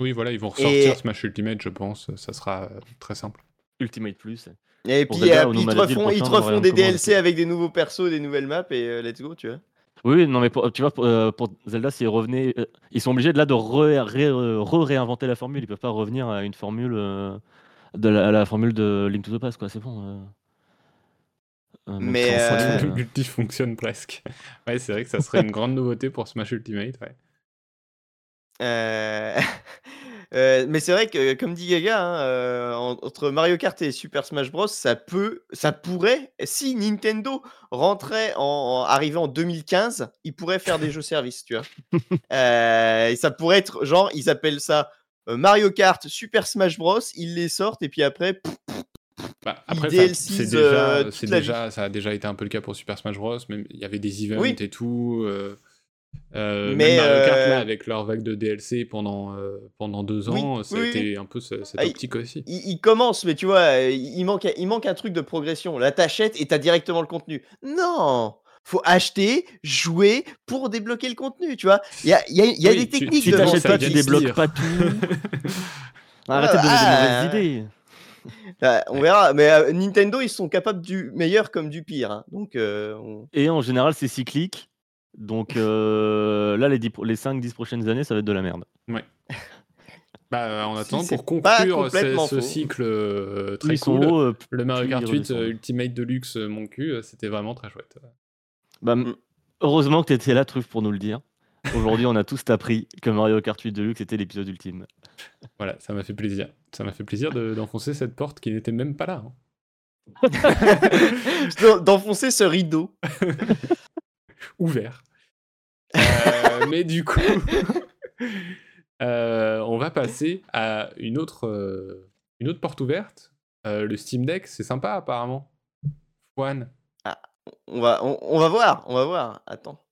oui, voilà, ils vont ressortir et Smash Ultimate, je pense, ça sera euh, très simple. Ultimate Plus. Et Pour puis, Zelda, ils te refont ils te des DLC avec des nouveaux persos, des nouvelles maps et heu, let's go, tu vois? Oui, non, mais pour, tu vois, pour, euh, pour Zelda, s'ils revenaient, euh, ils sont obligés de là de re- ré- euh, re-réinventer la formule. Ils peuvent pas revenir à une formule euh, de la, à la formule de Link to the Past, quoi. C'est bon. euh. Euh, Mais, euh, euh, Multi fonctionne presque. Ouais, c'est vrai que ça serait une grande nouveauté pour Smash Ultimate, ouais. Heu, mais c'est vrai que comme dit Gaga, hein, en entre Mario Kart et Super Smash Bros, ça peut ça pourrait si Nintendo rentrait en en arrivait en 2015, ils pourraient faire des jeux services, tu vois? Et ça pourrait être genre, ils appellent ça, Mario Kart, Super Smash Bros, ils les sortent et puis après, pff, Bah, après, c'est euh, déjà, ça a déjà été un peu le cas pour Super Smash Bros. Même il y avait des events Oui. et tout. Euh, Mais, même Mario Kart là, euh, avec leur vague de DLC pendant euh, pendant deux Oui, ans, ça oui, a oui. été un peu ce- cette Ah, il- optique aussi. ils ils commencent, mais tu vois, il manque il manque un truc de progression. Là, t'achètes et t'as directement le contenu. Non! Faut acheter, jouer pour débloquer le contenu, tu vois? Il y a il y a il y a Oui, des tu- techniques tu si devant t'achètes ça pas, qui tu débloques pas tout. Arrêtez de donner Ah, des mauvaises idées. Ah, on verra, mais Nintendo, ils sont capables du meilleur comme du pire, hein, donc on Et en général, c'est cyclique. Donc euh, là, les, 10 pro- les 5-10 prochaines années, ça va être de la merde. Bah, euh, en Si, attendant, c'est pour conclure ce, cycle euh, très ils cool, euh, le Mario Kart ils 8 redescendent. euh, Ultimate Deluxe euh, mon cul, euh, c'était vraiment très chouette. Bah, Mm. Heureusement que tu étais là, Truffe, pour nous le dire. Aujourd'hui, on a tous appris que Mario Kart 8 Deluxe était l'épisode ultime. Voilà, ça m'a fait plaisir. Ça m'a fait plaisir de- d'enfoncer cette porte qui n'était même pas là. hein. d'en d'enfoncer ce rideau. ouvert. Euh, mais du coup, euh, on va passer à une autre, euh, une autre porte ouverte. Euh, le Steam Deck, c'est sympa apparemment. Juan. On va on on va voir, on va voir. Attends.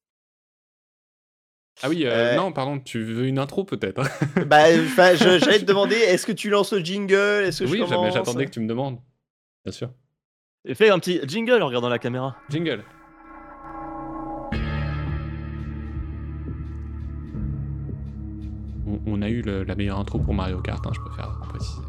Ah oui, euh, Euh, non, pardon, tu veux une intro peut-être? Bah, j'allais te demander, est-ce que tu lances le jingle? Est-ce que je Oui, j'attendais que tu me demandes. Bien sûr. Fais un petit jingle en regardant la caméra. Jingle. On, a eu le- la meilleure intro pour Mario Kart, hein, je préfère préciser.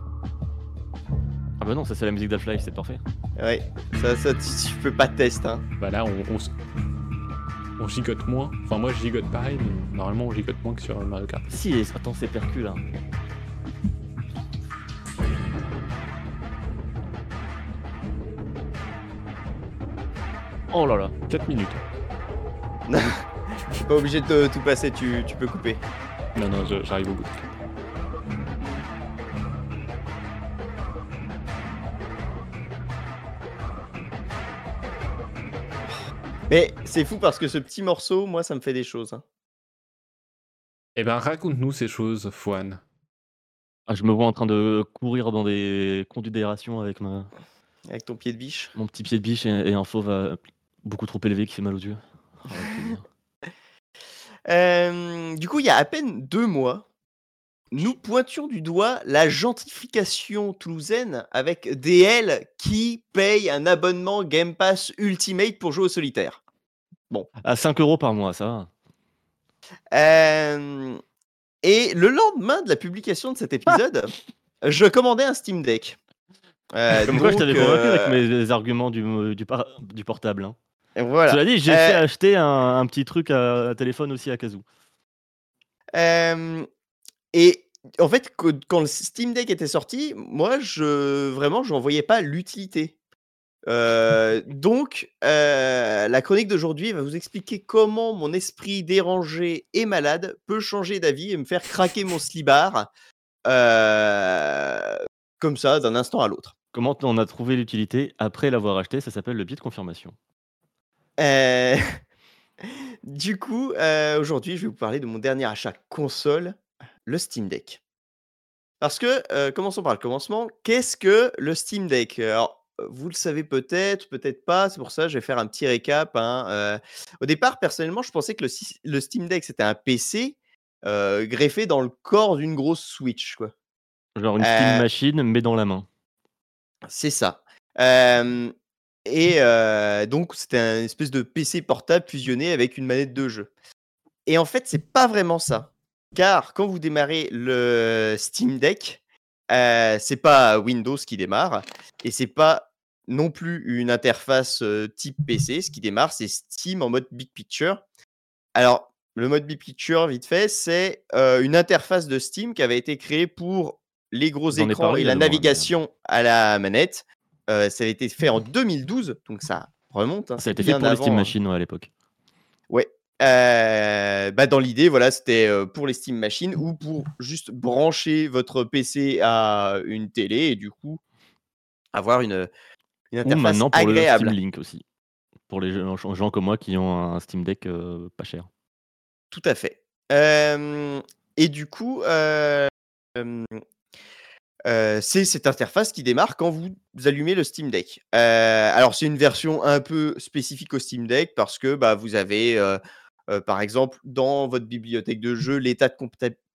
Ah bah non, ça c'est la musique d'Half-Life, c'est parfait. Ouais, ça ça tu tu peux pas tester, hein. Bah là, on, on, on gigote moins. Enfin, moi, je gigote pareil, mais normalement, on gigote moins que sur Mario Kart. Si, attends, c'est percu là. Oh là là. 4 minutes. Pas obligé de tout passer, tu tu peux couper. Non, non, j'arrive au bout. Mais c'est fou parce que ce petit morceau, moi, ça me fait des choses, hein. Eh ben, raconte-nous ces choses, Fouane. Ah, je me vois en train de courir dans des conduits d'aération avec ma... Avec ton pied de biche. mon petit pied de biche et, et un fauve euh, beaucoup trop élevé qui fait mal aux yeux. Du coup, il y a à peine 2 mois, nous pointions du doigt la gentrification toulousaine avec DL qui paye un abonnement Game Pass Ultimate pour jouer au solitaire. à 5 euros par mois, ça va. Et le lendemain de la publication de cet épisode, je commandais un Steam Deck. Heu, Comme quoi, je t'avais convaincu avec mes arguments du, du, par- du portable. Hein. Voilà. Cela dit, j'ai Euh, fait acheter un, un petit truc à, à téléphone aussi à Kazoo. Hem et en fait, quand le Steam Deck était sorti, moi, je vraiment, j'en voyais pas l'utilité. Heu, donc la chronique d'aujourd'hui va vous expliquer comment mon esprit dérangé et malade peut changer d'avis et me faire craquer mon slibard, heu, comme ça, d'un instant à l'autre. Comment on a trouvé l'utilité après l'avoir acheté? Ça s'appelle le biais de confirmation. Heu, du coup, heu, aujourd'hui, je vais vous parler de mon dernier achat console, le Steam Deck. Parce que, heu, commençons par le commencement. Qu'est-ce que le Steam Deck? Alors, vous le savez peut-être, peut-être pas, c'est pour ça je vais faire un petit récap, hein, au départ, personnellement, je pensais que le Steam Deck, c'était un PC, greffé dans le corps d'une grosse Switch, quoi. Genre une Steam Machine, mais dans la main. C'est ça. Hem et heu, donc c'était un espèce de PC portable fusionné avec une manette de jeu et en fait, c'est pas vraiment ça. Car quand vous démarrez le Steam Deck, heu, c'est pas Windows qui démarre et c'est pas non plus une interface, heu, type PC. Ce qui démarre, c'est Steam en mode big picture. Alors, le mode big picture, vite fait, c'est, heu, une interface de Steam qui avait été créée pour les gros écrans et la navigation à la manette. Heu, ça a été fait en 2012, donc ça remonte, hein, Ça a été fait pour les Steam hein. Machines, ouais, à l'époque. Ouais, heu, bah, dans l'idée, voilà, c'était, heu, pour les Steam Machines ou pour juste brancher votre PC à une télé et du coup avoir une, une Ou interface maintenant pour le Steam agréable. Link aussi. Pour les gens comme moi qui ont un Steam Deck, pas cher. Tout à fait. Et du coup, heu, c'est cette interface qui démarre quand vous allumez le Steam Deck. Heu, alors c'est une version un peu spécifique au Steam Deck parce que, bah, vous avez, heu, par exemple, dans votre bibliothèque de jeux, l'état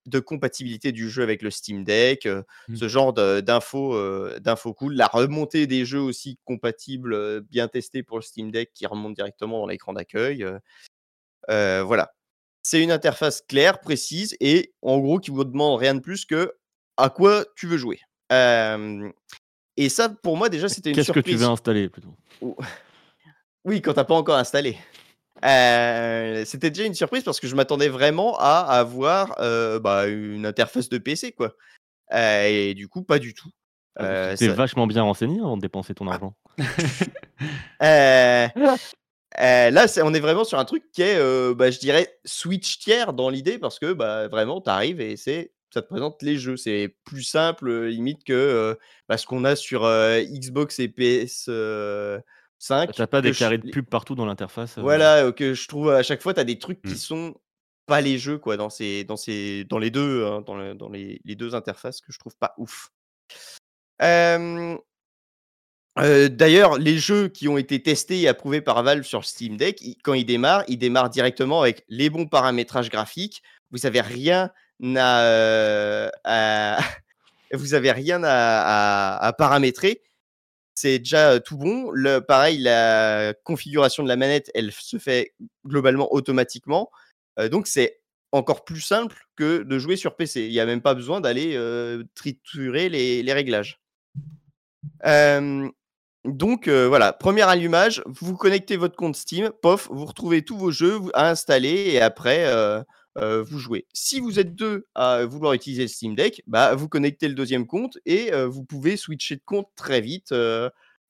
de compatibilité du jeu avec le Steam Deck, Mmh. ce genre d'infos, cool. La remontée des jeux aussi compatibles, bien testés pour le Steam Deck qui remontent directement dans l'écran d'accueil, voilà. C'est une interface claire, précise et en gros qui vous demande rien de plus que à quoi tu veux jouer. Et ça pour moi déjà c'était une Qu'est-ce que tu veux installer plutôt? Ou oui, quand tu as pas encore installé. C'était déjà une surprise parce que je m'attendais vraiment à avoir, bah, une interface de PC quoi. Et du coup pas du tout. Ah, t'es ça vachement bien renseigné avant de dépenser ton Ah. argent. Là, c'est on est vraiment sur un truc qui est, bah, je dirais Switch tiers dans l'idée parce que, bah, vraiment tu arrives et c'est ça te présente les jeux. C'est plus simple, heu, limite que, heu, bah, ce qu'on a sur, heu, Xbox et PS, Tu 5 as pas que des je carrés de pub partout dans l'interface, voilà, que je trouve à chaque fois tu as des trucs qui Mmh. sont pas les jeux quoi dans ces dans ces dans les 2, hein, dans le dans les les 2 interfaces que je trouve pas ouf. D'ailleurs, les jeux qui ont été testés et approuvés par Valve sur Steam Deck, quand ils démarrent, ils démarrent directement avec les bons paramétrages graphiques. Vous avez rien heu, à vous avez rien à paramétrer. C'est déjà, heu, tout bon. Le pareil, la configuration de la manette, elle se fait globalement automatiquement. Heu, donc c'est encore plus simple que de jouer sur PC. Il y a même pas besoin d'aller, triturer les réglages. Donc voilà, 1er allumage, vous connectez votre compte Steam, pof, vous retrouvez tous vos jeux à installer et après, heu, vous jouez. Si vous êtes 2 à vouloir utiliser le Steam Deck, bah, vous connectez le 2e compte et heu, vous pouvez switcher de compte très vite,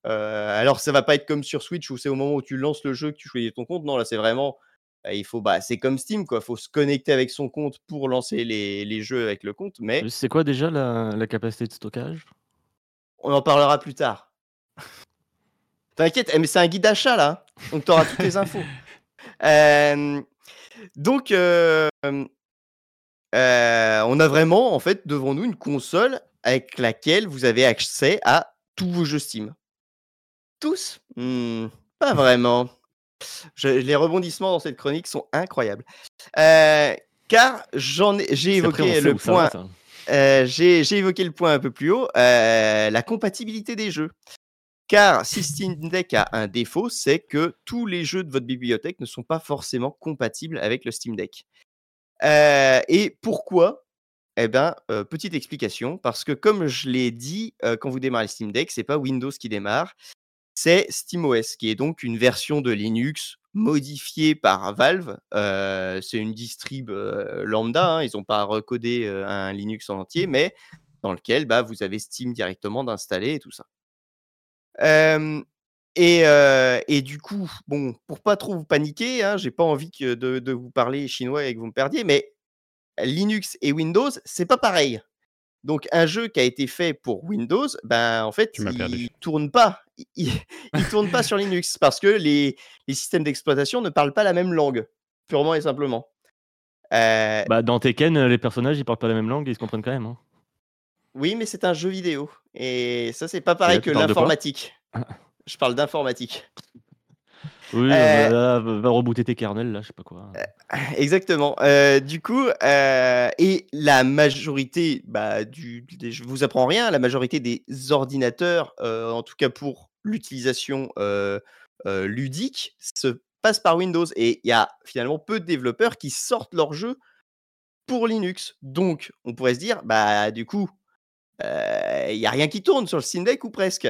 alors ça va pas être comme sur Switch où c'est au moment où tu lances le jeu que tu choisis ton compte. Non, là, c'est vraiment, bah, il faut bah, c'est comme Steam quoi, faut se connecter avec son compte pour lancer les les jeux avec le compte, mais C'est quoi déjà la la capacité de stockage? on en parlera plus tard. T'inquiète, eh mais c'est un guide d'achat là, hein, donc tu auras toutes les infos. Hem, donc on a vraiment en fait devant nous une console avec laquelle vous avez accès à tous vos jeux Steam. Tous? Mmh, pas vraiment. Je les rebondissements dans cette chronique sont incroyables. Car j'en ai j'ai évoqué le va point, j'ai j'ai évoqué le point un peu plus haut, la compatibilité des jeux. Car si Steam Deck a un défaut, c'est que tous les jeux de votre bibliothèque ne sont pas forcément compatibles avec le Steam Deck. Heu et pourquoi? Et ben, heu, petite explication, parce que comme je l'ai dit, heu, quand vous démarrez Steam Deck, c'est pas Windows qui démarre, c'est SteamOS qui est donc une version de Linux modifiée par Valve. C'est une distrib, lambda, hein, ils ont pas recodé, un Linux en entier, mais dans lequel, bah, vous avez Steam directement d'installer et tout ça. Et du coup, bon, pour pas trop vous paniquer, hein, j'ai pas envie que de de vous parler chinois et que vous me perdiez, mais Linux et Windows, c'est pas pareil. Donc un jeu qui a été fait pour Windows, ben, en fait, Tu il tourne pas. Il tourne pas sur Linux parce que les les systèmes d'exploitation ne parlent pas la même langue, purement et simplement. Bah, dans Tekken, les personnages ils parlent pas la même langue ils se comprennent quand même, hein. Oui, mais c'est un jeu vidéo et ça, c'est pas pareil que l'informatique. Je parle d'informatique. Oui, Heu va va rebooter tes kernels là, je sais pas quoi. Exactement. Heu, du coup, et la majorité, bah, du des je vous apprends rien, la majorité des ordinateurs, en tout cas pour l'utilisation, ludique, se passe par Windows et il y a finalement peu de développeurs qui sortent leurs jeux pour Linux. Donc on pourrait se dire, bah, du coup, il y a rien qui tourne sur le Steam ou presque.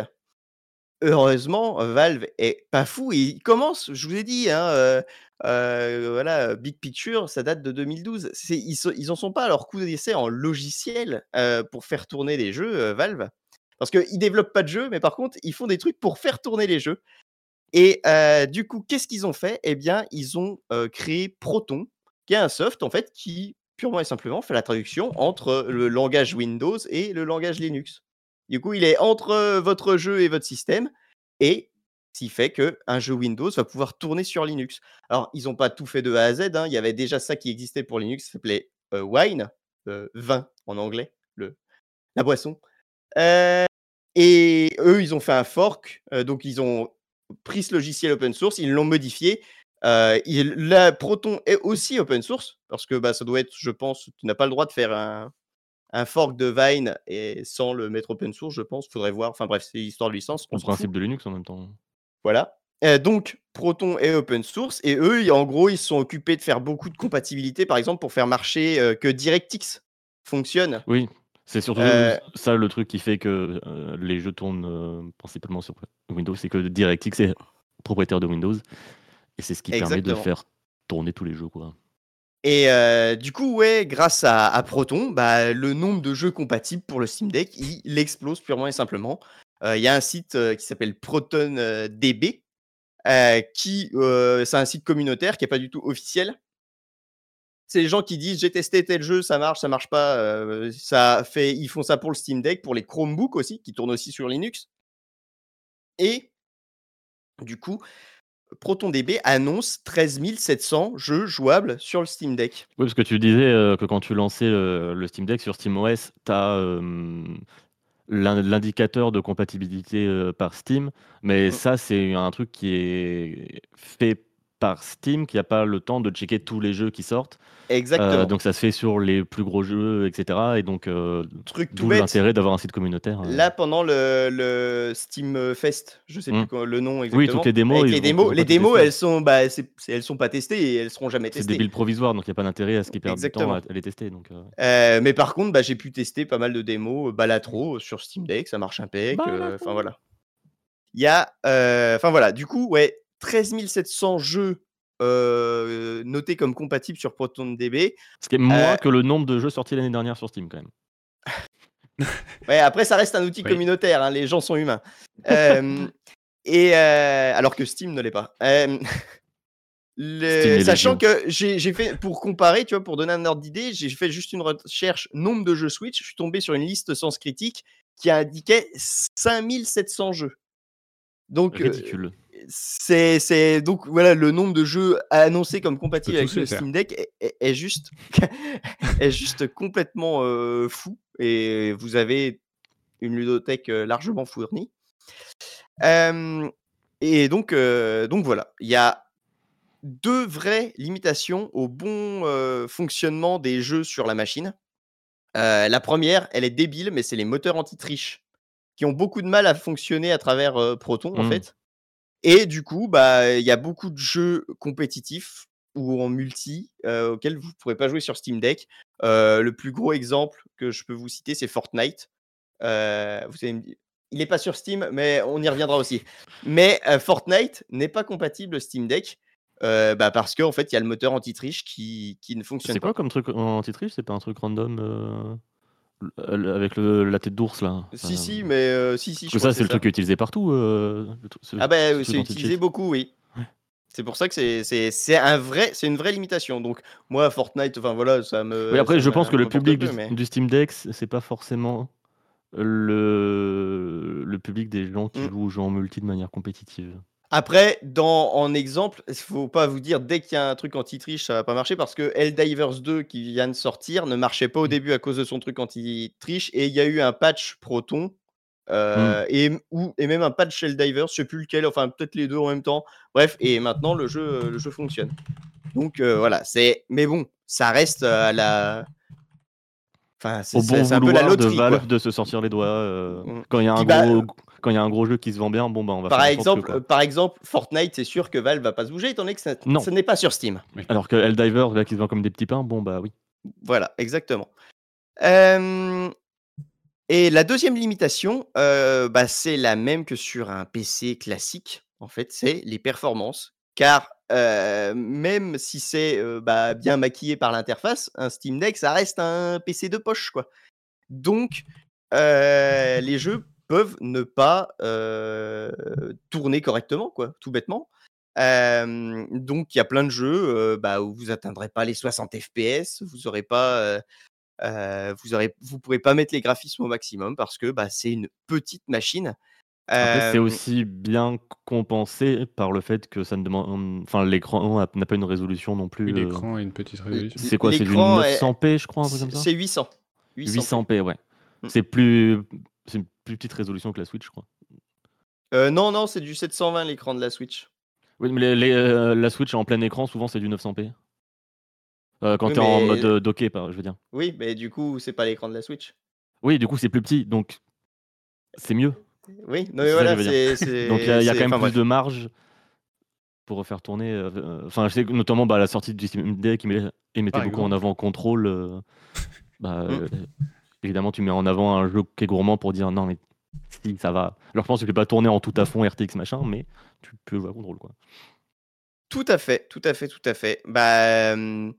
Heureusement, Valve est pas fou il commence, je vous ai dit, hein, heu heu, voilà, Big Picture, ça date de 2012. C'est ils se ils en sont pas à leur coup d'essai en logiciel, pour faire tourner les jeux, Valve. Parce qu'ils développent pas de jeux, mais par contre, ils font des trucs pour faire tourner les jeux et du coup, qu'est-ce qu'ils ont fait? Eh bien, ils ont, créé Proton, qui est un soft, en fait, qui purement et simplement fait la traduction entre le langage Windows et le langage Linux. Du coup, il est entre, heu, votre jeu et votre système et ce qui fait qu'un jeu Windows va pouvoir tourner sur Linux. Alors, ils ont pas tout fait de A à Z, hein, il y avait déjà ça qui existait pour Linux, ça s'appelait, heu, Wine, heu, vin en anglais, le la boisson. Et eux, ils ont fait un fork, donc ils ont pris ce logiciel open source, ils l'ont modifié. Heu, il la Proton est aussi open source parce que, bah, ça doit être, je pense, tu n'as pas le droit de faire un un fork de Vine et sans le mettre open source, je pense. Faudrait voir, enfin bref, c'est histoire de licence, on Le fout. principe de Linux en même temps. Voilà. Heu, donc Proton est open source et eux, en gros, ils se sont occupés de faire beaucoup de compatibilités, par exemple, pour faire marcher, heu, que DirectX fonctionne. Oui, c'est surtout ça le truc qui fait que, les jeux tournent, principalement sur Windows, c'est que DirectX est propriétaire de Windows et c'est ce qui permet de faire tourner tous les jeux, quoi. Et heu, du coup, ouais, grâce à à Proton, bah, le nombre de jeux compatibles pour le Steam Deck, il explose purement et simplement. Heu, il y a un site, heu, qui s'appelle Proton, heu, DB, heu, qui, c'est un site communautaire qui est pas du tout officiel. C'est les gens qui disent: «J'ai testé tel jeu, ça marche, ça marche pas», ça fait ils font ça pour le Steam Deck, pour les Chromebooks aussi, qui tournent aussi sur Linux. Et du coup, ProtonDB annonce 13 700 jeux jouables sur le Steam Deck. Oui, parce que tu disais, heu, que quand tu lançais, heu, le Steam Deck sur SteamOS, tu as, l'in l'indicateur de compatibilité, par Steam, mais Mmh. ça, c'est un truc qui est fait par Steam, qui a pas le temps de checker tous les jeux qui sortent. Exactement. donc ça se fait sur les plus gros jeux et cetera et donc heu, Truc tout l'intérêt d'avoir un site communautaire, heu Là, pendant le le Steam, Fest, je sais Mmh. plus le nom Oui, toutes exactement, les démos, les démos les elles sont, bah, elles sont pas testées et elles seront jamais C'est des testées. builds provisoires, donc il y a pas d'intérêt à ce qu'ils perdent du temps à Exactement. à les tester, donc Heu, mais par contre, bah, j'ai pu tester pas mal de démos, Balatro sur Steam Deck, ça marche impec, enfin voilà. Il y a, enfin voilà, du coup, ouais, 13 700 jeux, notés comme compatibles sur ProtonDB. Ce qui est moins que le nombre de jeux sortis l'année dernière sur Steam, quand même. Ouais, après ça reste un outil Oui. communautaire, hein, les gens sont humains. Et alors que Steam ne l'est pas. Le sachant que j'ai fait pour comparer, tu vois, pour donner un ordre d'idée, j'ai fait juste une recherche nombre de jeux Switch, je suis tombé sur une liste Sens Critique qui indiquait 5 700 jeux. Donc Ridicule. C'est donc voilà, le nombre de jeux annoncés comme compatibles avec le. Steam Deck est est est juste est juste complètement, heu, fou et vous avez une ludothèque, heu, largement fournie. Et donc heu, donc voilà, il y a 2 vraies limitations au bon, fonctionnement des jeux sur la machine. La 1re, elle est débile, mais c'est les moteurs anti-triche qui ont beaucoup de mal à fonctionner à travers, Proton, en Mmh. fait et du coup, bah, il y a beaucoup de jeux compétitifs ou en multi, heu, auxquels vous pourrez pas jouer sur Steam Deck. Heu, le plus gros exemple que je peux vous citer, c'est Fortnite. Vous di il est pas sur Steam, mais on y reviendra aussi. Mais Fortnite n'est pas compatible Steam Deck, bah, parce qu'en fait, il y a le moteur anti-triche qui qui ne fonctionne C'est quoi pas. comme truc anti-triche? C'est pas un truc random, avec le la tête d'ours là? Si, si, mais heu, si, si, parce je que ça, c'est le truc ça. qui est utilisé partout, ce Ah bah, ce heu, truc c'est utilisé beaucoup, oui. Ouais. C'est pour ça que c'est un vrai c'est une vraie limitation. Donc moi, Fortnite, enfin voilà, ça Oui, me après, ça je pense que le public du mais du Steam Deck, c'est pas forcément le le public des gens qui mmh. jouent aux jeux en multi de manière compétitive. Après, dans, en exemple, il faut pas vous dire dès qu'il y a un truc anti-triche, ça va pas marcher parce que Helldivers 2 qui vient de sortir ne marchait pas au Mmh. début à cause de son truc anti-triche et il y a eu un patch Proton Mmh. euh, et, ou, et même un patch Helldivers, je sais plus lequel, enfin peut-être les deux en même temps. Bref, et maintenant le jeu, le jeu fonctionne. Donc euh, voilà, c'est. Mais bon, ça reste euh, à la. Enfin, c'est bon un peu la loterie. de Valve quoi. de se sortir les doigts. euh, Mm. quand il y a un bah, gros, quand il y a un gros jeu qui se vend bien, bon bah on va Par faire exemple, que, euh, par exemple, Fortnite, c'est sûr que Valve va pas se bouger étant donné que ça, Non. ce n'est pas sur Steam. Alors que Helldiver, là qui se vend comme des petits pains, bon bah oui. Voilà, exactement. Euh, et la deuxième limitation, euh, bah, c'est la même que sur un PC classique, en fait, c'est les performances. Car euh, même si c'est euh, bah, bien maquillé par l'interface, un Steam Deck, ça reste un PC de poche, quoi. Donc, euh, les jeux peuvent ne pas euh, tourner correctement, quoi, tout bêtement. Euh, donc, il y a plein de jeux euh, bah, où vous atteindrez pas les 60 FPS, vous aurez pas, euh, euh, vous aurez, vous pourrez pas mettre les graphismes au maximum parce que bah, c'est une petite machine. C'est aussi bien compensé par le fait que ça ne demande, enfin l'écran a- n'a pas une résolution non plus. Oui, l'écran a une petite résolution. C'est quoi C'est du L'écran est- 900p, je crois, un truc comme c'est ça? c'est 800. 800. 800p, ouais. Mm. C'est plus, c'est plus petite résolution que la Switch, je crois. Euh, non, non, c'est du 720 l'écran de la Switch. Oui, mais les- les, euh, la Switch en plein écran, souvent c'est du 900p. Euh, quand Oui, t'es en mais- mode docké, par- je veux dire. Oui, mais du coup, c'est pas l'écran de la Switch. Oui, du coup c'est plus petit, donc c'est mieux. Oui, non, mais ça voilà, c'est. Donc il y a, y quand même enfin, plus bref. de marge pour refaire tourner. Enfin, je sais que notamment bah, la sortie du Steam Deck, il met- il mettait Par beaucoup en avant contrôle. euh, bah, Mm. euh, évidemment, tu mets en avant un jeu qui est gourmand pour dire non, mais si ça va. Alors je pense que tu peux pas tourner en tout à fond RTX machin, mais tu peux jouer à contrôle quoi. Tout à fait, tout à fait, tout à fait. Bah, hum,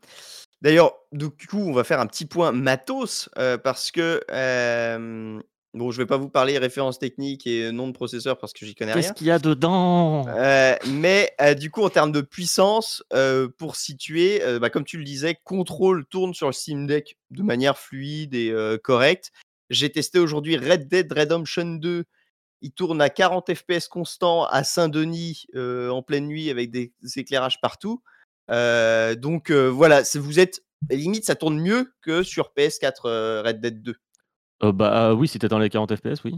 D'ailleurs, du coup, on va faire un petit point matos euh, parce que. euh, bon, je vais pas vous parler références techniques et nom de processeur parce que j'y connais Qu'est-ce rien. qu'il y a dedans? Euh, mais euh, du coup, en termes de puissance, euh, pour situer, euh, bah, comme tu le disais, contrôle tourne sur le Steam Deck de manière fluide et euh, correcte. J'ai testé aujourd'hui Red Dead Redemption 2. Il tourne à 40 FPS constant à Saint-Denis euh, en pleine nuit avec des, des éclairages partout. Euh, donc euh, voilà, vous êtes limite, ça tourne mieux que sur PS4 euh, Red Dead 2. Euh, Bah oui, si t'es dans les 40 FPS, oui.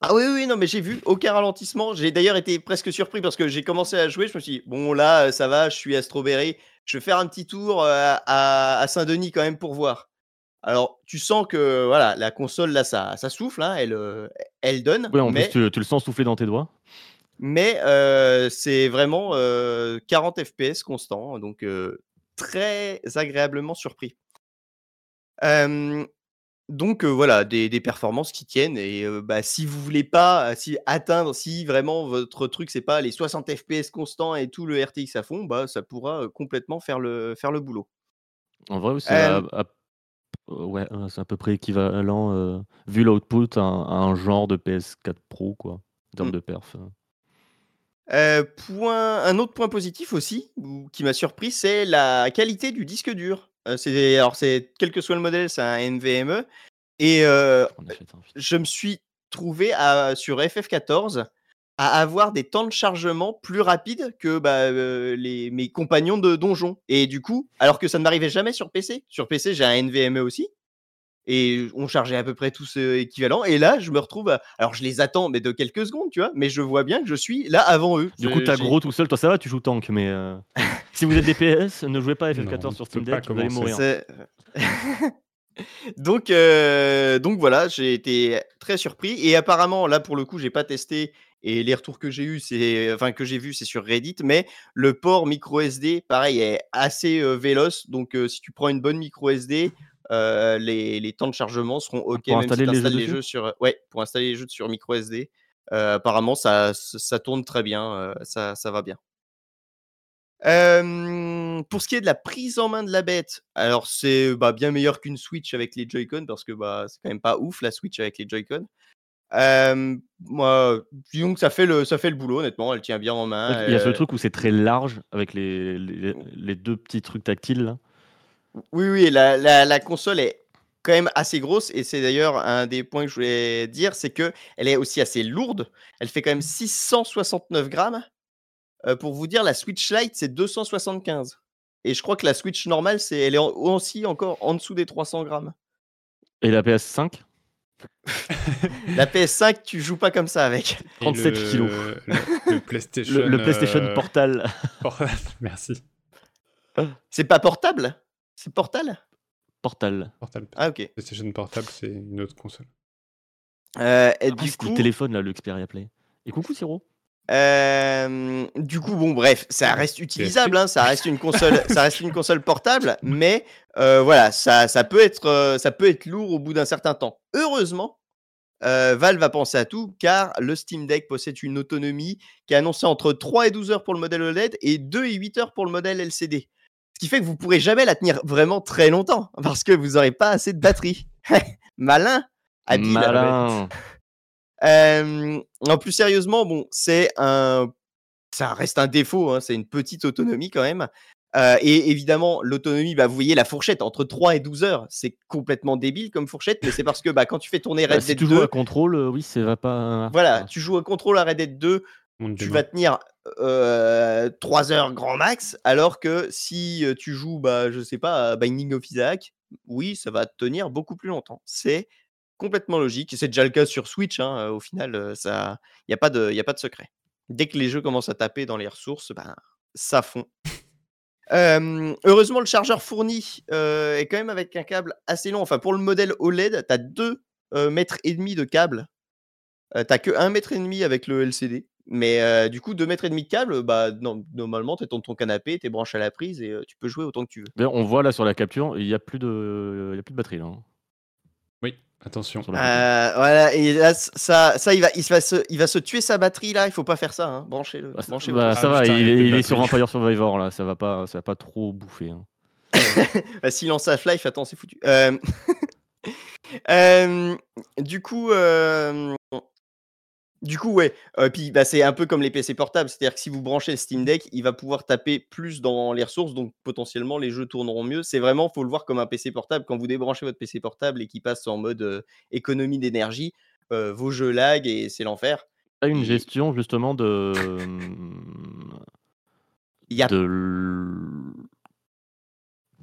Ah oui, oui, non, mais j'ai vu aucun ralentissement. J'ai d'ailleurs été presque surpris parce que j'ai commencé à jouer. Je me suis dit, bon, là, euh, ça va, je suis à Strawberry. Je vais faire un petit tour euh, à, à Saint-Denis quand même pour voir. Alors, tu sens que voilà, la console, là, ça, ça souffle, hein, elle, elle donne. Oui, en mais plus tu, tu le sens souffler dans tes doigts. mais euh, c'est vraiment euh, 40 FPS constant. Donc, euh, très agréablement surpris. Donc euh, voilà, des, des performances qui tiennent et euh, bah, si vous voulez pas si atteindre, si vraiment votre truc c'est pas les 60 FPS constants et tout le RTX à fond, bah ça pourra euh, complètement faire le faire le boulot. En vrai, oui, c'est à, à- ouais, c'est à peu près équivalent, vu l'output, à, un- à un genre de PS4 Pro, quoi, en termes Mm. de perf. Euh, point, un autre point positif aussi qui m'a surpris, c'est la qualité du disque dur. Euh, c'est alors c'est quel que soit le modèle, c'est un NVMe et euh, On achète un je me suis trouvé à- sur FF14 à avoir des temps de chargement plus rapides que bah, euh, les, mes compagnons de donjon. Et du coup, alors que ça ne m'arrivait jamais sur PC. Sur PC, j'ai un NVMe aussi. Et on chargeait à peu près tous euh, équivalents. Et là, je me retrouve. à- Alors, je les attends, mais de quelques secondes, tu vois. Mais je vois bien que je suis là avant eux. Du coup, t'as gros tout seul. Toi, ça va, tu joues tank, mais euh, si vous êtes DPS, ne jouez pas à FF14 Non, sur Steam Deck, vous allez mourir. Donc, euh, donc voilà, j'ai été très surpris. Et apparemment, là pour le coup, j'ai pas testé. Et les retours que j'ai eu, c'est, enfin que j'ai vu, c'est sur Reddit. Mais le port micro SD, pareil, est assez euh, véloce. Donc, euh, si tu prends une bonne micro SD, euh, les, les temps de chargement seront ok. Pour même si installer les jeux les jeux sur, ouais, pour installer les jeux sur micro SD. Euh, apparemment, ça, ça ça tourne très bien. euh, ça, ça va bien. Euh, pour ce qui est de la prise en main de la bête, alors c'est bah, bien meilleur qu'une Switch avec les Joy-Con parce que bah, c'est quand même pas ouf la Switch avec les Joy-Con. Euh, moi, disons que ça fait, le, ça fait le boulot, honnêtement, elle tient bien en main. Il y a ce euh, truc où c'est très large avec les, les, les deux petits trucs tactiles. Là. Oui, oui, la, la, la console est quand même assez grosse et c'est d'ailleurs un des points que je voulais dire, c'est que elle est aussi assez lourde. Elle fait quand même 669 grammes euh, pour vous dire, la Switch Lite, c'est 275. Et je crois que la Switch normale, c'est, elle est en- aussi encore en dessous des 300 grammes. Et la PS5 La PS5, tu joues pas comme ça avec. Et 37 le- kilos. Le, le PlayStation. le, le PlayStation euh, Portal. Merci. C'est pas portable? C'est portal? Portal. Portal. Ah, ok. PlayStation Portable, c'est une autre console. Euh, et Ah, du coup, le téléphone là, le Xperia Play. Et coucou Siro. Euh, du coup, bon, bref, ça reste utilisable, hein, ça reste une console, ça reste une console portable, mais euh, voilà, ça, ça peut être, euh, ça peut être lourd au bout d'un certain temps. Heureusement, euh, Valve va penser à tout, car le Steam Deck possède une autonomie qui est annoncée entre 3 et 12 heures pour le modèle OLED et 2 et 8 heures pour le modèle LCD. Ce qui fait que vous pourrez jamais la tenir vraiment très longtemps, parce que vous n'aurez pas assez de batterie. Malin, habile. Malin. Euh, en plus sérieusement, bon, c'est un, ça reste un défaut, hein, c'est une petite autonomie quand même. Euh, et évidemment, l'autonomie, bah, vous voyez la fourchette entre 3 et 12 heures, c'est complètement débile comme fourchette, mais c'est parce que bah, quand tu fais tourner Bah, Red si Dead tu 2, joues à contrôle, euh, oui, ça va pas. voilà, tu joues au contrôle à Red Dead 2, Monde tu vas tenir euh, 3 heures grand max, alors que si tu joues, bah, je sais pas, à Binding of Isaac, oui, ça va te tenir beaucoup plus longtemps. C'est complètement logique. C'est déjà le cas sur Switch, hein, au final, il n'y a, pas de- a pas de secret. Dès que les jeux commencent à taper dans les ressources, ben, ça fond. Heureusement, le chargeur fourni est quand même avec un câble assez long. Enfin, pour le modèle OLED, tu as 2 mètres et demi de câble. T'as que 1 mètre et demi avec le LCD. Mais du coup, 2 mètres et demi de câble, bah, normalement, tu es dans ton canapé, tu branché à la prise et tu peux jouer autant que tu veux. On voit là sur la capture, il n'y a, plus de... batterie là. hein, attention. sur la photo. Euh, voilà, et là, ça, ça il, va, il, se va se, il va se tuer sa batterie là, il faut pas faire ça, hein. branchez-le. Bah, branchez bah, ça Ah, va, putain, il, est, il sur. Empire Survivor là, ça va pas, ça va pas trop bouffer. hein. Bah, S'il lance Half-Life, attends, c'est foutu. Euh, euh, du coup, euh, du coup, ouais. Euh, puis, bah, c'est un peu comme les PC portables, c'est-à-dire que si vous branchez le Steam Deck, il va pouvoir taper plus dans les ressources, donc potentiellement les jeux tourneront mieux. C'est vraiment, faut le voir comme un PC portable. Quand vous débranchez votre PC portable et qu'il passe en mode euh, économie d'énergie, euh, vos jeux lag et c'est l'enfer. Une gestion justement de. Il y a de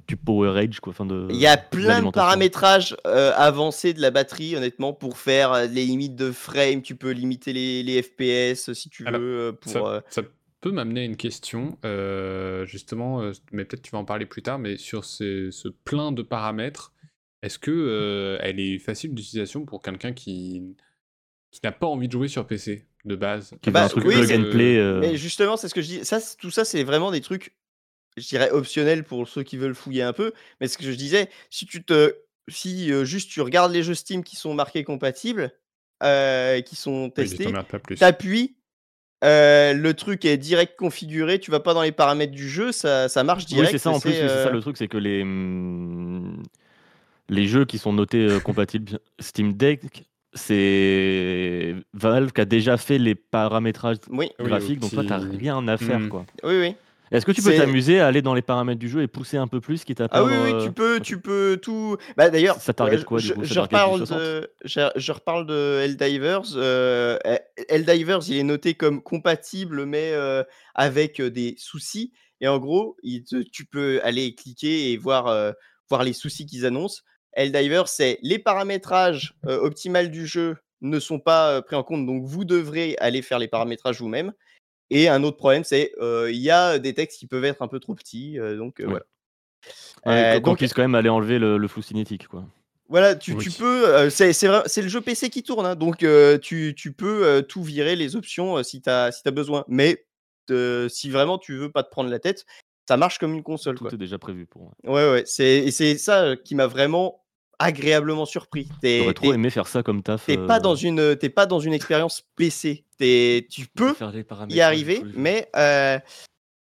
du power rage quoi. De, Il y a plein de paramétrages euh, avancés de la batterie, honnêtement, pour faire euh, les limites de frame. Tu peux limiter les, les FPS si tu veux. Alors, euh, pour, Ça, euh, ça peut m'amener à une question, euh, justement, euh, mais peut-être tu vas en parler plus tard, mais sur ces- ce plein de paramètres, est-ce que euh, elle est facile d'utilisation pour quelqu'un qui, qui n'a pas envie de jouer sur PC de base? Qui Bah, un truc oui, plug c'est- and play. euh, Mais justement, c'est ce que je dis. Ça, tout ça, c'est vraiment des trucs, je dirais, optionnels pour ceux qui veulent fouiller un peu. Mais ce que je disais, si tu te. Si euh, juste tu regardes les jeux Steam qui sont marqués compatibles, euh, qui sont testés, t'appuies. euh, le truc est direct configuré, tu vas pas dans les paramètres du jeu, ça, ça marche direct. Oui, c'est ça en plus, c'est ça le truc, c'est que les, hum, les jeux qui sont notés euh, compatibles Steam Deck, c'est Valve qui a déjà fait les paramétrages Oui, Oui, graphiques, donc toi, t'as qui- rien à faire. Hmm. quoi. oui, oui. Est-ce que tu peux t'amuser à aller dans les paramètres du jeu et pousser un peu plus, quitte à Ah oui, euh, tu peux, tu peux tout. Bah d'ailleurs, Ça target quoi, du je, coup je reparle 60? de, je, je reparle de Helldivers. Euh, Helldivers, il est noté comme compatible, mais euh, avec des soucis. Et en gros, il te- tu peux aller cliquer et voir, euh, voir les soucis qu'ils annoncent. Helldivers, c'est les paramétrages optimales du jeu ne sont pas pris en compte, donc vous devrez aller faire les paramétrages vous-même. Et un autre problème, c'est il y a des textes qui peuvent être un peu trop petits, donc Oui. voilà. Ouais, qu'on- puisse quand même aller enlever le, le flou cinétique. Quoi. Voilà, tu, Oui. tu peux. euh, c'est c'est vrai- c'est le jeu PC qui tourne, hein, donc euh, tu, tu peux euh, tout virer les options si tu as, si as besoin. Mais si vraiment tu veux pas te prendre la tête, ça marche comme une console. Tout Quoi. est déjà prévu pour. Ouais, ouais. c'est- Et c'est ça qui m'a vraiment agréablement surpris. T'es J'aurais trop t'es- aimé faire ça comme taf. t'es euh, pas, dans une- t'es pas dans une expérience PC. T'es- tu peux y arriver, mais euh,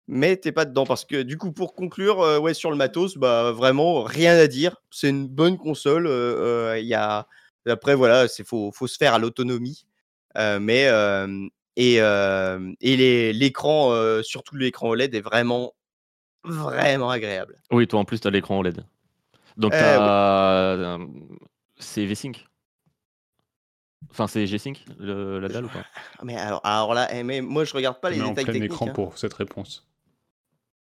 mais t'es pas dedans parce que du coup pour conclure, euh, ouais sur le matos, bah vraiment rien à dire. C'est une bonne console. euh, euh, Il y a après voilà, c'est faut faut se faire à l'autonomie, euh, mais euh, et euh, et les- l'écran euh, surtout l'écran OLED est vraiment vraiment agréable. Oui, toi en plus, tu as l'écran OLED. Donc, Euh, t'as, euh, c'est V-Sync. Enfin, c'est G-Sync, le- la dalle ou pas? Ah, Mais alors, alors là, eh, mais moi je regarde pas les Je mets en détails plein techniques. écran hein. pour cette réponse.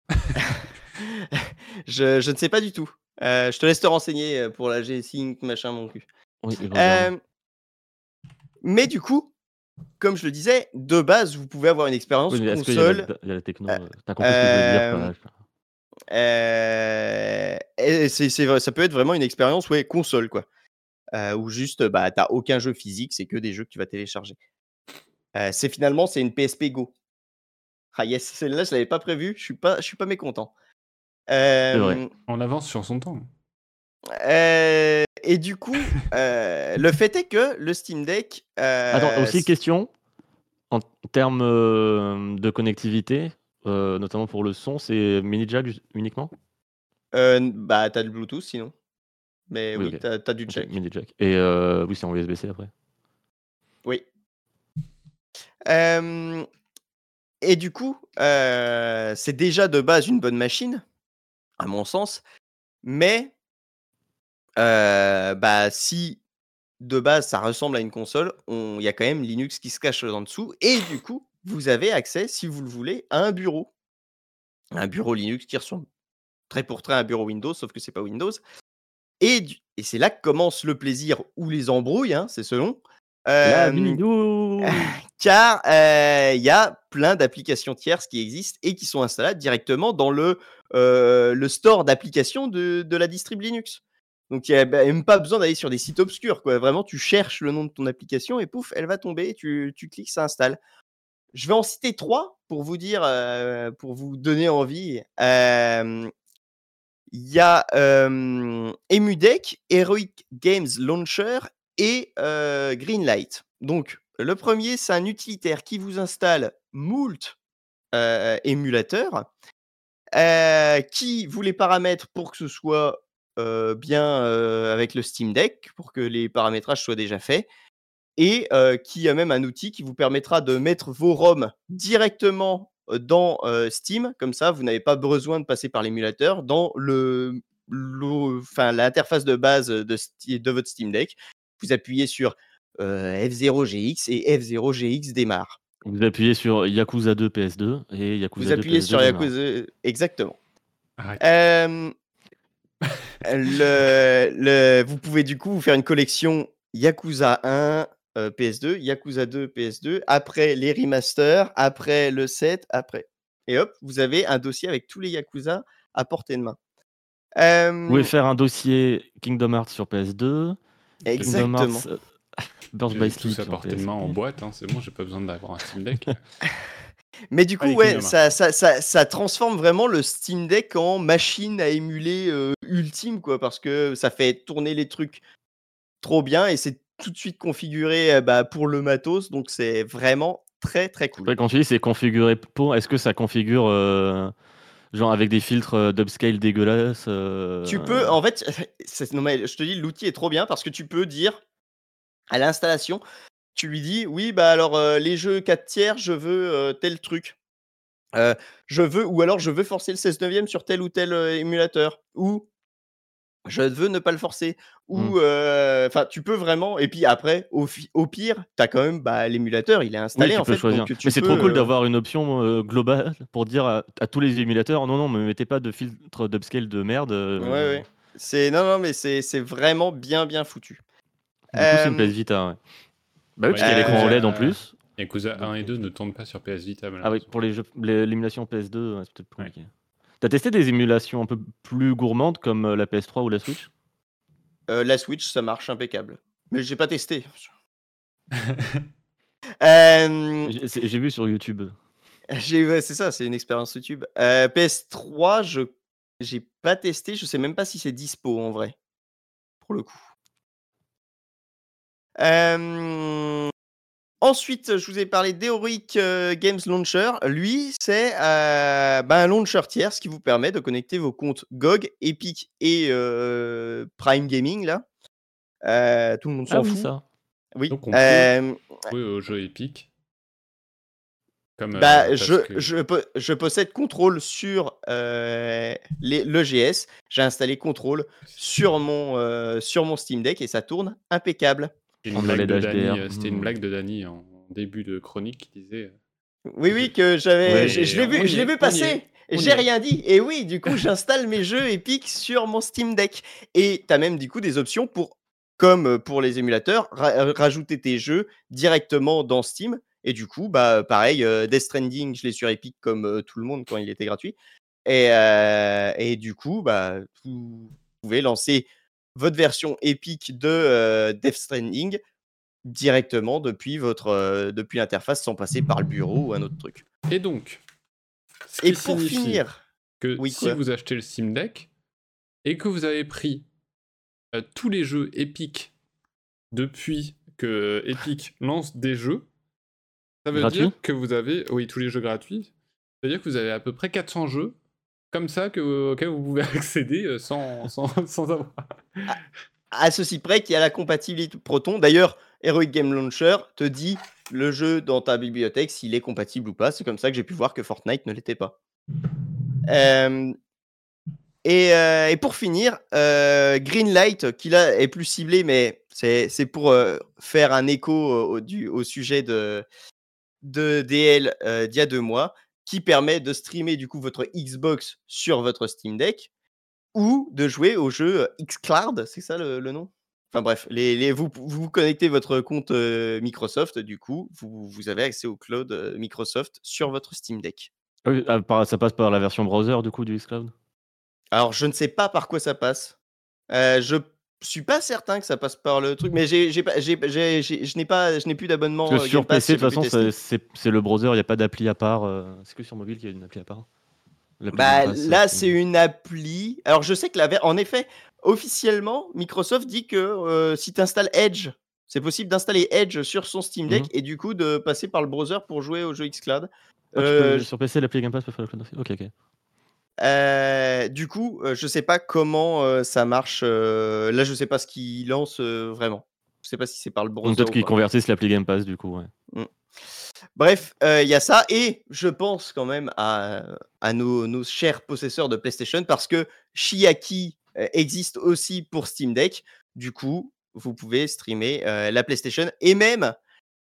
je, je ne sais pas du tout. Euh, je te laisse te renseigner euh, pour la G-Sync, machin, mon cul. Oui. Euh, mais du coup, comme je le disais, de base, vous pouvez avoir une expérience Oui, mais est-ce qu'il y, a la- console. il y a la techno euh, T'as compris ce que je veux dire euh, ça peut être vraiment une expérience ouais, console, quoi. Euh, où juste, bah, t'as aucun jeu physique, c'est que des jeux que tu vas télécharger. Euh, c'est finalement, c'est une PSP Go. Ah yes, celle-là, je l'avais pas prévu, je suis pas, je suis pas mécontent. vrai. Euh, En avance sur son temps. euh, et du coup, euh, le fait est que le Steam Deck. euh, Attends, aussi question en termes de connectivité, euh, notamment pour le son, c'est mini jack uniquement? Euh, bah, t'as du Bluetooth sinon. Mais Oui, t'as, t'as du jack. mini jack. Et euh, oui, c'est en USB-C après. Oui. Et du coup, c'est déjà de base une bonne machine, à mon sens. Mais bah, si de base ça ressemble à une console, on- il y a quand même Linux qui se cache en dessous. Et du coup, vous avez accès, si vous le voulez, à un bureau. Un bureau Linux qui ressemble très pour très à un bureau Windows, sauf que c'est pas Windows. Et, c'est là que commence le plaisir ou les embrouilles, hein, c'est selon. Euh, car euh, il y a plein d'applications tierces qui existent et qui sont installables directement dans le, le store d'applications de, de la distrib Linux. Donc il n'y a bah, même pas besoin d'aller sur des sites obscurs. Quoi. Vraiment, tu cherches le nom de ton application et pouf, elle va tomber, tu, tu cliques, ça installe. Je vais en citer trois pour vous dire, pour vous donner envie. Il y a EmuDeck, Heroic Games Launcher et Greenlight. Donc, le premier, c'est un utilitaire qui vous installe moult émulateurs, qui vous les paramètres pour que ce soit bien avec le Steam Deck, pour que les paramétrages soient déjà faits, et euh, qui a même un outil qui vous permettra de mettre vos ROM directement dans euh, Steam, comme ça vous n'avez pas besoin de passer par l'émulateur dans le, le- enfin, l'interface de base de, votre Steam Deck. Vous appuyez sur euh, F0GX et F0GX démarre. Vous appuyez sur Yakuza 2 PS2 et Yakuza Vous 2 appuyez PS2 sur démarre. Yakuza. Exactement. Euh, le, le- vous pouvez du coup vous faire une collection Yakuza 1 euh, PS2, Yakuza 2 PS2, après les remasters, après le 7, après. Et hop, vous avez un dossier avec tous les Yakuza à portée de main. Euh, Vous pouvez faire un dossier Kingdom Hearts sur PS2, Kingdom exactement. Hearts euh, Birth by J'ai Sleep tout à portée de main en boîte, hein, c'est bon, j'ai pas besoin d'avoir un Steam Deck. Mais du coup, Allez, ouais, Kingdom ça, ça, ça, ça transforme vraiment le Steam Deck en machine à émuler euh, ultime, quoi, parce que ça fait tourner les trucs trop bien et c'est tout de suite configuré euh, bah, pour le matos, donc c'est vraiment très très cool. Après, quand tu dis c'est configuré pour, est-ce que ça configure euh, genre avec des filtres euh, d'upscale dégueulasses euh, Tu peux, en fait, non, mais je te dis, l'outil est trop bien parce que tu peux dire à l'installation, tu lui dis, oui, bah alors euh, les jeux 4 tiers, je veux tel truc. Je veux, ou alors je veux forcer le 16 neuvième sur tel ou tel émulateur. Ou je veux ne pas le forcer. Mmh. Ou, euh, enfin, tu peux vraiment. Et puis après, au, pire, tu as quand même bah, l'émulateur, il est Oui, installé tu en peux fait. choisir. donc tu Mais c'est trop cool euh, d'avoir une option euh, globale pour dire à, à tous les émulateurs non, non, me mettez pas de filtre d'upscale de merde. euh, Ouais, ouais. C'est non, non, mais c'est c'est vraiment bien, bien foutu. Du coup, c'est une Euh, PS Vita. Ouais. Bah oui, parce qu'il y a euh, l'écran OLED en euh, plus. Yakuza 1 et 2 ne tournent pas sur PS Vita, Ah oui, pour les jeux, l'émulation PS2, ouais, c'est peut-être plus compliqué. T'as testé des émulations un peu plus gourmandes comme euh, la PS3 ou la Switch? Euh, la Switch, ça marche impeccable. Mais j'ai pas testé. Euh, J'ai vu sur YouTube. ouais, c'est ça, c'est une expérience YouTube. Euh, PS3, je j'ai pas testé. Je sais même pas si c'est dispo en vrai. Pour le coup. Euh, Ensuite, je vous ai parlé d'Heroic euh, Games Launcher. Lui, c'est euh, bah, un launcher tiers qui vous permet de connecter vos comptes GOG, Epic et euh, Prime Gaming. Là, Euh, tout le monde s'en Ah oui, fout. ça. Oui. Donc, on peut- Jouer aux jeux épiques. Comme, Bah, je, que- je, je possède Control sur euh, l'EGS. J'ai installé Control sur mon, euh, sur mon Steam Deck et ça tourne impeccable. C'était une, blague de euh, c'était une Hmm. blague de Dany en début de chronique qui disait euh, Oui, oui, que j'avais. Ouais, je l'ai on vu, je vu passer. J'ai rien dit. Et oui, du coup, j'installe mes jeux Epic sur mon Steam Deck. Et tu as même du coup des options pour, comme euh, pour les émulateurs, ra- rajouter tes jeux directement dans Steam. Et du coup, bah pareil, euh, Death Stranding, je l'ai sur Epic comme euh, tout le monde quand il était gratuit. Et, euh, et du coup, bah, vous pouvez lancer votre version Epic de euh, Death Stranding directement depuis votre euh, depuis l'interface sans passer par le bureau ou un autre truc. Et donc, ce Et qui pour finir, que Oui, si vous achetez le Steam Deck et que vous avez pris euh, tous les jeux Epic depuis que Epic lance des jeux, ça veut dire que vous avez, oui, tous les jeux gratuits, ça veut dire que vous avez à peu près 400 jeux comme ça que, auxquels vous pouvez accéder euh, sans, sans, sans avoir. à ceci près qu'il y a la compatibilité Proton. D'ailleurs, Heroic Game Launcher te dit le jeu dans ta bibliothèque s'il est compatible ou pas. C'est comme ça que j'ai pu voir que Fortnite ne l'était pas. Euh, et, euh, pour finir, euh, Greenlight, qui là est plus ciblé, mais c'est pour euh, faire un écho au, du- au sujet de, de DL euh, d'il y a deux mois, qui permet de streamer du coup votre Xbox sur votre Steam Deck ou de jouer au jeu euh, xCloud, c'est ça le, le nom? Enfin bref, les, les- vous, vous connectez votre compte euh, Microsoft, du coup, vous, vous avez accès au cloud euh, Microsoft sur votre Steam Deck. Ah oui, ah, ça passe par la version browser du coup du xCloud? Alors, je ne sais pas par quoi ça passe. Euh, je suis pas certain que ça passe par le truc, mais j'ai, j'ai j'ai- je n'ai pas, je n'ai plus d'abonnement. Parce que euh, sur PC, de toute façon, c'est- le browser, il n'y a pas d'appli à part. euh, C'est que sur mobile qu'il y a une appli à part? Bah, là, c'est- une appli. Alors, je sais que la en effet, officiellement, Microsoft dit que euh, si tu installes Edge, c'est possible d'installer Edge sur son Steam Deck Mhm. et du coup de passer par le browser pour jouer au jeu xCloud. Ah, Euh, peux- sur PC, l'appli Game Pass peut faire le cloud aussi. Ok, ok. Euh, du coup, euh, je sais pas comment euh, ça marche. euh, là, je sais pas ce qu'ils lancent euh, vraiment. Je sais pas si c'est par le browser. Peut-être qu'ils convertissent l'appli Game Pass du coup. Ouais. Bref, euh, il y a ça. Et je pense quand même à, à nos, nos chers possesseurs de PlayStation parce que Shiaki existe aussi pour Steam Deck. Du coup, vous pouvez streamer euh, la PlayStation et même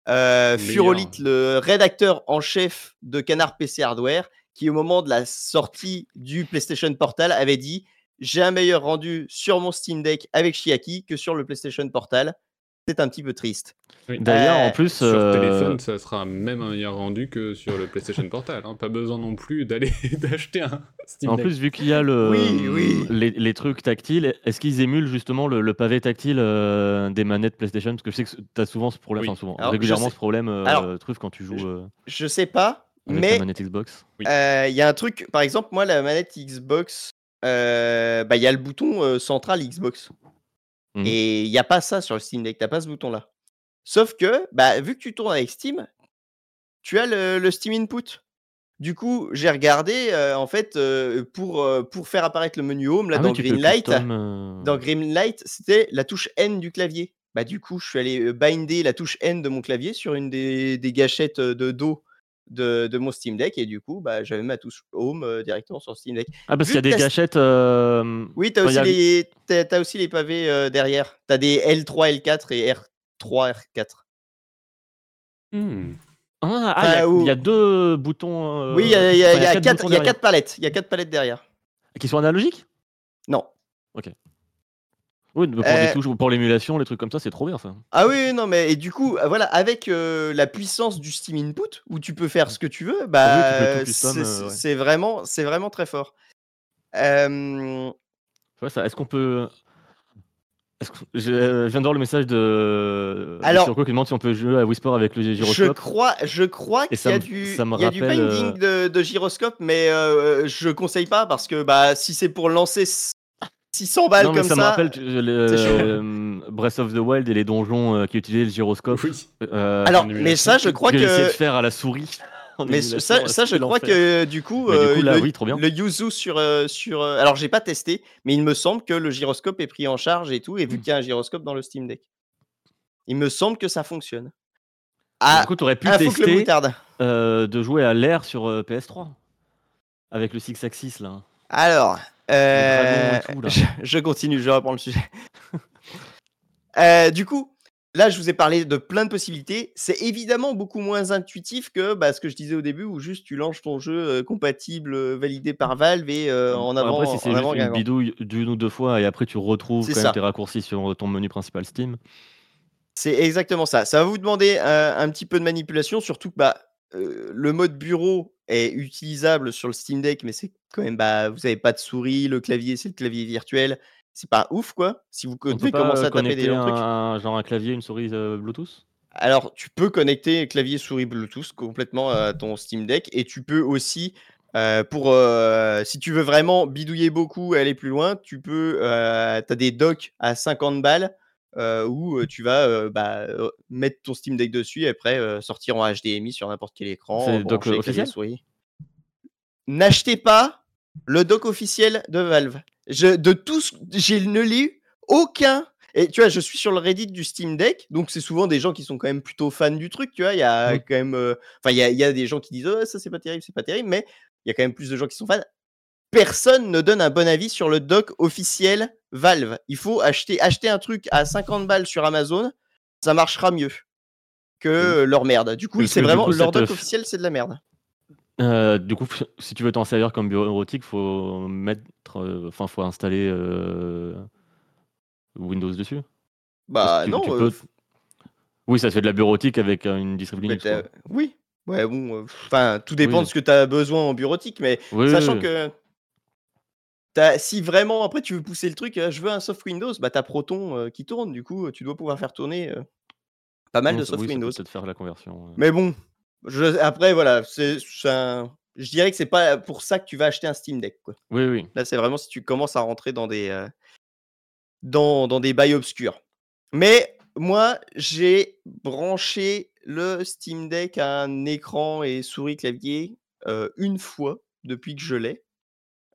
euh. Furolite, le rédacteur en chef de Canard PC Hardware, qui au moment de la sortie du PlayStation Portal avait dit j'ai un meilleur rendu sur mon Steam Deck avec Shiaki que sur le PlayStation Portal. C'est un petit peu triste. Oui. D'ailleurs, Euh, en plus, Sur euh, téléphone, ça sera même un meilleur rendu que sur le PlayStation Portal. hein. Pas besoin non plus d'aller d'acheter un Steam en Deck. plus, vu qu'il y a le, Oui, oui. Les, les trucs tactiles, est-ce qu'ils émulent justement le, le pavé tactile euh, des manettes PlayStation? Parce que je sais que tu as souvent ce problème, Oui. enfin souvent, Alors, régulièrement sais- ce problème, euh, Alors, truc quand tu joues je- euh, Je sais pas, avec mais la manette Xbox. Oui. Euh, Il y a un truc, par exemple, moi, la manette Xbox, euh, bah, il y a le bouton euh, central Xbox. Mhm. Et il n'y a pas ça sur le Steam Deck, t'as pas ce bouton-là. Sauf que, bah, vu que tu tournes avec Steam, tu as le, le Steam Input. Du coup, j'ai regardé, euh, en fait, euh, pour, euh, pour faire apparaître le menu Home, là, Ah oui, dans peux Greenlight, custom, euh, dans Greenlight, c'était la touche N du clavier. Bah, du coup, je suis allé binder la touche N de mon clavier sur une des, des gâchettes de dos de, de mon Steam Deck et du coup, bah, j'avais ma touche Home euh, directement sur Steam Deck. Ah, parce qu'il y a des gâchettes. euh, Oui, tu as, Enfin, aussi a- les, t'as- t'as aussi les pavés euh, derrière. Tu as des L3, L4 et R3, R4. Hmm. Ah, ah, il y a- Enfin, il y, a ou- deux boutons. euh, oui, il y a, y a- enfin, il y a quatre quatre, boutons il y a derrière. quatre palettes. Il y a quatre palettes derrière. Qui sont analogiques? Non. Oui, pour, Euh, touches, pour l'émulation, les trucs comme ça, c'est trop bien ça. Ah oui, non, mais et du coup, euh, voilà, avec euh, la puissance du Steam Input, où tu peux faire ce que tu veux, bah, tu c'est euh, ouais. c'est vraiment, c'est vraiment très fort. Ça, Est-ce qu'on peut. que- Je, je viens de voir le message de. Alors- Sirko qui demande si on peut jouer à Whisper avec le je gyroscope. crois, je crois qu'il y a du, ça me y a du rappelle, binding de, de gyroscope, mais je conseille pas parce que bah, si c'est pour lancer 600 balles non, mais comme ça, ça, me rappelle tu- le- euh, Breath of the Wild et les donjons euh, qui utilisaient le gyroscope. Oui. euh, Alors, mais ça, je crois que j'ai essayé de que. faire à la souris. Mais ça, ça, je crois que du coup, du coup, là, le, oui, trop bien. le yuzu sur, euh, sur. euh, alors, j'ai pas testé, mais il me semble que le gyroscope est pris en charge et tout, et vu qu'il y a un gyroscope dans le Steam Deck, il me semble que ça fonctionne. Du Ah, coup, tu aurais pu que tester euh, de jouer à l'air sur euh, PS3 avec le Six Axis là. Alors, euh, tout, je, je continue, je reprends le sujet. Euh, du coup, là, je vous ai parlé de plein de possibilités. C'est évidemment beaucoup moins intuitif que bah, ce que je disais au début, où juste tu lances ton jeu euh, compatible, validé par Valve et euh, en avant. Après, si c'est juste avant une bidouille d'une ou deux fois et après tu retrouves quand même tes raccourcis sur ton menu principal Steam. C'est exactement ça. Ça va vous demander un, un petit peu de manipulation, surtout que bah, euh, le mode bureau est utilisable sur le Steam Deck, mais c'est quand même, bah, vous n'avez pas de souris, le clavier, c'est le clavier virtuel. C'est pas ouf, quoi. Si vous devez commencer euh, à taper des trucs. genre un clavier, une souris euh, Bluetooth? Alors, tu peux connecter clavier souris Bluetooth complètement à ton Steam Deck et tu peux aussi, euh, pour si tu veux vraiment bidouiller beaucoup et aller plus loin, tu peux, tu as des docks à 50 balles où euh, tu vas bah, mettre ton Steam Deck dessus et après sortir en HDMI sur n'importe quel écran. C'est clavier officiel? N'achetez pas le dock officiel de Valve. Je, de tous, je ne eu aucun. Et tu vois, je suis sur le Reddit du Steam Deck, donc c'est souvent des gens qui sont quand même plutôt fans du truc, tu vois. Il y a Mm. quand même. euh, Enfin, il y, y a des gens qui disent oh, ça c'est pas terrible, c'est pas terrible, mais il y a quand même plus de gens qui sont fans. Personne ne donne un bon avis sur le dock officiel Valve. Il faut acheter, acheter un truc à 50 balles sur Amazon, ça marchera mieux que leur merde. Du coup, c'est vraiment coup, leur f- officiel, c'est de la merde. Euh, du coup, si tu veux t'en servir comme bureautique, faut mettre, euh, enfin, faut installer euh, Windows dessus. Bah tu- non. tu peux- Oui, ça fait de la bureautique avec une distribution Linux. oui. Ouais, bon. Enfin, tout dépend Oui. de ce que tu as besoin en bureautique, mais Oui, Sachant oui. que si vraiment après tu veux pousser le truc, je veux un soft Windows, bah t'as Proton euh, qui tourne, du coup tu dois pouvoir faire tourner euh, pas mal Non, de soft oui, peut Windows. peut-être faire la conversion. Mais bon, je- après voilà, c'est un- je dirais que c'est pas pour ça que tu vas acheter un Steam Deck. Quoi. Oui, oui. Là c'est vraiment si tu commences à rentrer dans des euh, dans, dans des bails obscurs. Mais moi j'ai branché le Steam Deck à un écran et souris clavier une fois depuis que je l'ai.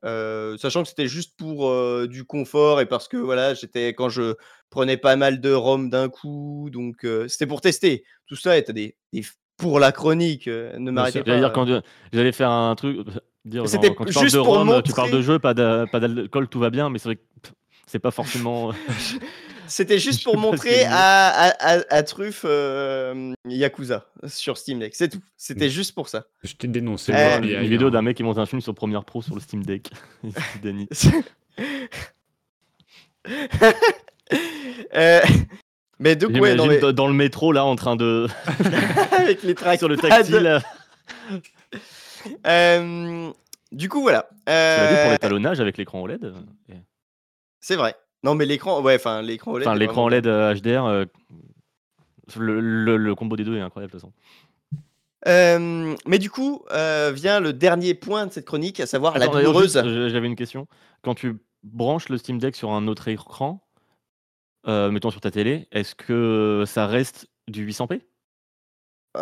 Sachant que c'était juste pour, du confort et parce que voilà, j'étais quand je prenais pas mal de ROM d'un coup, donc c'était pour tester. Tout ça et tu des des pour la chronique, ne m'arrêtez pas, dire quand euh, j'allais faire un truc, euh, dire C'était genre, quand tu parles juste de ROM, tu parles de jeu, pas d'a- pas d'alcool, tout va bien, mais c'est vrai que c'est pas forcément. euh, C'était juste Je pour montrer à à à à Truffe, hem, Yakuza sur Steam Deck, c'est tout. C'était juste pour ça. Je t'ai dénoncé. Euh, une, vidéo d'un mec qui monte un film sur Premiere Pro sur le Steam Deck. Danny. Heu, mais donc ouais, J'imagine mais dans- dans le métro là en train de avec les tracks sur le tactile. Hem, du coup voilà, Tu l'as vu pour heu, l'étalonnage avec l'écran OLED euh, c'est vrai. Non mais l'écran ouais, enfin l'écran OLED Enfin l'écran vraiment bien. OLED euh, HDR, euh, le, le- le combo des deux est incroyable de toute façon. Hem, mais du coup, vient le dernier point de cette chronique, à savoir la Attends, douloureuse. j'avais une question. Quand tu branches le Steam Deck sur un autre écran, euh, mettons sur ta télé, est-ce que ça reste du 800p Heu,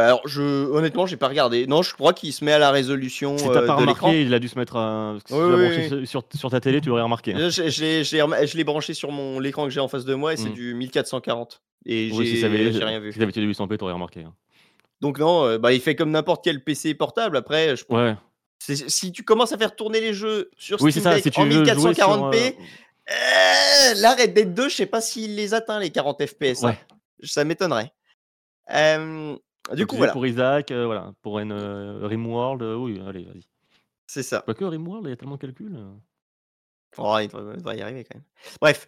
alors je honnêtement, j'ai pas regardé. Non, je crois qu'il se met à la résolution, Si t'as heu, pas l'écran. remarqué, il a dû se mettre à... si Oui, oui, oui. sur, sur ta télé, tu l'aurais remarqué. hein. Je je l'ai branché sur mon l'écran que j'ai en face de moi et c'est Mmh. du 1440 et si j'ai j'ai rien vu. si été du 800p, t'aurais remarqué. hein. Donc non, heu, bah, il fait comme n'importe quel PC portable. Après, je Ouais. si tu commences à faire tourner les jeux sur Steam ça. Deck Si tu en veux jouer sur, 1440p, euh, heu, là, Red Dead 2, je sais pas s'il les atteint les 40 FPS, hein. Ça m'étonnerait. Du coup, voilà, Pour Isaac, euh, voilà. Pour une euh, Rimworld, oui, allez, vas-y. c'est ça. Quoique Rimworld, il y a tellement de calculs. Oh, il devrait, il devrait y arriver quand même. Bref.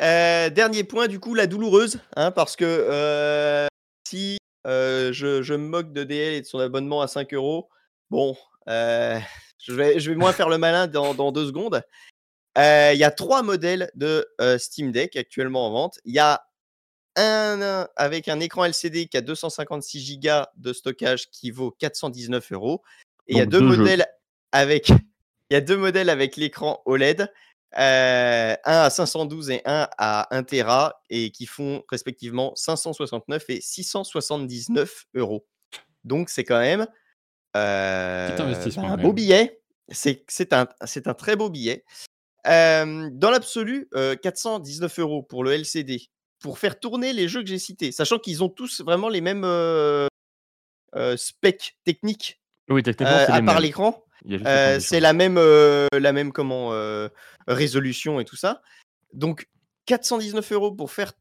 Dernier point, du coup, la douloureuse. Hein, parce que si je, je me moque de DL et de son abonnement à 5 euros, bon, je, vais, je vais moins faire le malin dans, dans deux secondes. Euh, Il y a trois modèles de euh, Steam Deck actuellement en vente. Il y a un, avec un écran LCD qui a 256 Go de stockage qui vaut 419 euros. Et il y a Donc, deux jeux. modèles avec il y a deux modèles avec l'écran OLED, euh, un à 512 et un à 1 Tera, et qui font respectivement 569 et 679 euros. Donc c'est quand même euh, investissement, bah, un beau billet. C'est c'est un, c'est un très beau billet. Euh, dans l'absolu, euh, 419 euros pour le LCD, pour faire tourner les jeux que j'ai cités, sachant qu'ils ont tous vraiment les mêmes euh, euh, specs techniques Oui, techniquement, euh, c'est à part l'écran. C'est la même, la même comment, résolution et tout ça. Donc 419 euros pour faire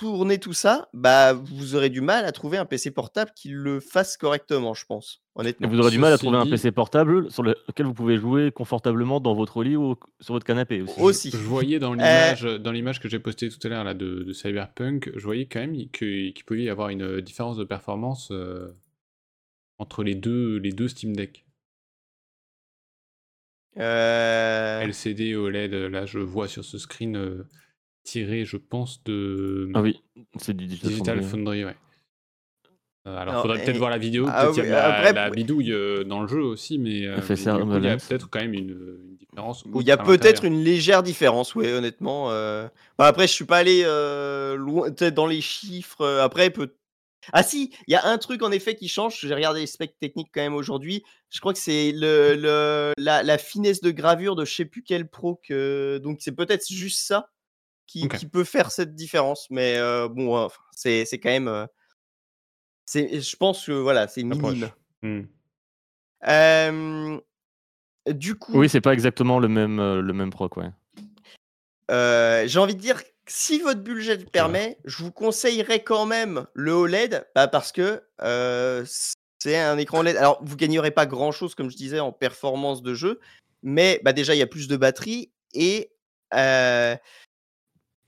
tourner tout ça, bah, vous aurez du mal à trouver un PC portable qui le fasse correctement, je pense, Et honnêtement. vous aurez du mal à trouver un PC portable sur lequel vous pouvez jouer confortablement dans votre lit ou sur votre canapé aussi. Aussi. Je voyais dans l'image, dans l'image que j'ai postée tout à l'heure là de, de Cyberpunk, je voyais quand même que- qu'il pouvait y avoir une différence de performance euh, entre les deux, les deux Steam Deck. Euh, LCD OLED, là je vois sur ce screen euh, tiré, je pense, de Ah oui, c'est du Digital, Digital Foundry. Foundry, ouais. Euh, alors, Non, faudrait peut-être et- voir la vidéo, Ah peut-être y a la, après, la bidouille euh, dans le jeu aussi, mais, euh, coup, il y a peut-être quand même une, une différence. Il y a peut-être une légère différence, oui, honnêtement. euh. Bah, après, je suis pas allé euh, loin, peut-être dans les chiffres. euh, Après, peut... Ah si, il y a un truc en effet qui change. J'ai regardé les specs techniques quand même aujourd'hui. Je crois que c'est le, le- la, la finesse de gravure de je sais plus quel pro que. Donc c'est peut-être juste ça qui, peut faire cette différence. Mais euh, bon, enfin, c'est c'est quand même. euh, c'est, je pense que voilà, c'est Approche. minime. Hmm. Euh, du coup, Oui, c'est pas exactement le même, le même proc, ouais. J'ai envie de dire, si votre budget le permet, je vous conseillerais quand même le OLED, bah, parce que c'est un écran OLED. Alors, vous gagnerez pas grand-chose, comme je disais, en performance de jeu, mais bah, déjà, il y a plus de batterie et euh,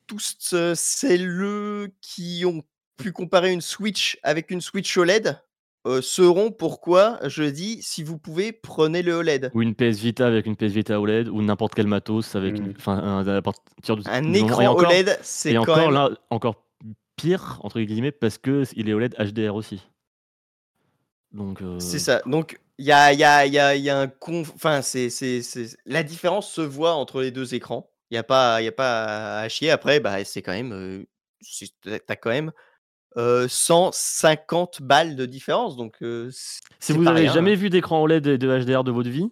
tous celles qui ont pu comparer une Switch avec une Switch OLED euh, sauront pourquoi je dis, si vous pouvez, prenez le OLED. Ou une PS Vita avec une PS Vita OLED, ou n'importe quel matos avec une. Mm. Enfin, un- Un moment- écran encore- OLED, c'est encore même... là, encore pire, entre guillemets, parce que il est OLED HDR aussi. Donc. euh, C'est ça. Donc, il y a, il y, a, il y, a, y a un conf... Enfin, c'est, c'est, c'est- la différence se voit entre les deux écrans. Il n'y a, pas- y a pas à chier. Après, bah, c'est quand même. c'est- T'as quand même euh, 150 balles de différence. Donc, euh, Si vous pas avez rien. jamais vu d'écran OLED et de HDR de votre vie,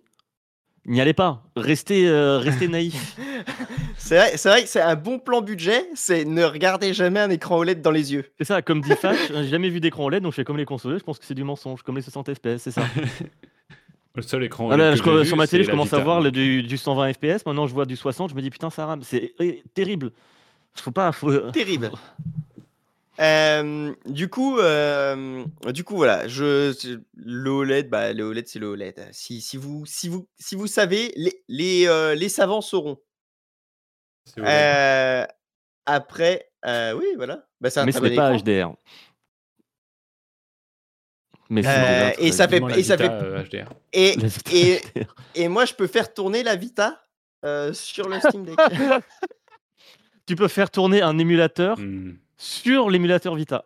n'y allez pas. Restez, euh, restez naïf. C'est vrai, c'est vrai que c'est un bon plan budget. C'est ne regardez jamais un écran OLED dans les yeux. C'est ça, comme dit Fash, j'ai jamais vu d'écran OLED, donc je fais comme les consoles, je pense que c'est du mensonge, comme les 60 FPS, c'est ça. Le seul écran Ah là, je- sur ma télé, je commence à voir le, du, du 120 FPS, maintenant je vois du 60, je me dis putain, ça rame, c'est terrible. Faut pas. Faut... Terrible. Euh, du coup, euh, du coup, voilà, je, je- le OLED, bah, le OLED, c'est le OLED. Si, si vous, si vous, si vous savez, les, les, euh, les savants sauront. Euh, après, euh, oui, voilà. Bah, un Mais ce n'est bon pas écran. HDR. Mais Euh, sinon, et ça fait- la et ça Vita, fait- euh, HDR. Et, et, et moi, je peux faire tourner la Vita euh, sur le Steam Deck. tu peux faire tourner un émulateur Hmm. sur l'émulateur Vita.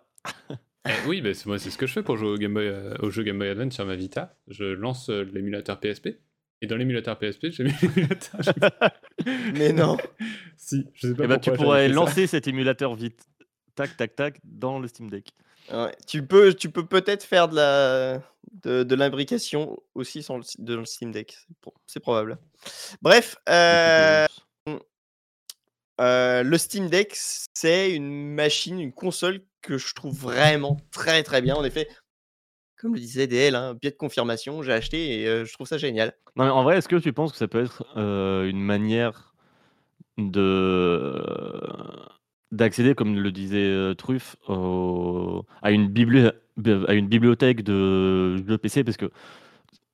Eh oui, bah, c'est moi, c'est ce que je fais pour jouer au, Game Boy, euh, au jeu Game Boy Advance sur ma Vita. Je lance euh, l'émulateur PSP. Et dans l'émulateur PSP, j'ai mis l'émulateur. Mais non. si, je sais pas Et bah, tu pourquoi pourrais lancer cet émulateur vite, tac, tac, tac, dans le Steam Deck. Ouais, tu peux, tu peux peut-être faire de la, de, de l'imbrication aussi sur le, dans le Steam Deck. C'est pro- C'est probable. Bref, euh, euh, le Steam Deck, c'est une machine, une console que je trouve vraiment très très bien. En effet, comme le disait DL, hein, biais de confirmation, j'ai acheté et euh, je trouve ça génial. Non, mais en vrai, est-ce que tu penses que ça peut être une manière de d'accéder, comme le disait euh, Truff, à, une à une bibliothèque de PC Parce que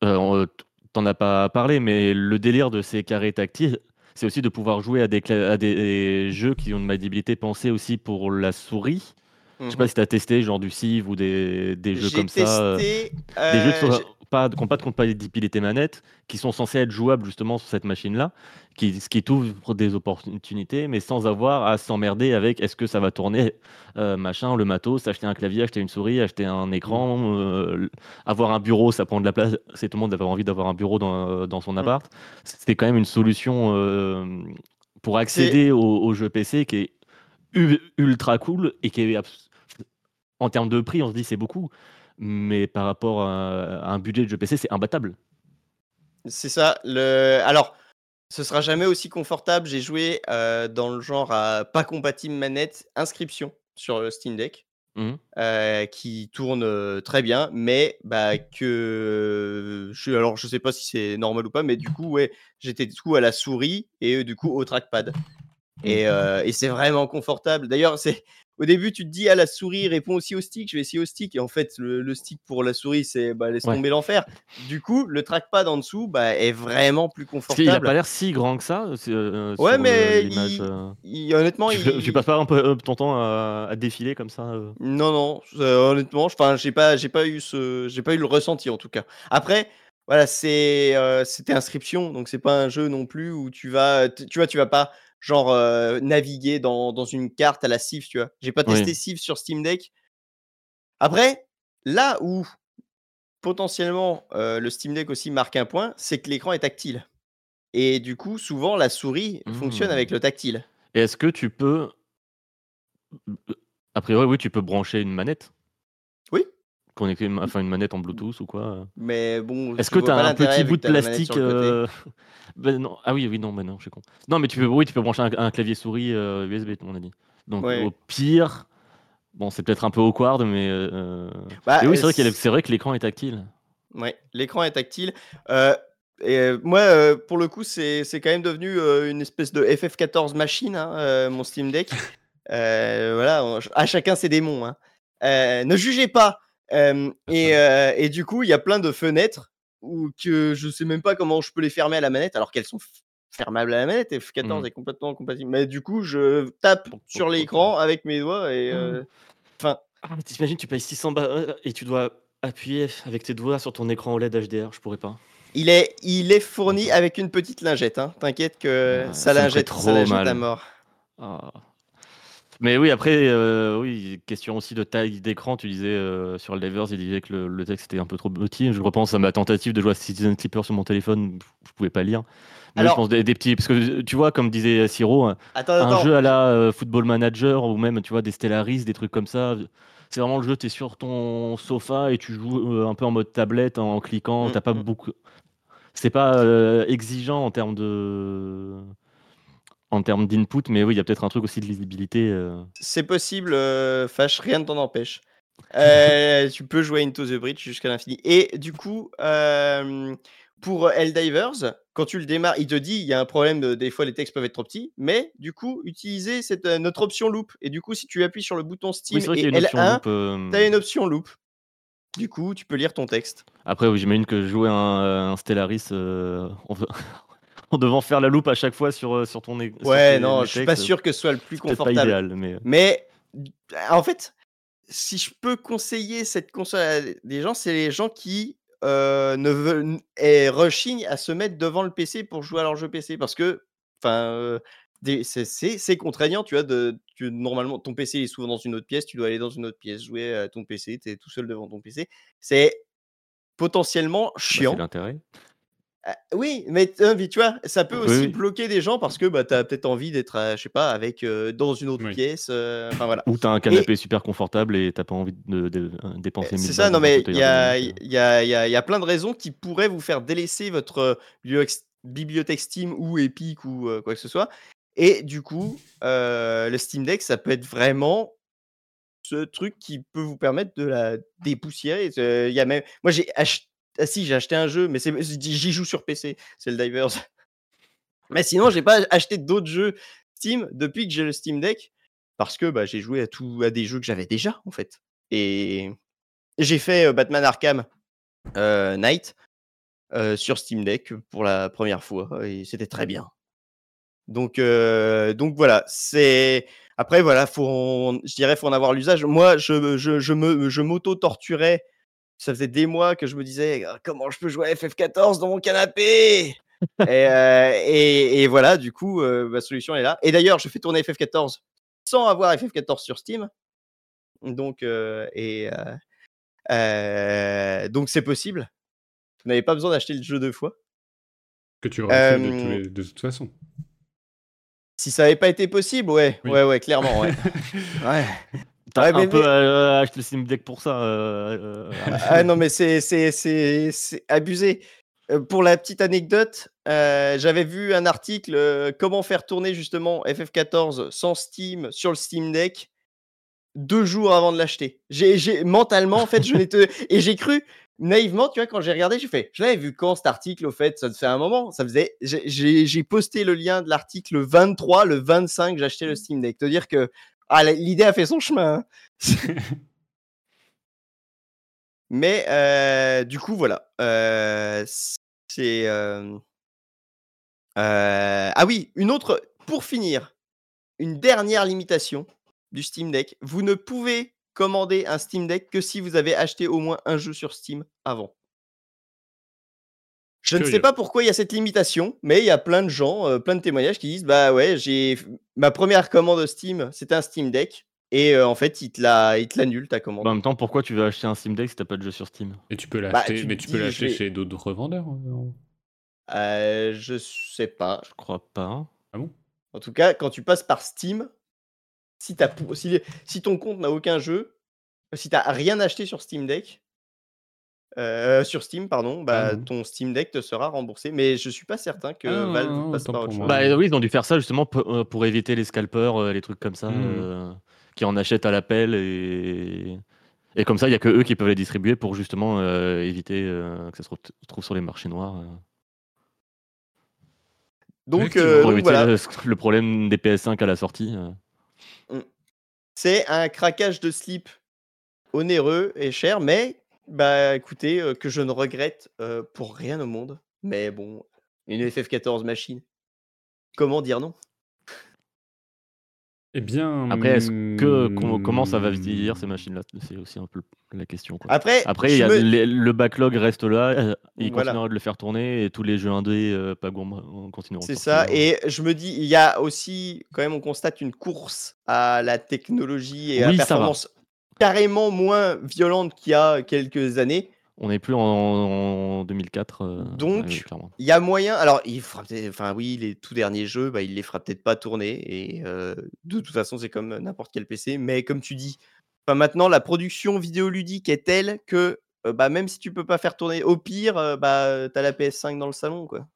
euh, t'en as pas parlé, mais le délire de ces carrés tactiles, c'est aussi de pouvoir jouer à des, à des jeux qui ont une maniabilité pensée aussi pour la souris. Je sais pas si tu as testé genre du Civ ou des, des jeux comme ça. euh, des jeux qui euh, sont j'ai- pas, n'ont de compatibilité manette, qui sont censés être jouables justement sur cette machine-là, qui, ce qui t'ouvre des opportunités, mais sans avoir à s'emmerder avec est-ce que ça va tourner, euh, machin, le matos, acheter un clavier, acheter une souris, acheter un écran, euh, avoir un bureau, ça prend de la place. C'est tout le monde d'avoir envie d'avoir un bureau dans, dans son appart. C'est quand même une solution euh, pour accéder au, au jeu PC qui est ultra cool et qui est en termes de prix, on se dit c'est beaucoup, mais par rapport à, à un budget de jeu PC, c'est imbattable. C'est ça. Le... Alors, ce sera jamais aussi confortable. J'ai joué euh, dans le genre à pas compatible manette, inscription sur le Steam Deck, Mhm. euh, qui tourne euh, très bien, mais bah, que je, alors je sais pas si c'est normal ou pas, mais du coup ouais, j'étais du coup à la souris et euh, du coup au trackpad. Et, euh, et c'est vraiment confortable. D'ailleurs, c'est au début, tu te dis, ah, la souris répond aussi au stick, je vais essayer au stick. Et en fait, le, le stick pour la souris, c'est bah, laisse Ouais. tomber l'enfer. Du coup, le trackpad en dessous bah, est vraiment plus Parce qu'il a confortable. pas l'air si grand que ça. euh, Ouais, sur le- mais il- euh. Il- honnêtement, Tu, il... tu passes pas un peu euh, ton temps à, à défiler comme ça euh Non, non, euh, honnêtement, enfin, j'ai pas, j'ai pas eu ce, j'ai pas eu le ressenti en tout cas. Après, voilà, c'est, euh, c'était inscription, donc c'est pas un jeu non plus où tu vas, tu vois, tu vas pas genre euh, naviguer dans, dans une carte à la Civ, tu vois? J'ai pas Oui. testé Civ sur Steam Deck. Après, là où potentiellement euh, le Steam Deck aussi marque un point, c'est que l'écran est tactile. Et du coup, souvent la souris fonctionne Mmh. avec le tactile. Et est-ce que tu peux. A priori, oui, tu peux brancher une manette? Oui. Connecter une, enfin, une manette en Bluetooth ou quoi euh. Mais bon, Est-ce que tu as un petit bout de plastique euh, ben non. Ah oui, oui, non, ben non, je suis con. Non, mais tu peux, oui, tu peux brancher un, un clavier souris euh, USB, on a dit. Donc Ouais. au pire, bon, c'est peut-être un peu awkward, mais. euh, Bah, mais oui, c'est vrai, c'est vrai que l'écran est tactile. Ouais, l'écran est tactile. Et moi, euh, pour le coup, c'est c'est quand même devenu euh, une espèce de FF14 machine, hein, euh, mon Steam Deck. Voilà, on- à chacun ses démons. hein. Ne jugez pas. Euh, et, euh, et du coup, il y a plein de fenêtres où que je sais même pas comment je peux les fermer à la manette, alors qu'elles sont fermables à la manette. F14 Mhm. est complètement compatible. Mais du coup, je tape sur l'écran avec mes doigts et. euh, Enfin, Ah, mais t'imagines, tu payes 600 balles et tu dois appuyer avec tes doigts sur ton écran OLED HDR, je pourrais pas. Il est, il est fourni avec une petite lingette. Hein. T'inquiète que Ah, ça ça lingette, trop ça lingette mal. à mort. Ah. Mais oui, après, euh, oui, question aussi de taille d'écran. Tu disais euh, sur le Divers, il disait que le, le texte était un peu trop petit. Je repense à ma tentative de jouer à Citizen Clipper sur mon téléphone, je pouvais pas lire. Mais Alors- je pense des, des petits, parce que tu vois, comme disait Siro, un Attends, attends. jeu à la euh, Football Manager ou même, tu vois, des Stellaris, des trucs comme ça. C'est vraiment le jeu, tu es sur ton sofa et tu joues euh, un peu en mode tablette en cliquant. Mm, T'as pas mm. beaucoup. C'est pas exigeant en termes de. En termes d'input, mais oui, il y a peut-être un truc aussi de lisibilité. euh. C'est possible, euh, Fash, rien ne t'en empêche. Euh, tu peux jouer Into the Bridge jusqu'à l'infini. Et du coup, pour Helldivers, quand tu le démarres, il te dit il y a un problème, de, des fois les textes peuvent être trop petits, mais du coup, utilisez cette, notre option loop. Et du coup, si tu appuies sur le bouton Steam Oui, et qu'il y a une option L1, loop. euh, tu as une option loop. Du coup, tu peux lire ton texte. Après, oui, j'imagine que jouer un, un Stellaris euh, en devant faire la loupe à chaque fois sur, euh, sur ton é- sur Ouais, tes- non, je suis pas sûr que ce soit le plus c'est peut-être pas confortable. idéal, mais Mais en fait, si je peux conseiller cette console à des gens, c'est les gens qui euh, ne veulent et rechignent à se mettre devant le PC pour jouer à leur jeu PC parce que, enfin, euh, c'est- contraignant, tu vois. De, tu- normalement, ton PC est souvent dans une autre pièce, tu dois aller dans une autre pièce jouer à ton PC, tu es tout seul devant ton PC. C'est potentiellement bah, chiant. l'intérêt. Ah, oui, mais, euh, mais tu vois, ça peut aussi oui. bloquer des gens parce que bah, tu as peut-être envie d'être, euh, je sais pas, avec euh, dans une autre Oui. pièce. euh, Enfin voilà. Ou t'as un canapé super confortable et t'as pas envie de, de- de- euh, dépenser Euh, 1000 C'est ça, non mais il y a, y, a, il y a- y a plein de raisons qui pourraient vous faire délaisser votre bibliothèque- bibliothèque Steam ou Epic ou euh, quoi que ce soit. Et du coup, euh, le Steam Deck, ça peut être vraiment ce truc qui peut vous permettre de la dépoussiérer. Euh, Il y a même... Moi, j'ai acheté... Ah si, j'ai acheté un jeu, mais c'est- j'y joue sur PC, c'est le Divers. Mais sinon, j'ai pas acheté d'autres jeux Steam depuis que j'ai le Steam Deck parce que bah, j'ai joué à, tout, à des jeux que j'avais déjà en fait. Et j'ai fait euh, Batman Arkham euh, Knight euh, sur Steam Deck pour la première fois et c'était très bien. Donc, donc voilà, c'est après voilà, faut en- je dirais faut en avoir l'usage. Moi, je, je, je me je m'auto-torturais. Ça faisait des mois que je me disais Ah, comment je peux jouer à FF14 dans mon canapé? et, euh, et, et voilà, du coup, euh, ma solution est là. Et d'ailleurs, je fais tourner FF14 sans avoir FF14 sur Steam. Donc, euh, et donc c'est possible. Vous n'avez pas besoin d'acheter le jeu deux fois. Que tu aurais fait de, toute façon. Si ça n'avait pas été possible, ouais, Oui. ouais, ouais, clairement, ouais. ouais. T'as Ouais, un mais- peu mais- euh, acheté le Steam Deck pour ça. euh, euh, Ah non, mais c'est abusé. Euh, Pour la petite anecdote, euh, j'avais vu un article euh, comment faire tourner justement FF14 sans Steam sur le Steam Deck deux jours avant de l'acheter. J'ai j'ai- mentalement en fait, je l'étais et j'ai cru naïvement, tu vois, quand j'ai regardé, j'ai fait, je l'avais vu quand cet article au fait, ça fait un moment, ça faisait, j'ai- j'ai j'ai posté le lien de l'article le 23, le 25, j'achetais le Steam Deck. Te dire que Ah, l'idée a fait son chemin. hein. Mais euh, du coup, voilà. euh, c'est. euh, Ah oui, une autre. Pour finir, une dernière limitation du Steam Deck. Vous ne pouvez commander un Steam Deck que si vous avez acheté au moins un jeu sur Steam avant. Je ne sais pas pourquoi il y a cette limitation, mais il y a plein de gens, euh, plein de témoignages qui disent bah ouais, j'ai ma première commande Steam, c'était un Steam Deck et euh, en fait, il te l'annule ta commande. Bah, en même temps, pourquoi tu veux acheter un Steam Deck si t'as pas de jeu sur Steam? Et tu peux Bah, l'acheter, mais tu peux l'acheter vais- chez d'autres revendeurs. euh, Euh, je sais pas. Je crois pas. Ah bon? En tout cas, quand tu passes par Steam, si, si ton compte n'a aucun jeu, si t'as rien acheté sur Steam Deck, euh, sur Steam, pardon, bah, non. ton Steam Deck te sera remboursé. Mais je suis pas certain que Ah, Valve non, passe par autre chose. Bah oui, ils ont dû faire ça justement pour, euh, pour éviter les scalpers, euh, les trucs comme ça, euh, qui en achètent à l'appel et... et comme ça, il y a que eux qui peuvent les distribuer pour justement euh, éviter euh, que ça se re- trouve sur les marchés noirs. euh, donc, euh, pour donc éviter voilà, le, le problème des PS5 à la sortie. euh. c'est un craquage de slip onéreux et cher, mais bah écoutez, euh, que je ne regrette euh, pour rien au monde. Mais bon, une FF14 machine, comment dire non? Eh bien. Après, est-ce que com- comment ça va vieillir ces machines-là? C'est aussi un peu la question. Quoi. Après, Après, il y je a me- les- le backlog reste là, euh, il Voilà. continuera de le faire tourner et tous les jeux indés euh, pas gourmands continueront. de C'est ça, sortir. et je me dis, il y a aussi, quand même, on constate une course à la technologie et à Oui, la ça va. performance carrément moins violente qu'il y a quelques années. On n'est plus en, en 2004. euh, Donc, ouais. Il y a moyen, alors il fera enfin oui, les tout derniers jeux, bah, il les fera peut-être pas tourner, et euh, de toute façon, c'est comme n'importe quel PC, mais comme tu dis, maintenant, la production vidéoludique est telle que, euh, bah, même si tu peux pas faire tourner, au pire, bah, t'as la PS5 dans le salon, quoi.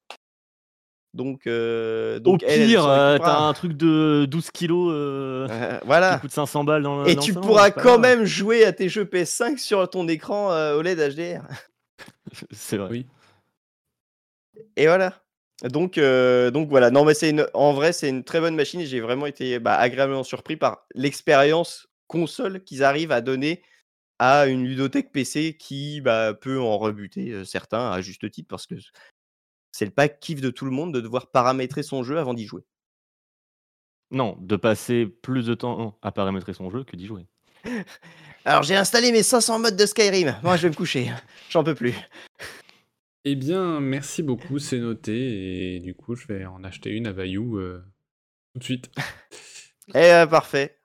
Donc, euh, Au donc elle, elle pire, s'en euh, t'as un truc de 12 kilos euh, Euh, qui voilà. coûte 500 balles dans le Et dans tu salon, pourras quand grave. même jouer à tes jeux PS5 sur ton écran euh, OLED HDR. C'est vrai. Oui. Et voilà. Donc, euh, donc voilà. Non, mais c'est une, en vrai, c'est une très bonne machine et j'ai vraiment été bah, agréablement surpris par l'expérience console qu'ils arrivent à donner à une ludothèque PC qui bah, peut en rebuter certains à juste titre parce que c'est le pack kiff de tout le monde de devoir paramétrer son jeu avant d'y jouer. Non, de passer plus de temps à paramétrer son jeu que d'y jouer. Alors j'ai installé mes 500 modes de Skyrim. Moi, je vais me coucher. J'en peux plus. Eh bien, merci beaucoup, c'est noté. Et du coup, je vais en acheter une à Bayou euh, tout de suite. Eh euh, parfait.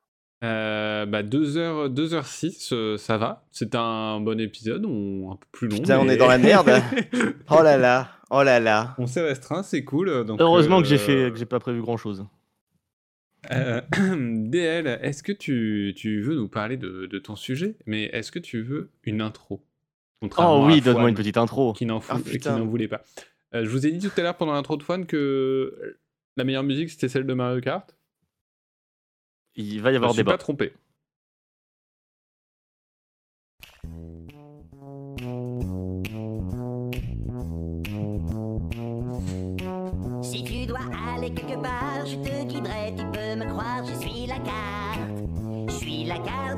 Euh, bah 2h, 2h06, euh, ça va. C'est un bon épisode, on, un peu plus long. Putain, on est dans la merde. Oh là là. Oh là là. on s'est restreint, c'est cool. Donc, Heureusement que j'ai euh, fait, que j'ai pas prévu grand chose. Euh, DL, est-ce que tu, tu veux nous parler de, de ton sujet? Mais est-ce que tu veux une intro? Oh oui, donne-moi une petite intro. Qui n'en, Ah, qui putain. n'en voulait pas. Euh, je vous ai dit tout à l'heure pendant l'intro de Fouane que la meilleure musique c'était celle de Mario Kart. Il va y Je avoir me suis débat. pas trompé.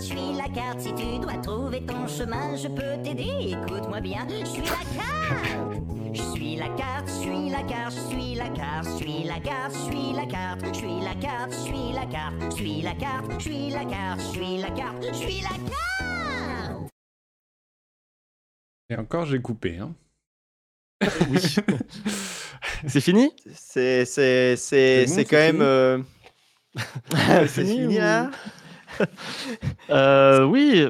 Je suis la carte, si tu dois trouver ton chemin, je peux t'aider, écoute-moi bien, je suis la carte. Je suis la carte, je suis la carte, je suis la carte, je suis la carte, je suis la carte, je suis la carte, je suis la carte, je suis la carte, je suis la carte, je suis la carte, je suis la carte. Et encore, j'ai coupé. Hein. Oui. C'est fini C'est c'est c'est quand même euh, c'est fini fini ou- là. Euh, Oui,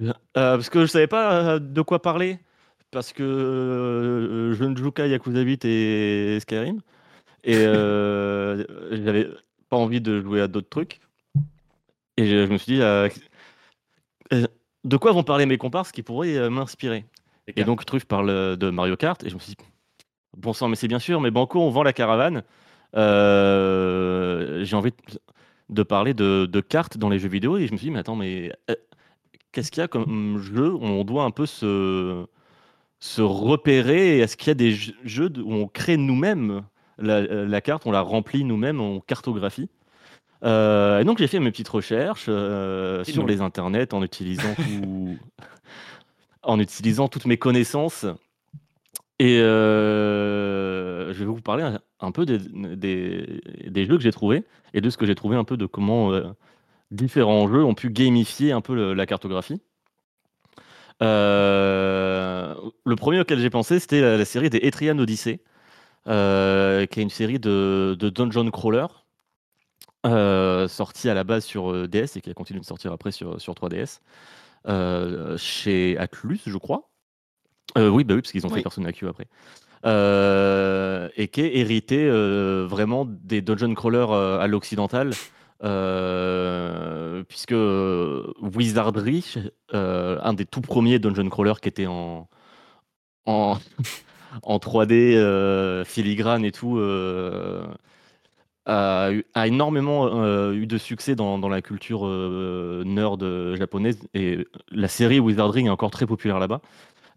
euh, parce que je savais pas euh, de quoi parler. Parce que euh, je ne joue qu'à Yakuza 8 et Skyrim. Et j'avais pas envie de jouer à d'autres trucs. Et je, je me suis dit, de quoi vont parler mes comparses qui pourraient m'inspirer? Et donc Truff parle de Mario Kart. Et je me suis dit, bon sang, mais c'est bien sûr, mais Banco, on vend la caravane. J'ai envie de, de parler de, de cartes dans les jeux vidéo. Et je me suis dit, mais attends, mais euh, qu'est-ce qu'il y a comme jeu où on doit un peu se, se repérer Est-ce qu'il y a des jeux- où on crée nous-mêmes la, la carte, on la remplit nous-mêmes, on cartographie Euh, et donc j'ai fait mes petites recherches euh, sur non. les internets en utilisant tout- en utilisant toutes mes connaissances. Et euh, je vais vous parler un, peu des, des- des jeux que j'ai trouvés et de ce que j'ai trouvé un peu de comment euh, différents jeux ont pu gamifier un peu le- la cartographie. Euh, le premier auquel j'ai pensé, c'était la, la série des Etrian Odyssey, euh, qui est une série de, de dungeon crawler sortie à la base sur DS et qui a continué de sortir après sur, sur 3DS, euh, chez Atlus, je crois. Oui, bah oui, parce qu'ils ont fait. Persona Q après. Euh, et qui est hérité euh, vraiment des dungeon crawlers euh, à l'occidental, puisque Wizardry, un des tout premiers dungeon crawlers qui était en, en, en 3D euh, filigrane et tout, a, énormément eu de succès dans, dans la culture nerd japonaise. Et la série Wizardry est encore très populaire là-bas.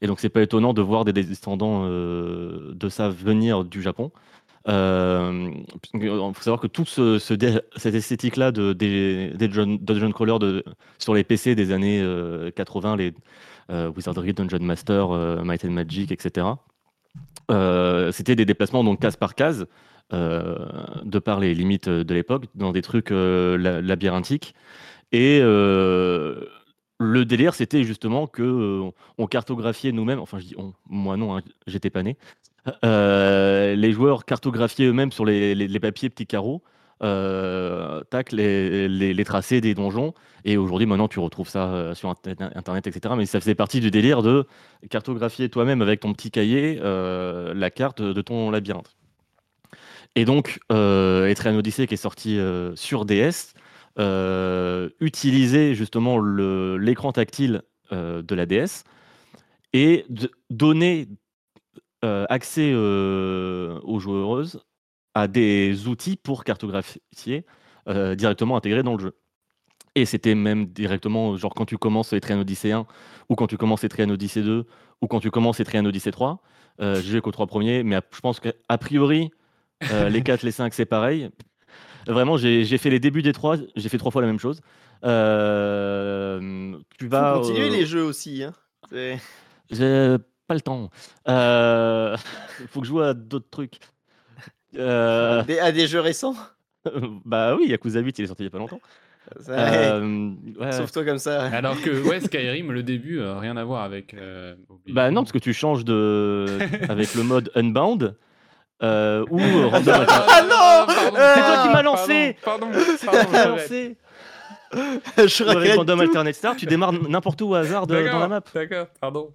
Et donc, c'est pas étonnant de voir des descendants euh, de ça venir du Japon. Il faut savoir que tout ce, cette esthétique-là de, des, des dungeon, crawlers de, sur les PC des années euh, 80, les euh, Wizardry, Dungeon Master, euh, Might and Magic, etc. euh, C'était des déplacements donc case par case, euh, de par les limites de l'époque, dans des trucs euh, la- labyrinthiques. Et euh, le délire, c'était justement que euh, on cartographiait nous-mêmes. Enfin, je dis on, moi non, hein, j'étais pas né. Euh, les joueurs cartographiaient eux-mêmes sur les, papiers petits carreaux, euh, tac, les, tracés des donjons. Et aujourd'hui, maintenant, tu retrouves ça sur Internet, etc. Mais ça faisait partie du délire de cartographier toi-même avec ton petit cahier la carte de ton labyrinthe. Et donc, Etrian Odyssey, qui est sorti sur DS, euh, utilisait justement l'écran tactile euh, de la DS et donnait euh, accès aux joueuses à des outils pour cartographier directement intégrés dans le jeu. Et c'était même directement, genre quand tu commences Etrian Odyssey 1, ou quand tu commences Etrian Odyssey 2, ou quand tu commences Etrian Odyssey 3. Euh, J'ai qu'aux trois premiers, mais je pense qu'a priori, les 4, les 5, c'est pareil. Vraiment, j'ai j'ai fait les débuts des trois, j'ai fait trois fois la même chose. Euh, tu Faut vas. continuer euh, les jeux aussi. Hein. J'ai pas le temps. Euh, faut que je joue à d'autres trucs. Euh, Des- à des jeux récents? Bah oui, Yakuza 8, il est sorti il y a pas longtemps. Ouais. Euh, ouais. Sauve-toi comme ça. Alors que ouais, Skyrim, le début, euh, rien à voir avec. euh. Bah non, parce que tu changes de avec le mode Unbound euh, ou euh, Random Ah non pardon, C'est toi qui m'as pardon, lancé Pardon, pardon, regrette. lancé. Je avec Random tout. Alternate Star, tu démarres n'importe où au hasard de- dans la map, D'accord, pardon.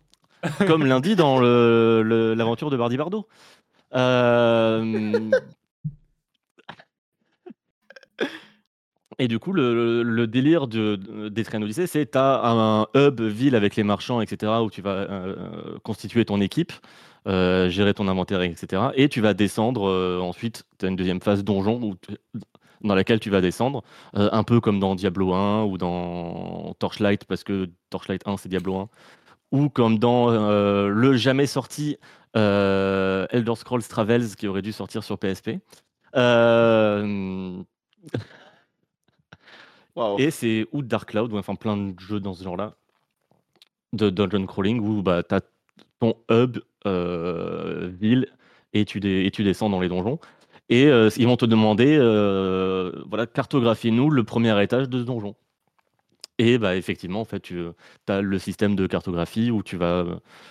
comme lundi dans le- le- l'aventure de Bardi Bardo. Euh, Et du coup, le, le- le délire de, de- des Train Odyssey, c'est tu as un hub ville avec les marchands, etc., où tu vas euh, constituer ton équipe, euh, gérer ton inventaire, etc. Et tu vas descendre euh, ensuite, tu as une deuxième phase donjon où dans laquelle tu vas descendre, euh, un peu comme dans Diablo 1 ou dans Torchlight, parce que Torchlight 1, c'est Diablo 1, ou comme dans le jamais sorti Elder Scrolls Travels, qui aurait dû sortir sur PSP. Et c'est ou Dark Cloud, ou enfin plein de jeux dans ce genre-là, de dungeon crawling, où bah, tu as ton hub, ville, et tu, dé- et tu descends dans les donjons. Et euh, ils vont te demander, euh, voilà, cartographie-nous le premier étage de ce donjon. Et bah, effectivement, en fait, tu as le système de cartographie où tu vas.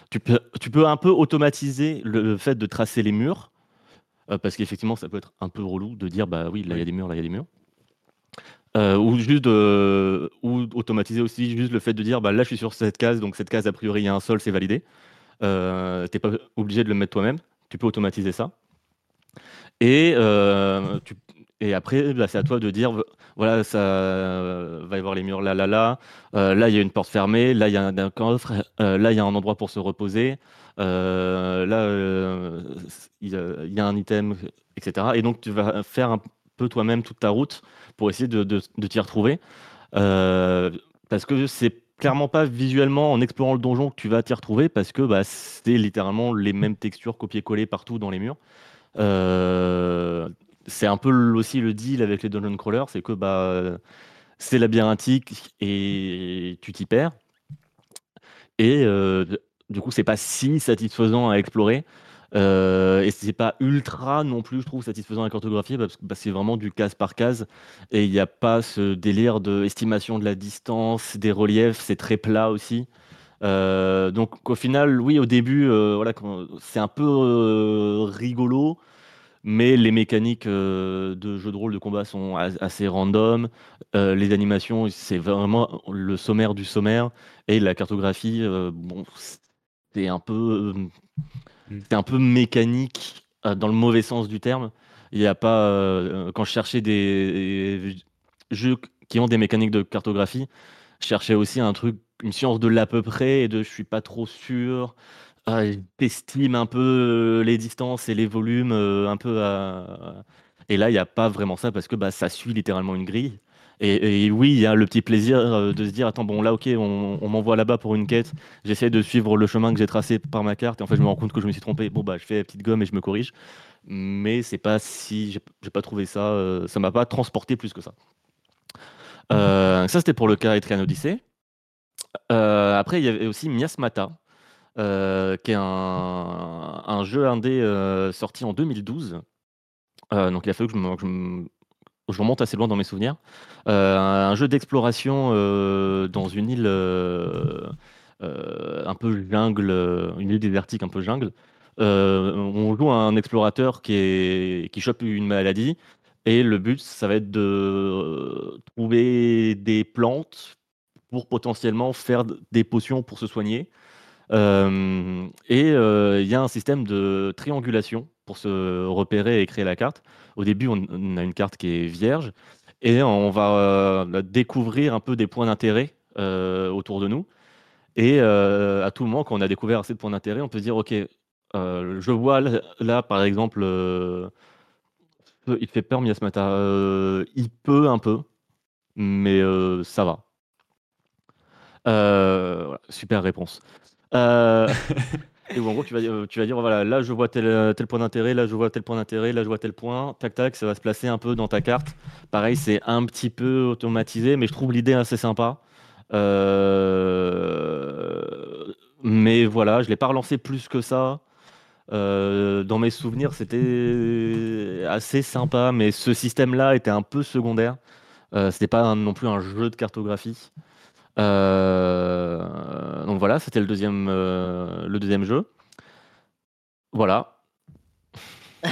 Tu peux, tu peux un peu automatiser le fait de tracer les murs. euh, parce qu'effectivement, ça peut être un peu relou de dire, bah oui, là, il y a des murs, là, il y a des murs. Euh, ou juste de- ou automatiser aussi juste le fait de dire bah là je suis sur cette case donc cette case a priori il y a un sol c'est validé euh, t'es pas obligé de le mettre toi-même. Tu peux automatiser ça. Et euh, tu- après bah, c'est à toi de dire voilà ça va y avoir les murs là là là. Euh, là il y a une porte fermée. Là il y a un, coffre. Euh, là il y a un endroit pour se reposer. Là il y, a- un item etc et donc tu vas faire un peu toi-même toute ta route pour essayer de, de, t'y retrouver. Parce que c'est clairement pas visuellement en explorant le donjon que tu vas t'y retrouver, parce que bah, c'est littéralement les mêmes textures copier-coller partout dans les murs. Euh, c'est un peu aussi le deal avec les dungeon crawlers, c'est que bah, c'est labyrinthique et tu t'y perds. Et euh, du coup, c'est pas si satisfaisant à explorer. Euh, et c'est pas ultra non plus, je trouve, satisfaisant à cartographier parce que bah, c'est vraiment du case par case et il n'y a pas ce délire de estimation de la distance, des reliefs, c'est très plat aussi. Euh, donc au final, oui, au début, euh, voilà, c'est un peu euh, rigolo, mais les mécaniques de jeu de rôle de combat sont as- assez random. Les animations, c'est vraiment le sommaire du sommaire. Et la cartographie, bon, c'est un peu, Mm. c'est un peu mécanique euh, dans le mauvais sens du terme. Il y a pas, euh, quand je cherchais des jeux qui ont des mécaniques de cartographie, je cherchais aussi un truc, une science de l'à peu près et de je suis pas trop sûr. Euh, T'estimes un peu euh, les distances et les volumes un peu à... Et là, il n'y a pas vraiment ça parce que bah, ça suit littéralement une grille. Et, et oui, il y a le petit plaisir euh, de se dire attends, bon, là, ok, on, on m'envoie là-bas pour une quête. J'essaie de suivre le chemin que j'ai tracé par ma carte. Et en fait, je me rends compte que je me suis trompé. Bon, bah, je fais la petite gomme et je me corrige. Mais c'est pas si. J'ai pas trouvé ça. euh, ça m'a pas transporté plus que ça. Euh, ça, c'était pour le cas Etrian Odyssey. Euh, après, il y avait aussi Miasmata, euh, qui est un, un jeu indé sorti en 2012. Euh, donc il a fallu que je, me- que je me- je remonte assez loin dans mes souvenirs. Euh, un jeu d'exploration euh, dans une île euh, un peu jungle, une île désertique un peu jungle. On joue un explorateur qui, est, qui chope une maladie et le but, ça va être de trouver des plantes pour potentiellement faire des potions pour se soigner. Et il y a un système de triangulation pour se repérer et créer la carte. Au début, on, a une carte qui est vierge et on va euh, découvrir un peu des points d'intérêt euh, autour de nous. Et euh, à tout moment, quand on a découvert assez de points d'intérêt, on peut se dire, OK, je vois là, par exemple, il fait peur Miasmata. Euh, il peut un peu, mais ça va. Super réponse. Euh, et où en gros, tu vas, dire- tu vas dire, voilà, là je vois tel, tel point d'intérêt, là je vois tel point d'intérêt, là je vois tel point, tac tac, ça va se placer un peu dans ta carte. Pareil, c'est un petit peu automatisé, mais je trouve l'idée assez sympa. Euh, mais voilà, je l'ai pas relancé plus que ça. Euh, dans mes souvenirs, c'était assez sympa, mais ce système-là était un peu secondaire. Euh, c'était pas non plus un jeu de cartographie. Euh, donc voilà, c'était le deuxième, euh, le deuxième jeu. Voilà.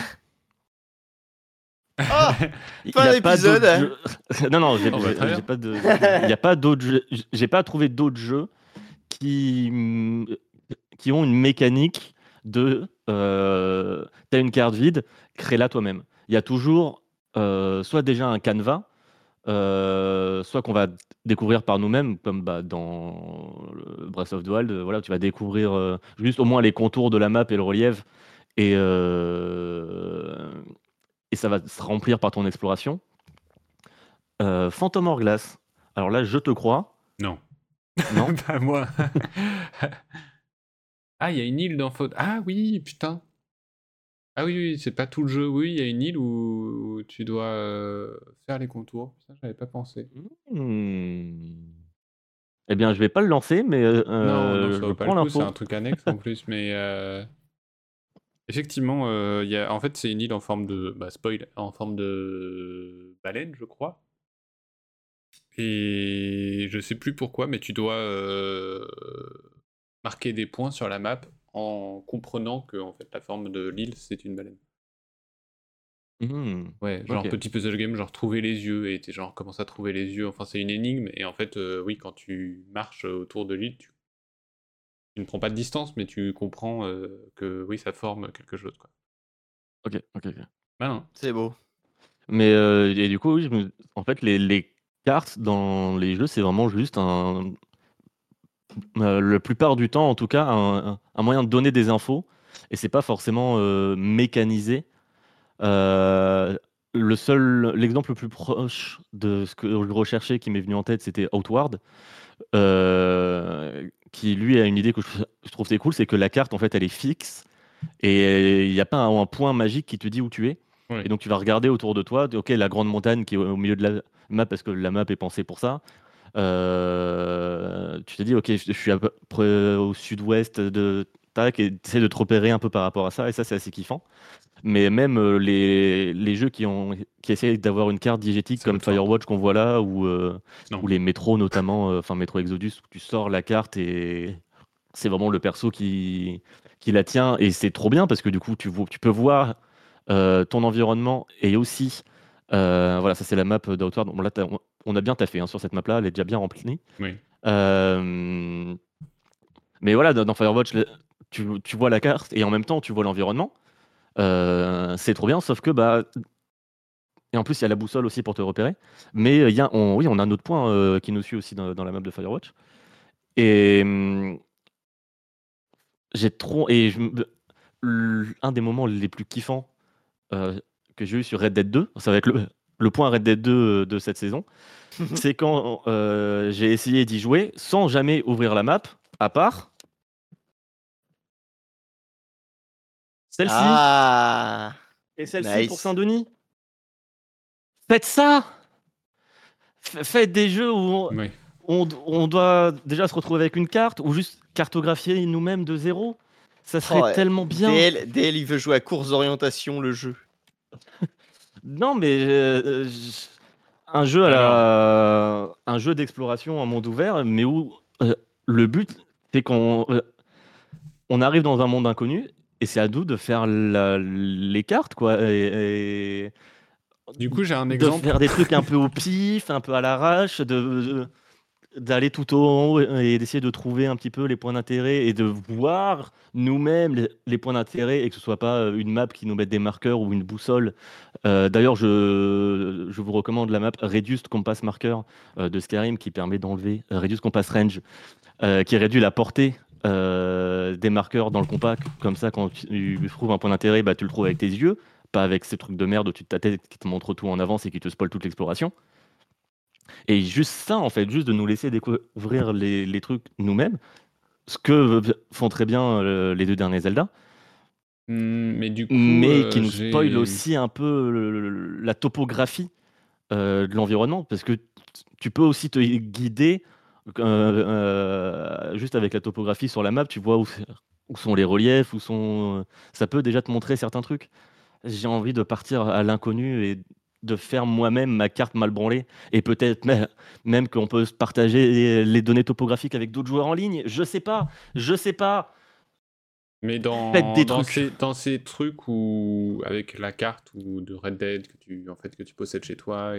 Il Fin y a pas d'épisode. d'autres jeux- non, non, j'ai Oh, bah, j'ai- très bien. j'ai pas de. Il n'y a pas d'autres jeux. J'ai pas trouvé d'autres jeux qui, qui ont une mécanique de. Euh, T'as une carte vide, crée-la toi-même. Il y a toujours euh, soit déjà un canevas, euh, soit qu'on va découvrir par nous-mêmes, comme bah, dans le Breath of the Wild. euh, Voilà, tu vas découvrir euh, juste au moins les contours de la map et le relief. Et, euh, et ça va se remplir par ton exploration. Phantom Hourglass. Alors là, je te crois. Non. Non Pas moi. ah, il y a une île dans Faute. Ah oui, putain. Ah oui, oui, c'est pas tout le jeu. Oui, il y a une île où, où tu dois euh, faire les contours. Ça, j'avais pas pensé. Hmm. Eh bien, je vais pas le lancer, mais euh, non, non, je ça vaut pas prends le coup, c'est un truc annexe en plus, mais euh, effectivement, euh, il y a... en fait, c'est une île en forme de, bah, spoil, en forme de baleine, je crois. Et je sais plus pourquoi, mais tu dois euh, marquer des points sur la map en comprenant que en fait, la forme de l'île, c'est une baleine. Hmm. Ouais, genre Ok. petit puzzle game, genre trouver les yeux, et t'es genre commence à trouver les yeux, enfin c'est une énigme, et en fait, euh, oui, quand tu marches autour de l'île, tu... tu ne prends pas de distance, mais tu comprends euh, que oui, ça forme quelque chose, quoi. Ok, ok, ok. Malin. C'est beau. Mais euh, et du coup, oui, je me- en fait, les, les cartes dans les jeux, c'est vraiment juste un. Euh, la plupart du temps, en tout cas, un, moyen de donner des infos. Et c'est pas forcément euh, mécanisé. Euh, le seul, l'exemple le plus proche de ce que je recherchais qui m'est venu en tête, c'était Outward, euh, qui lui a une idée que je, je trouve c'est cool, c'est que la carte en fait elle est fixe et il n'y a pas un, un point magique qui te dit où tu es. Oui. Et donc tu vas regarder autour de toi, ok, la grande montagne qui est au milieu de la map, parce que la map est pensée pour ça. Euh, tu te dis, ok, je je suis à peu près au sud-ouest de tac, et tu essaies de te repérer un peu par rapport à ça, et ça, c'est assez kiffant. Mais même euh, les, les jeux qui, ont, qui essayent d'avoir une carte diégétique comme Firewatch qu'on voit là, ou, euh, ou les métros notamment, enfin Metro Exodus, où tu sors la carte et c'est vraiment le perso qui, qui la tient, et c'est trop bien parce que du coup, tu, vois, tu peux voir euh, ton environnement et aussi, euh, voilà, ça c'est la map d'Outward. Bon, là, on- on a bien taffé hein, sur cette map-là, elle est déjà bien remplie. Oui. Euh, mais voilà, dans, Firewatch, tu, tu vois la carte et en même temps tu vois l'environnement. Euh, c'est trop bien, sauf que bah. Et en plus, il y a la boussole aussi pour te repérer. Mais y a, on, oui, on a un autre point qui nous suit aussi dans, dans la map de Firewatch. Et hum, j'ai trop. Et je un des moments les plus kiffants que j'ai eu sur Red Dead 2, ça va être le, le point Red Dead 2 de cette saison, c'est quand euh, j'ai essayé d'y jouer sans jamais ouvrir la map, à part celle-ci Ah et celle-ci nice. pour Saint-Denis. Faites ça Faites des jeux où on, Oui. on, on doit déjà se retrouver avec une carte ou juste cartographier nous-mêmes de zéro. Ça serait Oh, tellement bien. DL, DL, il veut jouer à course d'orientation, le jeu. Non, mais euh, un jeu à la, un jeu d'exploration en monde ouvert, mais où euh, le but c'est qu'on euh, on arrive dans un monde inconnu et c'est à nous de faire la- les cartes quoi et, Du coup, j'ai un de exemple. faire des trucs un peu au pif, un peu à l'arrache, de de- d'aller tout au haut et d'essayer de trouver un petit peu les points d'intérêt et de voir nous-mêmes les, points d'intérêt et que ce soit pas euh, une map qui nous mette des marqueurs ou une boussole. Euh, D'ailleurs, je, je vous recommande la map Reduced Compass Marker euh, de Skyrim qui permet d'enlever Reduced Compass Range, qui réduit la portée des marqueurs dans le compas. Comme ça, quand tu trouves un point d'intérêt, bah, tu le trouves avec tes yeux, pas avec ces trucs de merde au-dessus de ta tête qui te montrent tout en avance et qui te spoilent toute l'exploration. Et juste ça, en fait, juste de nous laisser découvrir les, les trucs nous-mêmes, ce que font très bien euh, les deux derniers Zelda, Hmm, mais du coup, mais euh, qui nous spoil aussi un peu le- le- la topographie euh, de l'environnement, parce que tu peux aussi te guider euh, juste avec la topographie sur la map, tu vois où, où sont les reliefs, où sont... ça peut déjà te montrer certains trucs. J'ai envie de partir à l'inconnu et de faire moi-même ma carte mal branlée, et peut-être même, même qu'on peut partager les- les données topographiques avec d'autres joueurs en ligne. Je sais pas, je sais pas. Mais dans, des dans. Ces, dans ces trucs où, avec la carte ou de Red Dead que tu, en fait, que tu possèdes chez toi,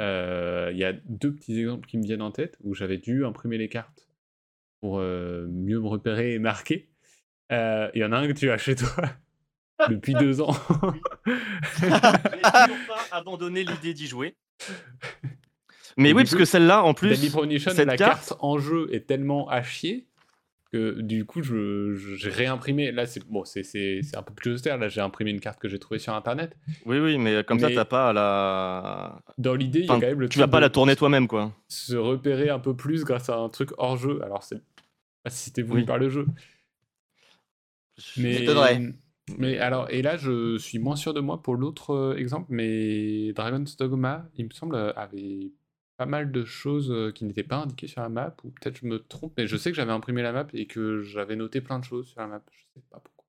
euh, il y a deux petits exemples qui me viennent en tête où j'avais dû imprimer les cartes pour euh, mieux me repérer et marquer. Euh, Il y en a un que tu as chez toi depuis deux ans. Je n'ai toujours pas abandonné l'idée d'y jouer. Mais Et oui, parce coup, que celle-là, en plus, cette la carte- carte... en jeu est tellement à chier que du coup, je- je- j'ai réimprimé. Là, c'est bon, c'est- c'est c'est un peu plus austère. Là, j'ai imprimé une carte que j'ai trouvée sur internet. oui, oui, mais comme ça, Mais- t'as pas à la. Dans l'idée, il y a quand même le tu vas pas de la tourner toi-même, quoi. Se repérer un peu plus grâce à un truc hors jeu. Alors, c'est pas si c'était voulu Oui. par le jeu. Mais, m'étonnerais. Mais alors, et là, je suis moins sûr de moi pour l'autre euh, exemple, mais Dragon's Dogma, il me semble, euh, avait pas mal de choses euh, qui n'étaient pas indiquées sur la map, ou peut-être je me trompe, mais je sais que j'avais imprimé la map et que j'avais noté plein de choses sur la map. Je sais pas pourquoi.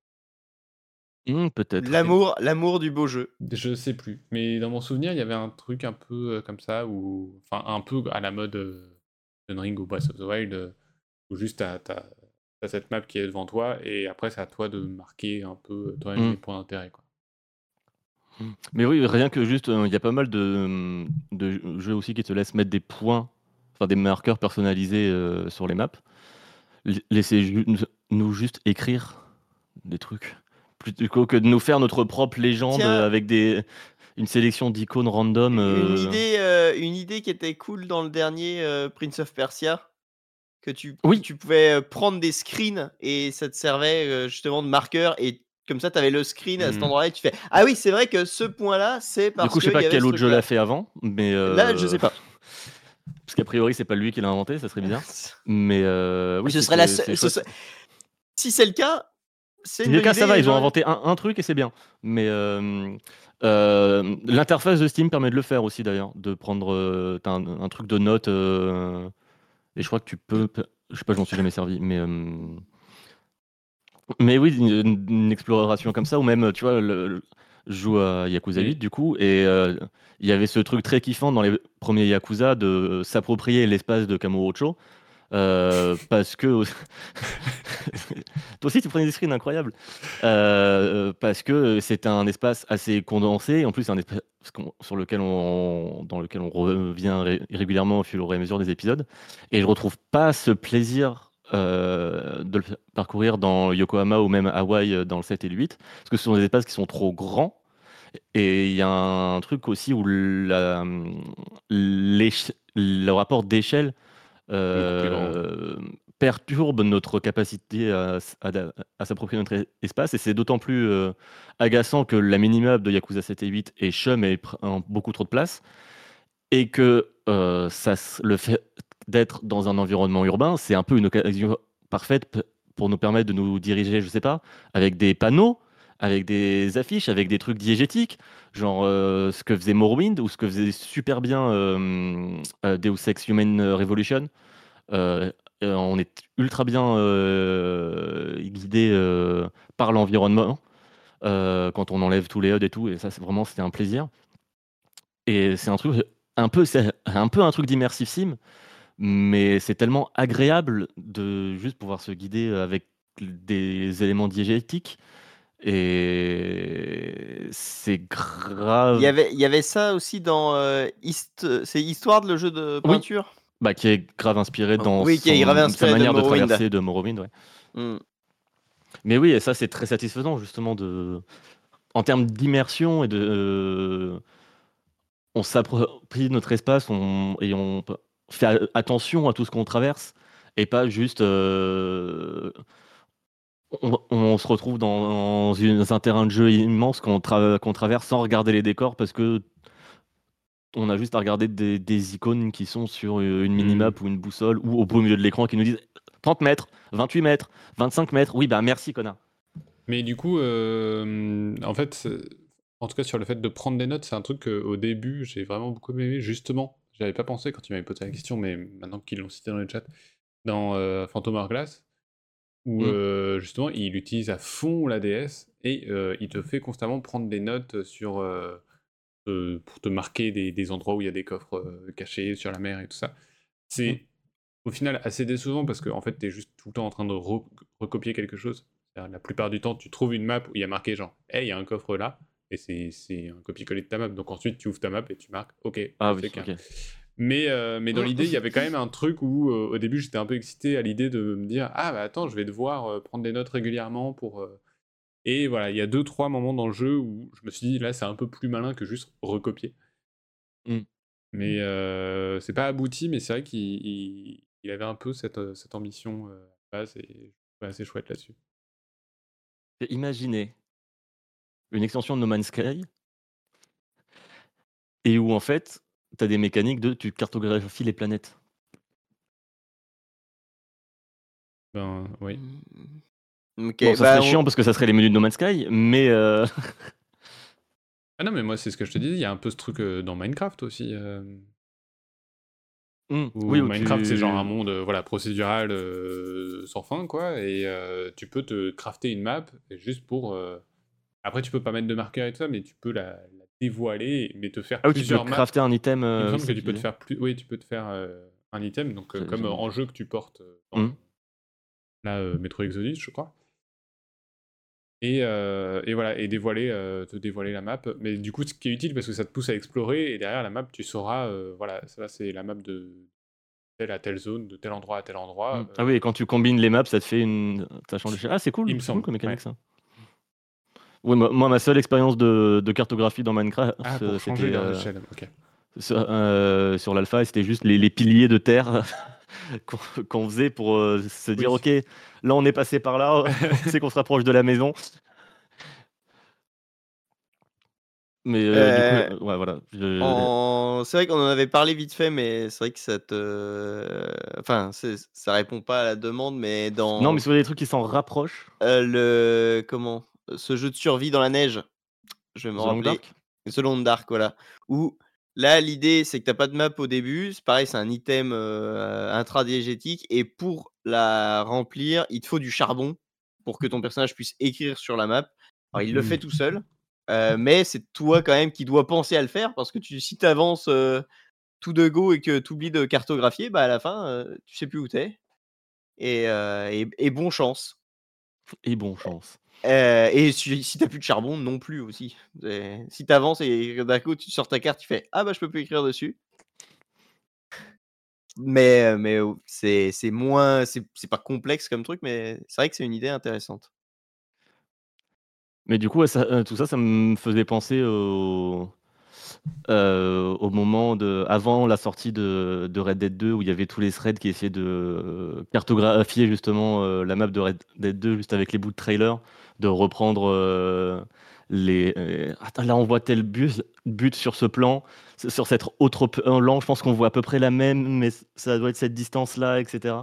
Hmm, Peut-être. L'amour, l'amour du beau jeu. Je sais plus. Mais dans mon souvenir, il y avait un truc un peu comme ça, ou enfin un peu à la mode euh, Ring ou Breath of the Wild, où juste t'as as, cette map qui est devant toi, et après c'est à toi de marquer un peu euh, toi-même les points d'intérêt. quoi. Mais oui, rien que juste, euh, il y a pas mal de, de jeux aussi qui te laissent mettre des points, enfin des marqueurs personnalisés euh, sur les maps. L- Laissez ju- nous juste écrire des trucs, plutôt que de nous faire notre propre légende Tiens. avec des, une sélection d'icônes random. euh, Une, idée, euh, une idée qui était cool dans le dernier euh, Prince of Persia, que tu, Oui. tu pouvais prendre des screens et ça te servait justement de marqueur et comme ça tu avais le screen à cet Mhm. endroit-là et tu fais Ah oui, c'est vrai que ce point-là, c'est parce Du coup, je sais que pas quel autre jeu l'a fait avant, mais Là, je euh, sais pas. Parce qu'a priori, c'est pas lui qui l'a inventé, ça serait bizarre. Mais euh, oui, ce serait la seule- ce Si c'est le cas, c'est les cas, bonne ça va, idée, ils ont inventé un, un truc et c'est bien. Mais euh, l'interface de Steam permet de le faire aussi d'ailleurs, de prendre un, un truc de notes. Euh, et je crois que tu peux. Je sais pas, je m'en suis jamais servi, mais. euh, mais oui, une, une exploration comme ça, ou même, tu vois, le, le- je joue à Yakuza Oui. 8 du coup, et euh, il y avait ce truc très kiffant dans les premiers Yakuza de s'approprier l'espace de Kamurocho. Euh, parce que toi aussi tu prenais des screens incroyables. Euh, parce que c'est un espace assez condensé. En plus c'est un espace sur lequel on dans lequel on revient ré- régulièrement au fur et à mesure des épisodes. Et je retrouve pas ce plaisir euh, de le parcourir dans Yokohama ou même Hawaï dans le 7 et le 8 parce que ce sont des espaces qui sont trop grands. Et il y a un truc aussi où la, l'éche- le rapport d'échelle perturbe notre capacité à, à s'approprier notre espace. Et c'est d'autant plus euh, agaçant que la minimap de Yakuza 7 et 8 est chum et prend beaucoup trop de place. Et que euh, ça, le fait d'être dans un environnement urbain, c'est un peu une occasion parfaite pour nous permettre de nous diriger, je sais pas, avec des panneaux, avec des affiches, avec des trucs diégétiques, genre euh, ce que faisait Morrowind ou ce que faisait super bien euh, euh, Deus Ex Human Revolution. Euh, on est ultra bien guidé par l'environnement quand on enlève tous les HUD et tout, et ça, c'est vraiment, c'était un plaisir. Et c'est un truc un peu, c'est un peu un truc d'immersive sim, mais c'est tellement agréable de juste pouvoir se guider avec des éléments diégétiques. Et c'est grave. Il y avait, il y avait ça aussi dans euh, Hist- c'est Histoire le jeu de Oui. peinture? Bah, qui est grave inspiré dans Oui, qui est son- grave inspiré sa de manière de, Morrowind. traverser de Morrowind. ouais. Hmm. Mais oui, et ça c'est très satisfaisant justement de, en termes d'immersion et de, euh, on s'approprie notre espace on... et on fait attention à tout ce qu'on traverse et pas juste, euh, on, on se retrouve dans, une- dans un terrain de jeu immense qu'on tra- qu'on traverse sans regarder les décors parce que on a juste à regarder des, des icônes qui sont sur une minimap ou une boussole ou au beau milieu de l'écran qui nous disent 30 mètres, 28 mètres, 25 mètres. Oui, bah merci, connard. Mais du coup, euh, en fait, en tout cas sur le fait de prendre des notes, c'est un truc qu'au début, j'ai vraiment beaucoup aimé, justement. J'avais pas pensé quand tu m'avais posé la question, mais maintenant qu'ils l'ont cité dans le chat, dans euh, Phantom Hourglass, où Mm. euh, justement, il utilise à fond la DS et euh, il te fait constamment prendre des notes sur, euh, pour te marquer des, des endroits où il y a des coffres cachés sur la mer et tout ça. C'est Mm. au final assez décevant parce que en fait, tu es juste tout le temps en train de re- recopier quelque chose. La plupart du temps, tu trouves une map où il y a marqué genre, hey, il y a un coffre là, et c'est un copier-coller de ta map. Donc ensuite, tu ouvres ta map et tu marques, ok, Ah oui. Mais, euh, mais dans l'idée, il y avait quand même un truc où euh, au début, j'étais un peu excité à l'idée de me dire, ah bah attends, je vais devoir euh, prendre des notes régulièrement pour. Et voilà, il y a deux, trois moments dans le jeu où je me suis dit, là, c'est un peu plus malin que juste recopier. Mm. Mais euh, c'est pas abouti, mais c'est vrai qu'il il- il avait un peu cette, cette ambition je trouvais assez chouette là-dessus. Imaginez une extension de No Man's Sky et où en fait, tu as des mécaniques de tu cartographies les planètes. Ben oui. Ok, bon, ça bah, serait on- chiant parce que ça serait les menus de No Man's Sky, mais euh, Ah non, mais moi, c'est ce que je te disais, il y a un peu ce truc euh, dans Minecraft aussi. euh, où oui, Minecraft, tu- c'est genre un monde euh, voilà, procédural euh, sans fin, quoi, et euh, tu peux te crafter une map juste pour. euh, Après, tu peux pas mettre de marqueur et tout ça, mais tu peux la, la dévoiler, mais te faire Ah oui, tu peux crafter un item. Il me euh, semble que tu peux te faire plus. Oui, tu peux te faire euh, un item, donc euh, comme en jeu que tu portes dans là, euh, Metro Exodus, je crois. Et, et voilà, et dévoiler, te dévoiler la map. Mais du coup, ce qui est utile parce que ça te pousse à explorer, et derrière la map, tu sauras, voilà, ça c'est la map de telle à telle zone, de tel endroit à tel endroit. Hmm. Ah oui, et quand tu combines les maps, ça te fait une. Ça change de Ah, c'est cool. Il me cool semble, comme mécanique ouais. ça. Oui, moi, moi, ma seule expérience de, de cartographie dans Minecraft, Ah, euh, pour changer euh, ok. sur, euh, sur l'alpha, et c'était juste les, les piliers de terre qu'on faisait pour euh, se dire ok, là on est passé par là, on sait qu'on se rapproche de la maison. Mais euh, Euh, du coup, euh, ouais, voilà. je- En- C'est vrai qu'on en avait parlé vite fait, mais c'est vrai que ça te. Enfin, c'est- ça répond pas à la demande, mais dans Non, mais avez des trucs qui s'en rapprochent, euh, le. Comment? Ce jeu de survie dans la neige, je vais me rappeler. Dark? The Long Dark, voilà. Où là, l'idée, c'est que t'as pas de map au début. C'est pareil, c'est un item euh, intradiégétique. Et pour la remplir, il te faut du charbon pour que ton personnage puisse écrire sur la map. Alors, il le fait tout seul. euh, mais c'est toi quand même qui dois penser à le faire parce que tu, si tu avances tout de go et que tu oublies de cartographier, bah à la fin, euh, tu sais plus où t'es. Et, euh, et, et bon chance. et bon chance. Euh, et si, si t'as plus de charbon, non plus aussi. C'est- Si t'avances et d'un coup tu sors ta carte, tu fais Ah bah je peux plus écrire dessus. Mais, euh, mais c'est moins. C'est pas complexe comme truc, mais c'est vrai que c'est une idée intéressante. Mais du coup, euh, tout ça, ça me faisait penser au, au moment de, avant la sortie de, Red Dead 2, où il y avait tous les threads qui essayaient de cartographier justement la map de Red Dead 2, juste avec les bouts de trailer, de reprendre euh, les. euh, là, on voit tel but, sur ce plan, sur cette autre plan, je pense qu'on voit à peu près la même, mais ça doit être cette distance-là, etc.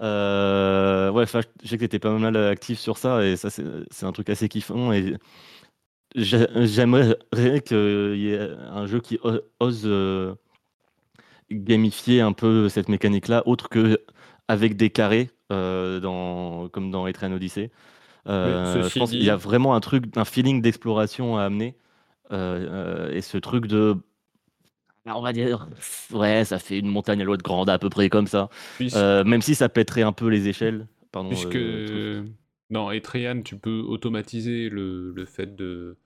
Euh, ouais, je sais que tu pas mal actif sur ça, et ça, c'est un truc assez kiffant. Et J'ai- J'aimerais qu'il y ait un jeu qui ose gamifier un peu cette mécanique-là, autre que avec des carrés, dans, comme dans Etrian Odyssey. Euh, je qu'il y a vraiment un truc, un feeling d'exploration à amener. euh, euh, et ce truc de. On va dire, ouais, ça fait une montagne à l'autre grande à peu près comme ça. Puisque, Euh, même si ça pèterait un peu les échelles. Pardon. puisque euh, dans Etrian, tu peux automatiser le, le fait de,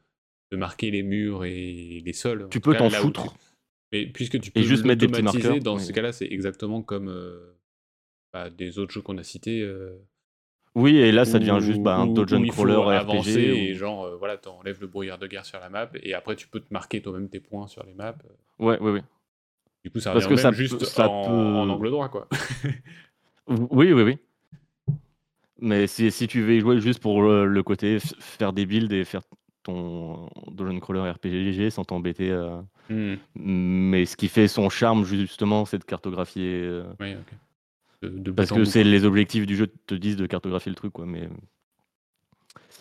de marquer les murs et les sols. Tu peux t'en foutre. tu- Mais puisque tu peux Et juste mettre des petits marqueurs, dans oui. ce cas-là, c'est exactement comme euh, bah, des autres jeux qu'on a cités. euh, Oui, et là, ça devient où- juste bah, un dungeon crawler avancer RPG. et ou- genre, euh, voilà, t'enlèves le brouillard de guerre sur la map et après tu peux te marquer toi-même tes points sur les maps. Ouais, oui, oui. Du coup, ça Parce que même ça juste peut- ça en, peut- en angle droit, quoi. Oui, oui, oui. Mais si, si tu veux y jouer juste pour le, le côté faire des builds et faire ton dungeon crawler RPG sans t'embêter. euh, Hmm, Mais ce qui fait son charme, justement, c'est de cartographier. euh, oui, ok. De- Parce que c'est les objectifs du jeu te disent de cartographier le truc, quoi. Mais,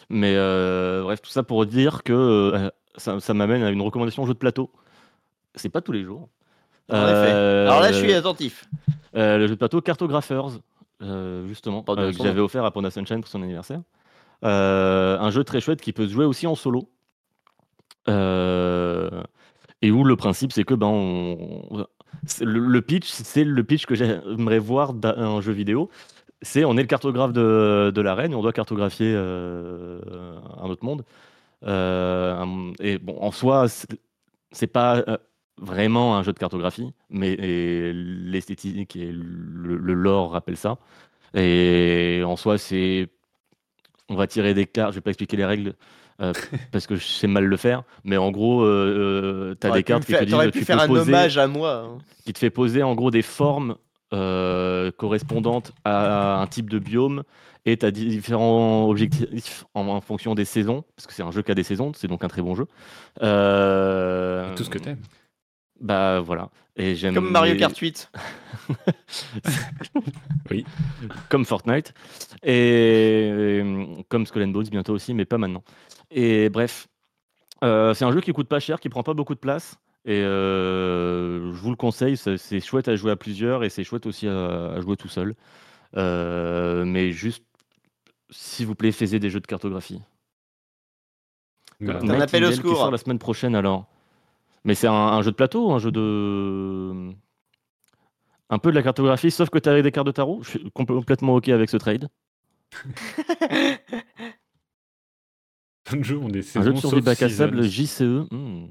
mais euh, bref, tout ça pour dire que euh, ça, ça m'amène à une recommandation jeu de plateau. C'est pas tous les jours. En effet. Alors là, je suis Euh, attentif. euh, le jeu de plateau Cartographers, euh, justement, euh, que j'avais offert à Panda Sunshine pour son anniversaire. Euh, un jeu très chouette qui peut se jouer aussi en solo. Euh, et où le principe, c'est que ben, on- le, pitch, c'est le pitch que j'aimerais voir d'un jeu vidéo. C'est on est le cartographe de, de la reine on doit cartographier euh, un autre monde. Euh, et bon, en soi, c'est- pas euh, vraiment un jeu de cartographie, mais l'esthétique et le, le lore rappellent ça. Et en soi, c'est. On va tirer des cartes, je vais pas expliquer les règles euh, parce que je sais mal le faire, mais en gros, euh, tu as des cartes qui faire- te disent tu peux un poser- hommage à moi. hein. qui te fait poser en gros des formes euh, correspondantes à un type de biome et tu as différents objectifs en, en fonction des saisons, parce que c'est un jeu qui a des saisons, c'est donc un très bon jeu. Euh, Tout ce que t'aimes. Bah voilà. Et j'aime Comme Mario les- Kart 8. Oui. Comme Fortnite. Et euh, comme Skull and Bones bientôt aussi, mais pas maintenant. Et bref, euh, c'est un jeu qui coûte pas cher, qui prend pas beaucoup de place. Et euh, je vous le conseille, c'est chouette à jouer à plusieurs et c'est chouette aussi à, à jouer tout seul. Euh, mais juste, s'il vous plaît, faisez des jeux de cartographie. Voilà. un appel au Nightingale qui secours. sort la semaine prochaine alors. Mais c'est un, un jeu de plateau, un jeu de. Un peu de la cartographie, sauf que tu as des cartes de tarot. Je suis complètement OK avec ce trade. Un jeu saisons de survie bac à sable JCE. hmm.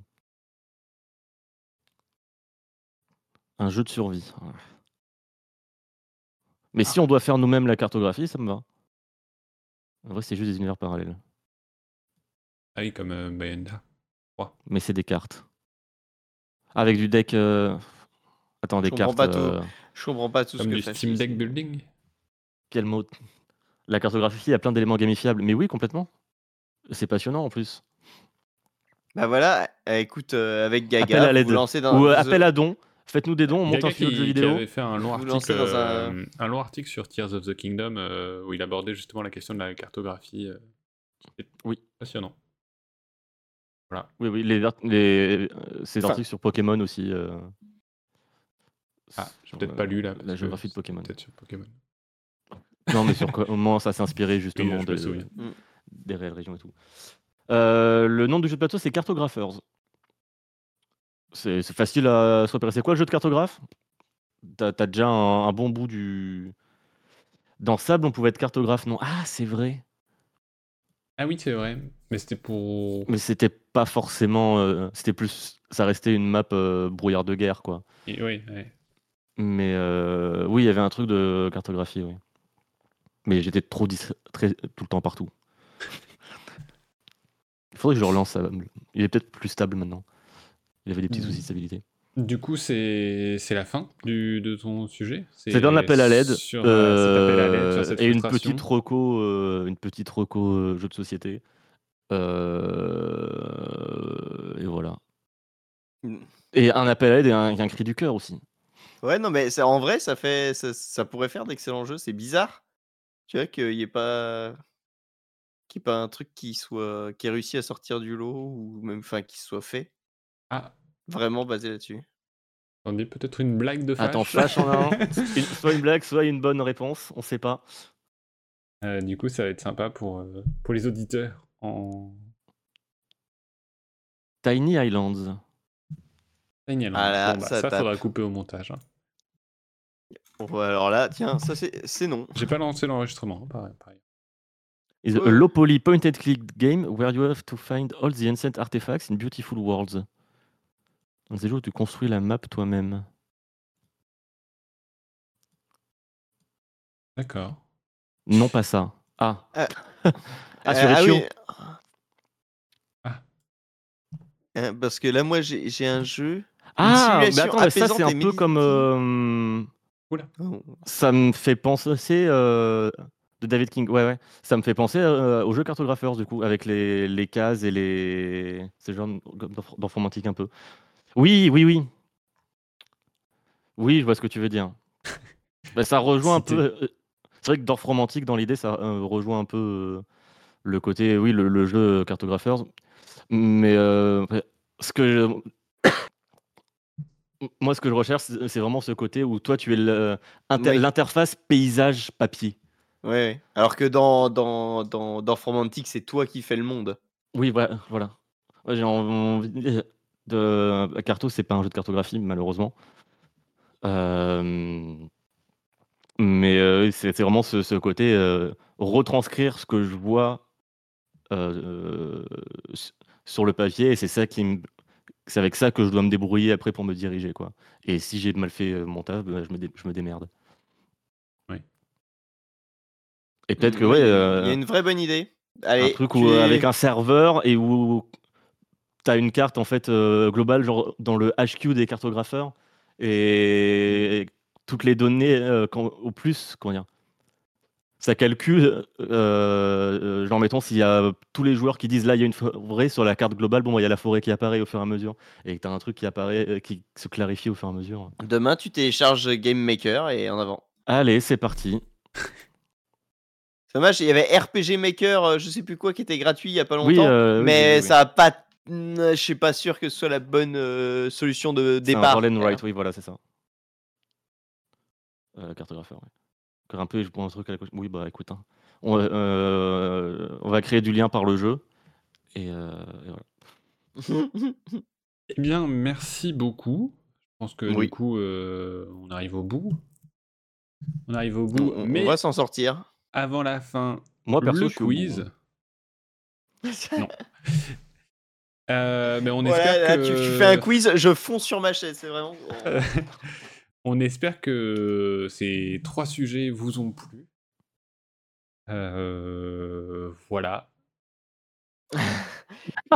Un jeu de survie. Mais si on doit faire nous-mêmes la cartographie, ça me va. En vrai, c'est juste des univers parallèles. Ah oui, comme euh, Bayonetta. Mais c'est des cartes. Avec du deck. euh, Attends, des Je comprends cartes. pas euh, Je comprends pas tout ce Comme que du fait Steam. Deck Building. Quel mot? La cartographie, il y a plein d'éléments gamifiables. Mais oui, complètement. C'est passionnant en plus. Bah voilà, euh, écoute, euh, avec Appel Gaga, à vous lancez dans. Ou euh, appel à don. Faites-nous des dons, on monte un studio de jeux vidéo. avait fait un long article, dans un- euh, un long article sur Tears of the Kingdom euh, où il abordait justement la question de la cartographie. euh. Oui. Passionnant. Oui, oui, les, les, euh, ces Enfin- articles sur Pokémon aussi. euh, Ah, j'ai peut-être euh, pas lu là. La géographie de Pokémon. Peut-être sur Pokémon. Non, mais sur comment ça s'est inspiré justement de-. Mm. des réelles régions et tout. Euh, le nom du jeu de plateau, c'est Cartographers. C'est c'est facile à se repérer. C'est quoi le jeu de cartographe? T'as as déjà un, un bon bout du. Dans Sable, on pouvait être cartographe, non? Ah, c'est vrai. Ah oui, c'est vrai. Mais c'était pour. Mais c'était pas forcément. euh, c'était plus. Ça restait une map euh, brouillard de guerre, quoi. Et- Oui, ouais. Mais euh, oui, il y avait un truc de cartographie, oui. Mais j'étais trop distrait tout le temps partout. Il faudrait que je relance. Il est peut-être plus stable maintenant. Il avait des petits Mhm. soucis de stabilité. Du coup, c'est c'est la fin du, de ton sujet? C'est un appel à l'aide sur, euh, cet appel à l'aide, sur cette et une petite reco, euh, une petite reco euh, jeu de société. Euh, et voilà. Mm. Et un appel à l'aide et un, un cri du cœur aussi. Ouais, non, mais en vrai, ça, fait, ça, ça pourrait faire d'excellents jeux. C'est bizarre, tu vois, qu'il n'y ait pas. Qu'il y ait pas un truc qui soit qui ait réussi à sortir du lot ou même enfin qui soit fait Ah, vraiment basé là-dessus. on dit peut-être une blague de Flash. Attends, Flash en a un. Une- soit une blague, soit une bonne réponse. On sait pas. Euh, du coup, ça va être sympa pour, euh, pour les auditeurs. En... Tiny Islands. Génial. Ah là, Bon, bah, ça faudra couper au montage. hein. Bon, alors là, tiens, ça c'est c'est non. J'ai pas lancé l'enregistrement, hein, pareil. pareil. is a low poly point and click game where you have to find all the ancient artifacts in beautiful worlds. Dans ces jeux où tu construis la map toi-même. D'accord. Non, pas ça. Ah. Euh, ah, sur Euh, Itch.io. oui. Ah. Euh, Parce que là, moi, j'ai un jeu. Ah, mais attends, mais ça c'est un peu comme. euh, Oh. ça me fait penser. euh, de David King. Ouais, ouais. Ça me fait penser euh, au jeu Cartographers, du coup, avec les, les cases et les. C'est genre d'informatique un peu. Oui, oui, oui. Oui, je vois ce que tu veux dire. Bah, ça rejoint un peu. euh, C'est vrai que Dorf Romantique, dans l'idée, ça euh, rejoint un peu euh, le côté, oui, le, le jeu Cartographers. Mais euh, ce que je- moi, ce que je recherche, c'est vraiment ce côté où toi, tu es Oui. l'interface paysage papier. Ouais. Alors que dans dans dans c'est toi qui fais le monde. Oui, voilà. voilà. Ouais, J'ai envie de dire, de Carto, c'est pas un jeu de cartographie, malheureusement. Euh, Mais euh, c'est vraiment ce, ce côté euh, retranscrire ce que je vois euh, sur le papier, et c'est ça qui me- c'est avec ça que je dois me débrouiller après pour me diriger, quoi. Et si j'ai mal fait euh, mon taf, ben, je, me dé- je me démerde. Oui. Et peut-être que Mm, ouais, Il y a euh, une vraie bonne idée. un truc où, euh, es- avec un serveur et où tu as une carte en fait euh, globale, genre dans le HQ des cartographeurs, et toutes les données euh, quand- au plus, comment dire, ça calcule, euh, euh, genre mettons s'il y a tous les joueurs qui disent là il y a une forêt sur la carte globale, bon bah, il y a la forêt qui apparaît au fur et à mesure, et tu as un truc qui apparaît, euh, qui se clarifie au fur et à mesure. Demain, tu télécharges Game Maker et en avant. Allez, c'est parti. C'est dommage, il y avait RPG Maker, euh, je sais plus quoi, qui était gratuit il y a pas longtemps. Oui, oui, mais oui, oui. ça a pas. Mm, Je suis pas sûr que ce soit la bonne solution de un départ. and write, oui, voilà, c'est ça. Cartographeur, ouais. Encore un peu, je prends un truc à la gauche. Oui, bah écoute, hein. on, euh, on va créer du lien par le jeu. Et, euh, et voilà. Eh bien, merci beaucoup. Je pense que Oui. du coup, euh, on arrive au bout. On arrive au on, bout. on- on mais va s'en sortir. avant la fin, Moi, perso, le je quiz. hein. Non. Euh, mais on Voilà, espère là, que... tu, tu fais un quiz, je fonce sur ma chaise, c'est vraiment. On espère que ces trois sujets vous ont plu. Euh, voilà.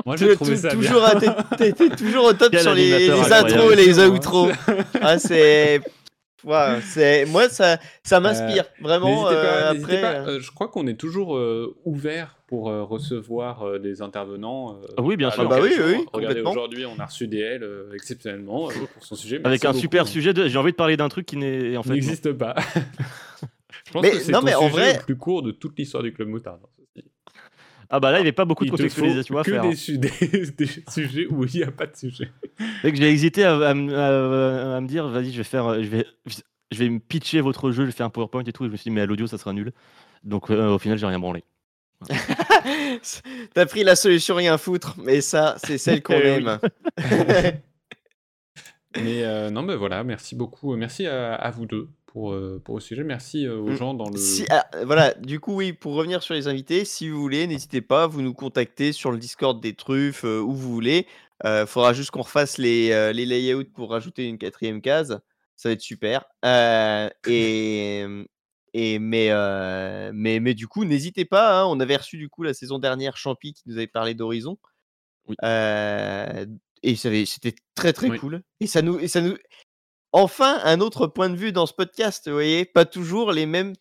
Moi, j'ai trouvé bien. toujours, toujours au top Quel sur les, intros et les outros. Ah, c'est C'est moi ça ça m'inspire vraiment. Pas, euh, après, pas. euh, Euh, je crois qu'on est toujours euh, ouvert pour euh, recevoir euh, des intervenants. euh, Ah oui, bien sûr. Ah bah oui, oui, Regardez, aujourd'hui, on a reçu DL euh, exceptionnellement euh, pour son sujet. Avec un beaucoup, super hein. sujet. De... J'ai envie de parler d'un truc qui n'est en qui fait. non. n'existe pas. je pense Mais- que c'est non, ton mais en sujet vrai- le plus court de toute l'histoire du club moutarde. Ah bah là, il n'y avait pas beaucoup de contextualisation à que faire. des, hein. su- des- des sujets où il n'y a pas de sujet. Que j'ai hésité à, à me- à- à me dire, vas-y, je vais faire, euh, je vais, je vais me pitcher votre jeu, je vais faire un PowerPoint et tout. Et je me suis dit, mais à l'audio, ça sera nul. Donc euh, au final, j'ai rien branlé. T'as pris la solution rien foutre, mais ça c'est celle qu'on Eh aime. Mais euh, non, mais voilà, merci beaucoup. Merci à, à vous deux pour, euh, pour le sujet. Merci euh, aux Mm. gens dans le. Si, ah, voilà, du coup, oui, pour revenir sur les invités, si vous voulez, n'hésitez pas, vous nous contactez sur le Discord des truffes, euh, où vous voulez. Il faudra juste qu'on refasse les, euh, les layouts pour rajouter une quatrième case. Ça va être super. Et, et mais, mais, mais du coup, n'hésitez pas. hein, on avait reçu du coup la saison dernière Champi qui nous avait parlé d'Horizon. Oui. Et c'était très très Oui. cool. Et ça nous, et ça nous, enfin un autre point de vue dans ce podcast. Vous voyez, pas toujours les mêmes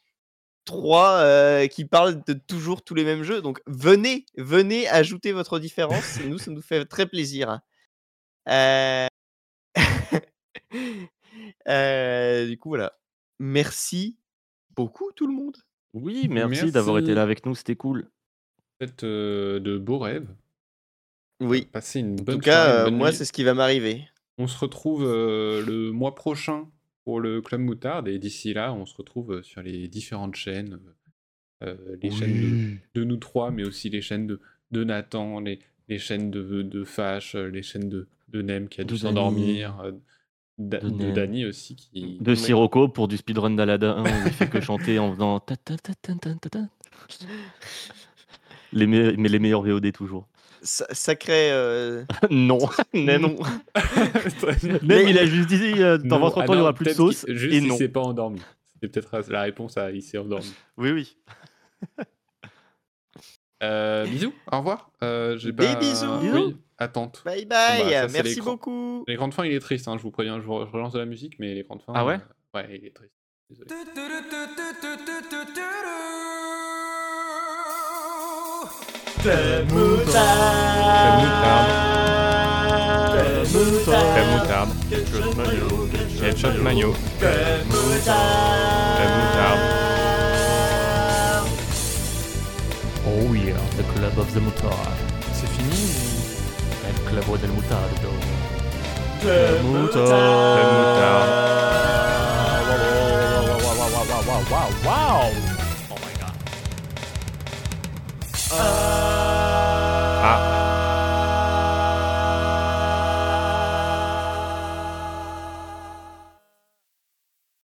trois euh, qui parlent de toujours tous les mêmes jeux. Donc venez, venez ajouter votre différence. Et nous, ça nous fait très plaisir. Euh, euh, du coup, voilà. Merci beaucoup tout le monde. Oui, merci, d'avoir été là avec nous, c'était cool. Faites euh, de beaux rêves. Oui. Passez une En bonne tout cas, soirée, une euh, bonne moi, c'est ce qui va m'arriver. On se retrouve euh, le mois prochain pour le Club Moutarde et d'ici là, on se retrouve euh, sur les différentes chaînes, euh, les chaînes de, de nous trois, mais aussi les chaînes de, de Nathan, les, les chaînes de, de Fash, les chaînes de, de Nem qui a dû s'endormir, euh, De de. Dany aussi qui. De Sirocco pour du speedrun d'Aladin où il fait que chanter en faisant ta ta ta. Les me- mais les meilleurs VOD toujours. Sa- Sacré. euh, non, Nem. non. Même Mais- il a juste dit euh, dans Non, votre ah temps il y non, aura plus de sauce Juste et il s'est pas endormi. C'est peut-être la réponse à il s'est endormi. Oui oui. Euh, bisous, au revoir. Euh, j'ai Des pas... bisous. Bisous. Oui, attente. Bye Bah, bye. ça, Merci beaucoup. Les grandes fins, il est triste, hein, je vous préviens, je, re- je relance de la musique, mais les grandes fins. Ah ouais euh, Ouais, il est triste. Désolé. Moutarde. Ketchup mayo. Moutarde. Oh yeah, the club of the mutard. C'est fini El club del mutardo. Crème moutarde. Oh my god. Ah,